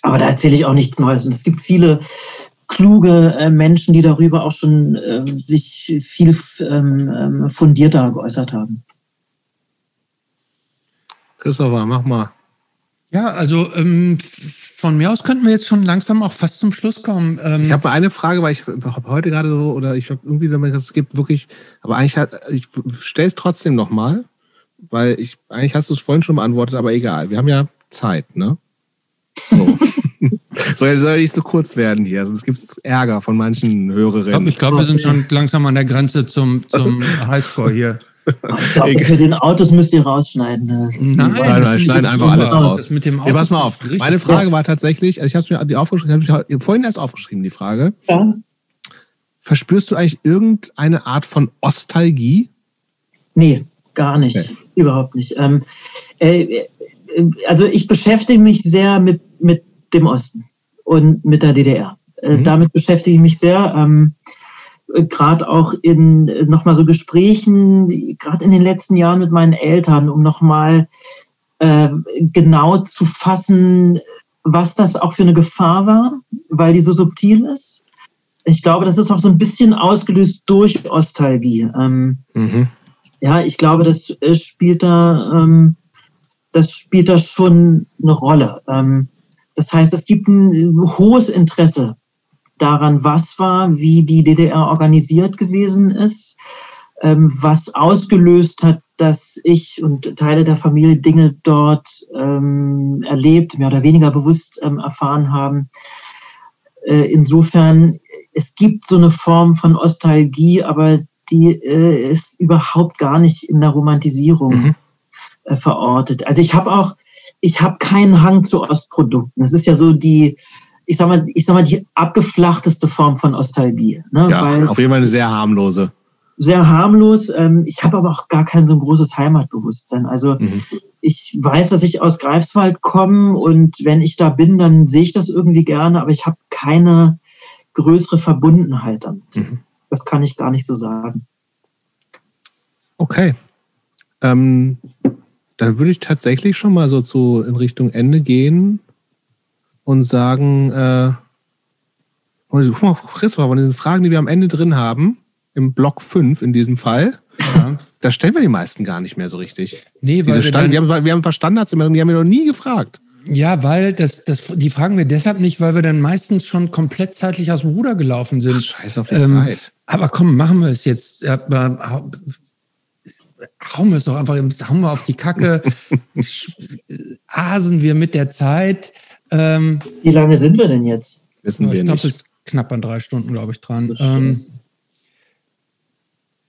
Aber da erzähle ich auch nichts Neues. Und es gibt viele kluge äh, Menschen, die darüber auch schon äh, sich viel ähm, ähm, fundierter geäußert haben. Christopher, mach mal. Ja, also ähm, von mir aus könnten wir jetzt schon langsam auch fast zum Schluss kommen. Ähm ich habe mal eine Frage, weil ich habe heute gerade so, oder ich habe irgendwie so, es gibt wirklich, aber eigentlich hat, ich stelle es trotzdem nochmal, weil ich, eigentlich hast du es vorhin schon beantwortet, aber egal. Wir haben ja Zeit, ne? So. soll, soll nicht so kurz werden hier, sonst gibt es Ärger von manchen Hörerinnen. Ich glaube, glaub, wir sind schon langsam an der Grenze zum, zum Highscore hier. Ich glaube, mit den Autos müsst ihr rausschneiden. Ne? Nein, nein, nein schneiden einfach alles raus. Das mit dem Auto ja, pass mal auf. Meine Frage war tatsächlich, also ich habe mir die aufgeschrieben, habe ich vorhin erst aufgeschrieben, die Frage. Ja. Verspürst du eigentlich irgendeine Art von Ostalgie? Nee, gar nicht. Okay. Überhaupt nicht. Ähm, äh, also ich beschäftige mich sehr mit, mit dem Osten und mit der DDR. Äh, mhm. Damit beschäftige ich mich sehr. Ähm, gerade auch in nochmal so Gesprächen, gerade in den letzten Jahren mit meinen Eltern, um nochmal äh, genau zu fassen, was das auch für eine Gefahr war, weil die so subtil ist. Ich glaube, das ist auch so ein bisschen ausgelöst durch Ostalgie. Ähm, mhm. Ja, ich glaube, das äh, spielt da ähm, das spielt da schon eine Rolle. Ähm, das heißt, es gibt ein hohes Interesse daran, was war, wie die DDR organisiert gewesen ist, ähm, was ausgelöst hat, dass ich und Teile der Familie Dinge dort ähm, erlebt, mehr oder weniger bewusst erfahren haben. Äh, insofern, es gibt so eine Form von Ostalgie, aber die äh, ist überhaupt gar nicht in der Romantisierung. Mhm. Äh, verortet. Also ich habe auch, ich habe keinen Hang zu Ostprodukten. Das ist ja so die, ich sag mal, ich sag mal die abgeflachteste Form von Ostalgie. Ne? Ja, Weil, auf jeden Fall eine sehr harmlose. Sehr harmlos. Ähm, ich habe aber auch gar kein so ein großes Heimatbewusstsein. Also mhm. ich weiß, dass ich aus Greifswald komme und wenn ich da bin, dann sehe ich das irgendwie gerne, aber ich habe keine größere Verbundenheit damit. Mhm. Das kann ich gar nicht so sagen. Okay. Ähm, dann würde ich tatsächlich schon mal so zu in Richtung Ende gehen und sagen, äh, Christopher, von diesen Fragen, die wir am Ende drin haben, im Block 5 in diesem Fall, ja. da stellen wir die meisten gar nicht mehr so richtig. Nee, weil wir, wir, haben, wir haben ein paar Standards, die haben wir noch nie gefragt. Ja, weil das, das, die fragen wir deshalb nicht, weil wir dann meistens schon komplett zeitlich aus dem Ruder gelaufen sind. Ach, scheiß auf die ähm, Zeit. Aber komm, machen wir es jetzt. Äh, hauen wir es doch einfach, hauen wir auf die Kacke, asen wir mit der Zeit. Ähm, Wie lange sind wir denn jetzt? Wissen wir ich glaube, es ist knapp an drei Stunden, glaube ich, dran. Ähm,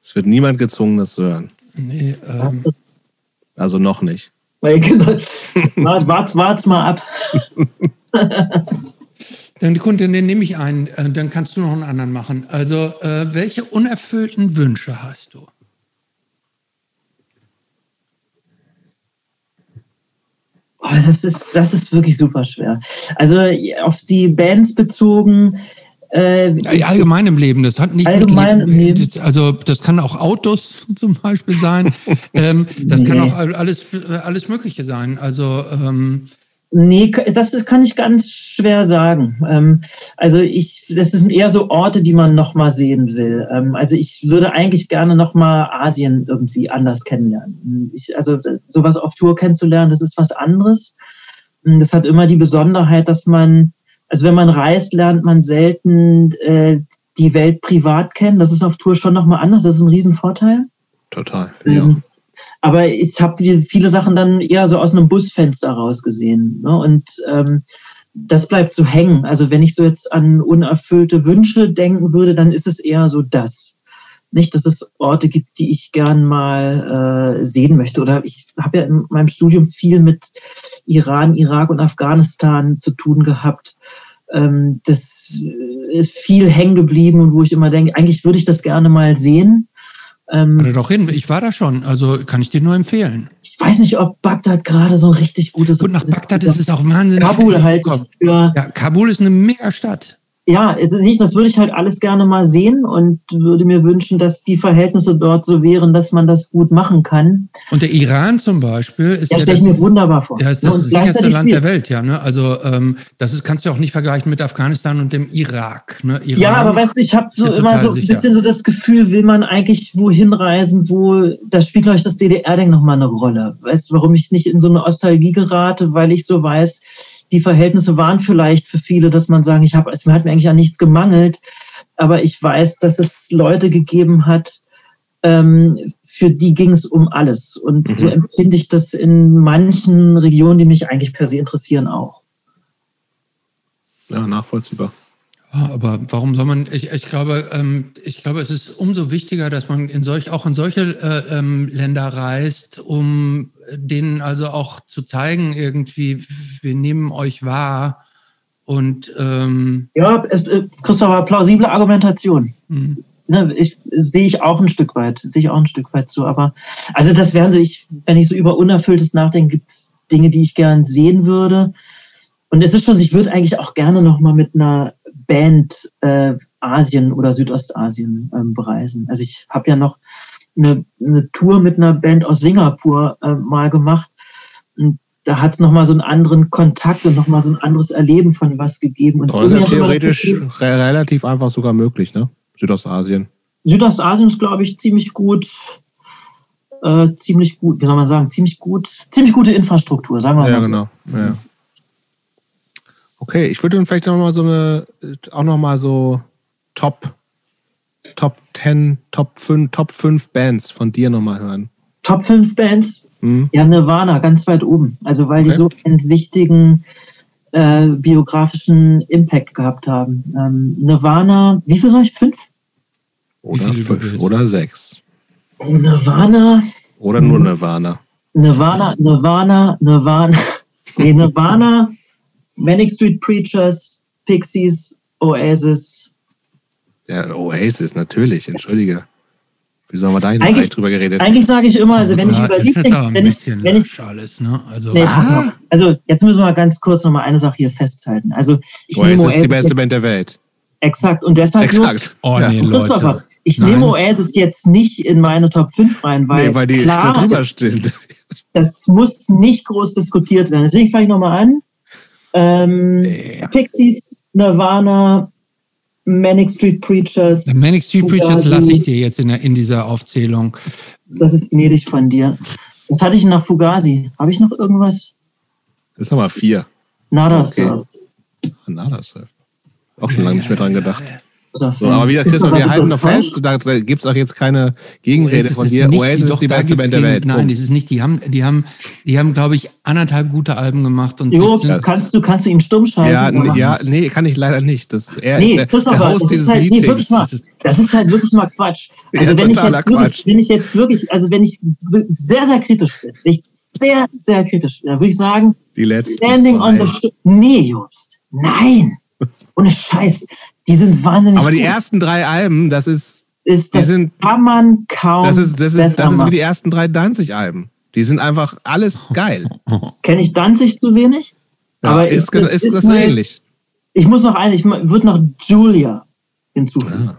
es wird niemand gezwungen, das zu hören. Nee, ähm, also noch nicht. Wart, wart's mal ab. Dann, Kunde, den nehme ich ein. Äh, dann kannst du noch einen anderen machen. Also, äh, welche unerfüllten Wünsche hast du? Oh, das, ist, das ist wirklich super schwer. Also auf die Bands bezogen. Äh, ja, allgemein im Leben, das hat nicht allgemein im Leben. Also das kann auch Autos zum Beispiel sein. ähm, das nee. kann auch alles, alles Mögliche sein. Also ähm, Nee, das kann ich ganz schwer sagen. Ähm, also ich, das sind eher so Orte, die man nochmal sehen will. Ähm, also ich würde eigentlich gerne nochmal Asien irgendwie anders kennenlernen. Ich, also sowas auf Tour kennenzulernen, das ist was anderes. Das hat immer die Besonderheit, dass man, also wenn man reist, lernt man selten äh, die Welt privat kennen. Das ist auf Tour schon nochmal anders. Das ist ein Riesenvorteil. Total. Ja. Ähm, aber ich habe viele Sachen dann eher so aus einem Busfenster raus gesehen. Ne? Und ähm, das bleibt so hängen. Also wenn ich so jetzt an unerfüllte Wünsche denken würde, dann ist es eher so das. Nicht, dass es Orte gibt, die ich gern mal äh, sehen möchte. Oder ich habe ja in meinem Studium viel mit Iran, Irak und Afghanistan zu tun gehabt. Ähm, das ist viel hängen geblieben und wo ich immer denke, eigentlich würde ich das gerne mal sehen. Ähm, doch hin, ich war da schon, also kann ich dir nur empfehlen. Ich weiß nicht, ob Bagdad gerade so ein richtig gutes. Und nach Bagdad ist es auch wahnsinnig. Kabul halt. Für, ja, Kabul ist eine mega Stadt ja, also nicht, das würde ich halt alles gerne mal sehen und würde mir wünschen, dass die Verhältnisse dort so wären, dass man das gut machen kann. Und der Iran zum Beispiel ist ja, ja stelle ich mir wunderbar vor. Ja, ist das, das sicherste Land der Welt, ja. Ne? Also ähm, das ist, kannst du auch nicht vergleichen mit Afghanistan und dem Irak. Ne? Iran ja, aber weißt du, ich habe so immer so ein sicher. bisschen so das Gefühl, will man eigentlich wohin reisen, wo da spielt euch das DDR-Ding nochmal eine Rolle. Weißt du, warum ich nicht in so eine Nostalgie gerate, weil ich so weiß, die Verhältnisse waren vielleicht für viele, dass man sagen, ich habe, es hat mir eigentlich an nichts gemangelt, aber ich weiß, dass es Leute gegeben hat, ähm, für die ging es um alles. Und mhm. so empfinde ich das in manchen Regionen, die mich eigentlich per se interessieren, auch. Ja, nachvollziehbar. Aber warum soll man, ich, ich glaube, ähm, ich glaube, es ist umso wichtiger, dass man in solch, auch in solche äh, ähm, Länder reist, um denen also auch zu zeigen, irgendwie, wir nehmen euch wahr. Und ähm, ja, äh, Christopher, plausible Argumentation. Mhm. Ne, ich sehe ich auch ein Stück weit, sehe ich auch ein Stück weit so. Aber also das wären so, ich, wenn ich so über Unerfülltes nachdenke, gibt es Dinge, die ich gern sehen würde. Und es ist schon, ich würde eigentlich auch gerne noch mal mit einer Band äh, Asien oder Südostasien ähm, bereisen. Also ich habe ja noch eine, eine, Tour mit einer Band aus Singapur äh, mal gemacht. Und da hat es nochmal so einen anderen Kontakt und nochmal so ein anderes Erleben von was gegeben. Und ist ja theoretisch Gefühl, relativ einfach sogar möglich, ne? Südostasien. Südostasien ist, glaube ich, ziemlich gut, äh, ziemlich gut, wie soll man sagen, ziemlich gut, ziemlich gute Infrastruktur, sagen wir ja, mal. So. Genau. Ja, genau. Okay, ich würde dann vielleicht noch mal so eine, auch noch mal so Top, Top 10, Top 5, Top 5 Bands von dir noch mal hören. Top 5 Bands? Hm? Ja, Nirvana, ganz weit oben. Also weil okay. die so einen wichtigen äh, biografischen Impact gehabt haben. Ähm, Nirvana, wie viel soll ich? Fünf? Oder fünf oder sechs. Oh, Nirvana. Oder nur Nirvana. Nirvana, Nirvana, Nirvana. Nee, Nirvana. Manic Street Preachers, Pixies, Oasis. Ja, Oasis, natürlich, entschuldige. Wieso haben wir da Eigentlich- drüber geredet? Eigentlich sage ich immer, also wenn ich Ja, über Liebling, wenn ich, wenn ich, alles, ne? Also, nee, Ah. Also jetzt müssen wir mal ganz kurz noch mal eine Sache hier festhalten. Also ich Oasis nehme ist die Oasis beste Band der Welt. exakt und deshalb nur, Exakt. oh Ja. nee, Christopher, Leute. ich Nein. nehme Oasis jetzt nicht in meine Top 5 rein, weil, nee, weil die klar, da drüber stehen. das muss nicht groß diskutiert werden. Deswegen fange ich nochmal an. Ähm, Ja. Pixies, Nirvana, Manic Street Preachers, The Manic Street Preachers lasse ich dir jetzt in, der, in dieser Aufzählung. das ist gnädig von dir. Das hatte ich nach Fugazi. Habe ich noch irgendwas? Das haben wir vier. Nada Okay. Surf. Nada Surf. Auch schon lange nicht mehr dran gedacht. So, aber wie gesagt, Christoph, wir halten noch fest, da gibt es auch jetzt keine Gegenrede Oasis von ist dir. nicht- Oasis doch, ist die beste Band der Welt. Nein, Punkt. das ist nicht. Die haben, die haben, die haben, glaube ich, anderthalb gute Alben gemacht und Jo, die- kannst du, kannst du ihn stumm schalten? ja, ja, nee, kann ich leider nicht. Das, er Nee, ist der, der Host das ist dieses halt- nee, wirklich mal. Das ist- Das ist halt wirklich mal Quatsch. Ja, Also wenn ich jetzt wirklich, wenn ich jetzt wirklich, also wenn ich sehr, sehr kritisch bin, wenn ich sehr, sehr kritisch bin, dann würde ich sagen, die letzten Standing zwei. on the Sh Nee, Jobst. Nein. Ohne Scheiß. Die sind wahnsinnig Aber die gut. ersten drei Alben, das ist, ist, die das sind- kann man kaum das ist, das ist, das ist wie die ersten drei Danzig-Alben. Die sind einfach alles geil. Kenne ich Danzig zu wenig? Ja, Aber ist, es- ist, ist, das eine- ähnlich. Ich muss noch eine, ich würde noch Julia hinzufügen. Ah.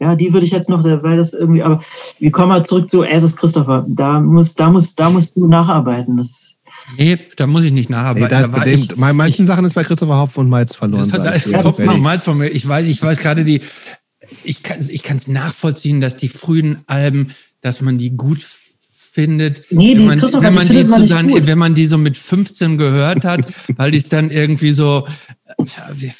Ja, die würde ich jetzt noch, weil das irgendwie, aber wir kommen mal zurück zu Asus Christopher. Da muss, da muss, da musst du nacharbeiten. Das, Nee, da muss ich nicht nacharbeiten. Da bei dem, ich- bei manchen Sachen ist bei Christopher Hopf und Malz verloren. Das da ich ist Benny. nochmals von mir. Ich weiß, ich weiß gerade die, ich kann es ich kann's nachvollziehen, dass die frühen Alben, dass man die gut findet. Nee, die- wenn man, Christopher, wenn die man die findet man nicht zusammen, gut. wenn man die so mit 15 gehört hat, weil die es dann irgendwie so, ja, wie-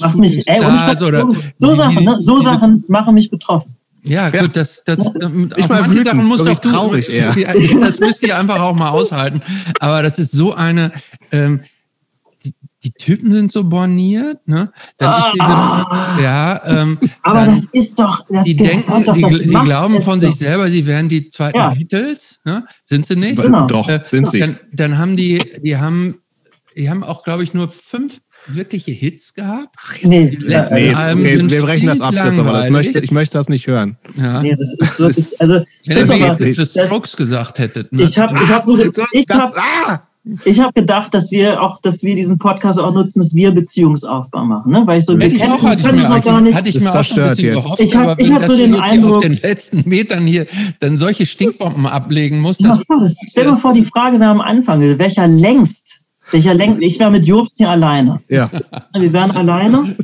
macht mich, ey, Stars oder so, so die- Sachen, ne? So diese- Sachen machen mich betroffen. Ja, Ja. gut, das, das, das Ich auch mal manche Sachen musst wirklich auch du, traurig eher. Ja, das müsst ihr einfach auch mal aushalten. Aber das ist so eine, ähm, die, die Typen sind so borniert, ne? Dann ist diese, ja, ähm, Aber dann, das ist doch, das die denken, doch, die, das die glauben von doch. sich selber, sie wären die zweiten Ja. Beatles, ne? Sind sie nicht? Genau. Doch, Äh, sind sie. Dann, dann haben die, die haben, die haben auch, glaube ich, nur fünf wirkliche Hits gehabt. Nee, Die letzten Nee, Alben okay, wir brechen das ab, Christopher. Das stinklangweilig. möchte, ich möchte das nicht hören. Ja. nee, das ist wirklich, also, Wenn ihr die das- The Strokes gesagt hättet. Ne? ich habe ich hab so, ich Das, hab, ah! ich hab gedacht, dass wir auch, dass wir diesen Podcast auch nutzen, dass wir Beziehungsaufbau machen, ne? Weil ich so, ich kennen, auch, hatte ich mir, auch gar nicht. hatte ich mir auch so ein bisschen jetzt. gehofft. Ich hab- aber ich wenn hab das so den Eindruck- auf den letzten Metern hier dann solche Stinkbomben ablegen muss, Stell dir mal das, vor, das, stell dir mal vor, die Frage wäre am Anfang, welcher längst, welcher längst, ich wäre mit Jobst hier alleine. Ja, Wir wären alleine.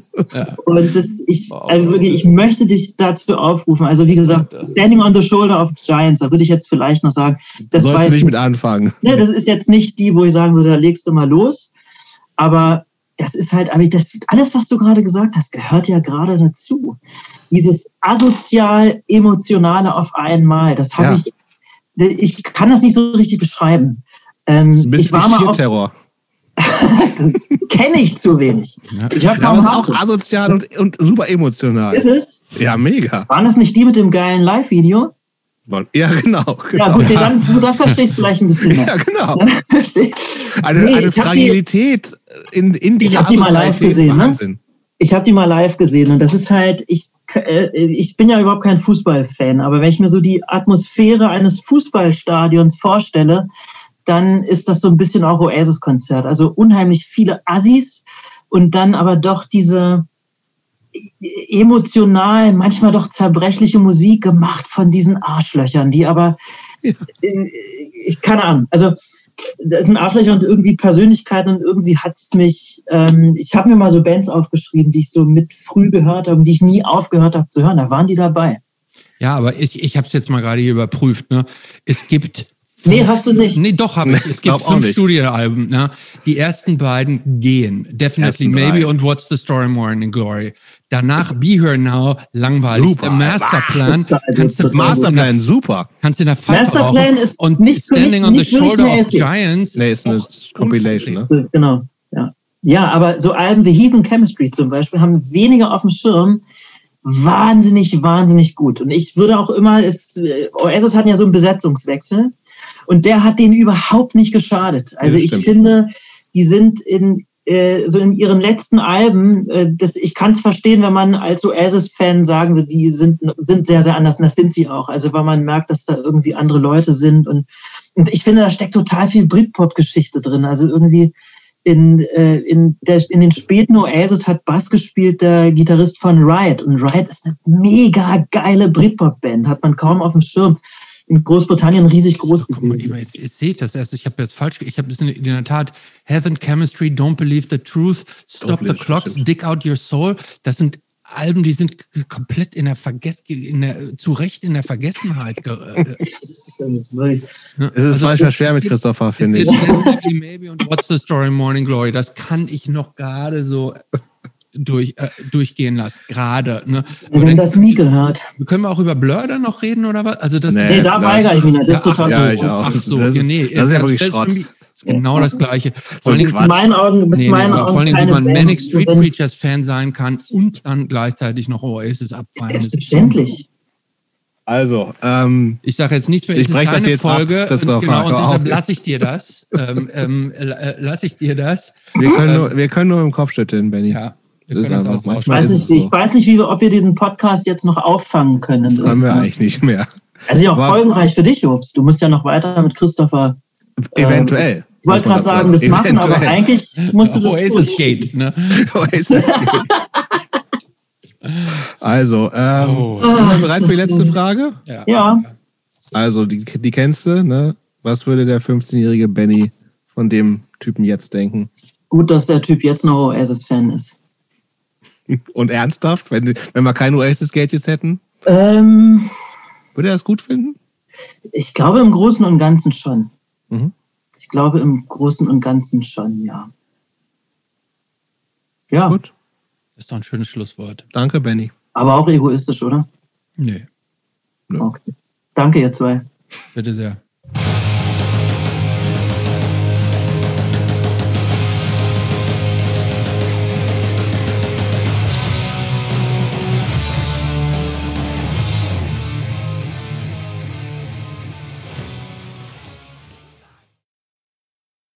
Und das, ich, also wirklich, ich möchte dich dazu aufrufen. Also wie gesagt, Standing on the Shoulder of Giants, da würde ich jetzt vielleicht noch sagen, das war sollst du nicht mit anfangen. ne, das ist jetzt nicht die, wo ich sagen würde, da legst du mal los. Aber das ist halt, aber das, alles, was du gerade gesagt hast, gehört ja gerade dazu. Dieses asozial-emotionale auf einmal, das habe Ja. ich, ich kann das nicht so richtig beschreiben. Ähm, Das ist ein ich bisschen war wie mal auf. Kenne ich zu wenig. Ja. Ich habe Ja, kaum auch asozial und, und super emotional. Ist es? Ja, mega. Waren das nicht die mit dem geilen Live-Video? Ja, genau. Ja, genau. gut, nee, dann, gut, dann verstehst du vielleicht ein bisschen Ja, mehr. genau. Dann versteh- Eine, Nee, eine ich hab die- Fragilität in, in Ich dieser hab die mal live gesehen, ne? Wahnsinn. Ich habe die mal live gesehen und das ist halt, ich, äh, ich bin ja überhaupt kein Fußballfan, aber wenn ich mir so die Atmosphäre eines Fußballstadions vorstelle, dann ist das so ein bisschen auch Oasis-Konzert. Also unheimlich viele Assis und dann aber doch diese emotional, manchmal doch zerbrechliche Musik gemacht von diesen Arschlöchern, die aber, Ja. ich keine Ahnung, also das sind Arschlöcher und irgendwie Persönlichkeiten und irgendwie hat's mich, ähm, ich habe mir mal so Bands aufgeschrieben, die ich so mit früh gehört habe und die ich nie aufgehört habe zu hören, da waren die dabei. ja, aber ich, ich habe es jetzt mal gerade hier überprüft. Ne? Es gibt Nee, hast du nicht. Nee, doch habe ich. Es gibt fünf nicht. Studioalben. Ne? Die ersten beiden gehen. Definitely Ersten drei. Maybe und What's the Story More in Glory. Danach Be Here Now, langweilig. Super. The Masterplan, kannst du. Masterplan, super. kannst du in der Pfeife Masterplan rauchen. ist und nicht- Standing nicht- on the Shoulder of. Giants. Nee, ist eine Compilation, ne? So, Genau, ja. Ja, aber so Alben wie Heathen Chemistry zum Beispiel haben weniger auf dem Schirm. Wahnsinnig, wahnsinnig gut. Und ich würde auch immer, es, äh, Oasis hatten ja so einen Besetzungswechsel und der hat denen überhaupt nicht geschadet. Also Ja, ich finde, die sind in, äh, so in ihren letzten Alben, äh, das, ich kann es verstehen, wenn man als Oasis-Fan sagen will, die sind, sind sehr, sehr anders. Und das sind sie auch. Also weil man merkt, dass da irgendwie andere Leute sind. Und, und ich finde, da steckt total viel Britpop-Geschichte drin. Also irgendwie in, äh, in, der, in den späten Oasis hat Bass gespielt der Gitarrist von Riot. Und Riot ist eine mega geile Britpop-Band, hat man kaum auf dem Schirm in Großbritannien riesig groß so, gewesen. Jetzt, jetzt sehe ich das erst. Ich habe das falsch. Ich habe das in, in, der Tat Heaven Chemistry, Don't Believe the Truth, Stop the Clocks, Dig Out Your Soul. Das sind Alben, die sind komplett in der Vergess in der, zu Recht in der Vergessenheit. Äh, es ist also, manchmal schwer mit Christopher, finde ich. Maybe und What's the Story Morning Glory, das kann ich noch gerade so durch, äh, durchgehen lassen, gerade. Ne? Wir haben das nie gehört. Können wir auch über Blur dann noch reden oder was? Also das, nee, nee da weigere ich mich nicht. Das ist total ja, ich auch. Ach so, das ist, nee, das ist ja wirklich Schrott. Ist genau das Gleiche. Vor allem, in meinen Augen, bis nee, meinen Augen vor allem, wie man Manic Street Preachers Fan sein kann und dann gleichzeitig noch Oasis abfallen. Selbstverständlich. Also, ähm, ich sage jetzt nichts mehr. Ich breche das jetzt Folge. Ab, und, genau, und deshalb lasse ich dir das. ähm, ähm, äh, lasse ich dir das. Wir können, nur, wir können nur im Kopf schütteln, Benny. Ja. Das ist einfach, ich weiß nicht, so. ich weiß nicht wie wir, ob wir diesen Podcast jetzt noch auffangen können. Haben wir eigentlich nicht mehr. Also ja auch Aber folgenreich für dich, Jobs. Du musst ja noch weiter mit Christopher. Eventuell. Äh, ich wollte gerade sagen, das Eventuell. machen, aber eigentlich musst du das Oasis Gate, ne? Oasis Gate. Also, ähm, oh. bereit für die letzte Frage? Ja. ja. Also, die, die kennst du, ne? Was würde der 15-jährige Benny von dem Typen jetzt denken? Gut, dass der Typ jetzt noch Oasis-Fan ist. Und ernsthaft, wenn, wenn wir kein Oasis-Geld jetzt hätten? Ähm, Würde er das gut finden? Ich glaube im Großen und Ganzen schon. Mhm. Ich glaube im Großen und Ganzen schon, ja. Ja. Gut. Das ist doch ein schönes Schlusswort. Danke, Benny. Aber auch egoistisch, oder? Nee. Okay. Danke, ihr zwei. Bitte sehr.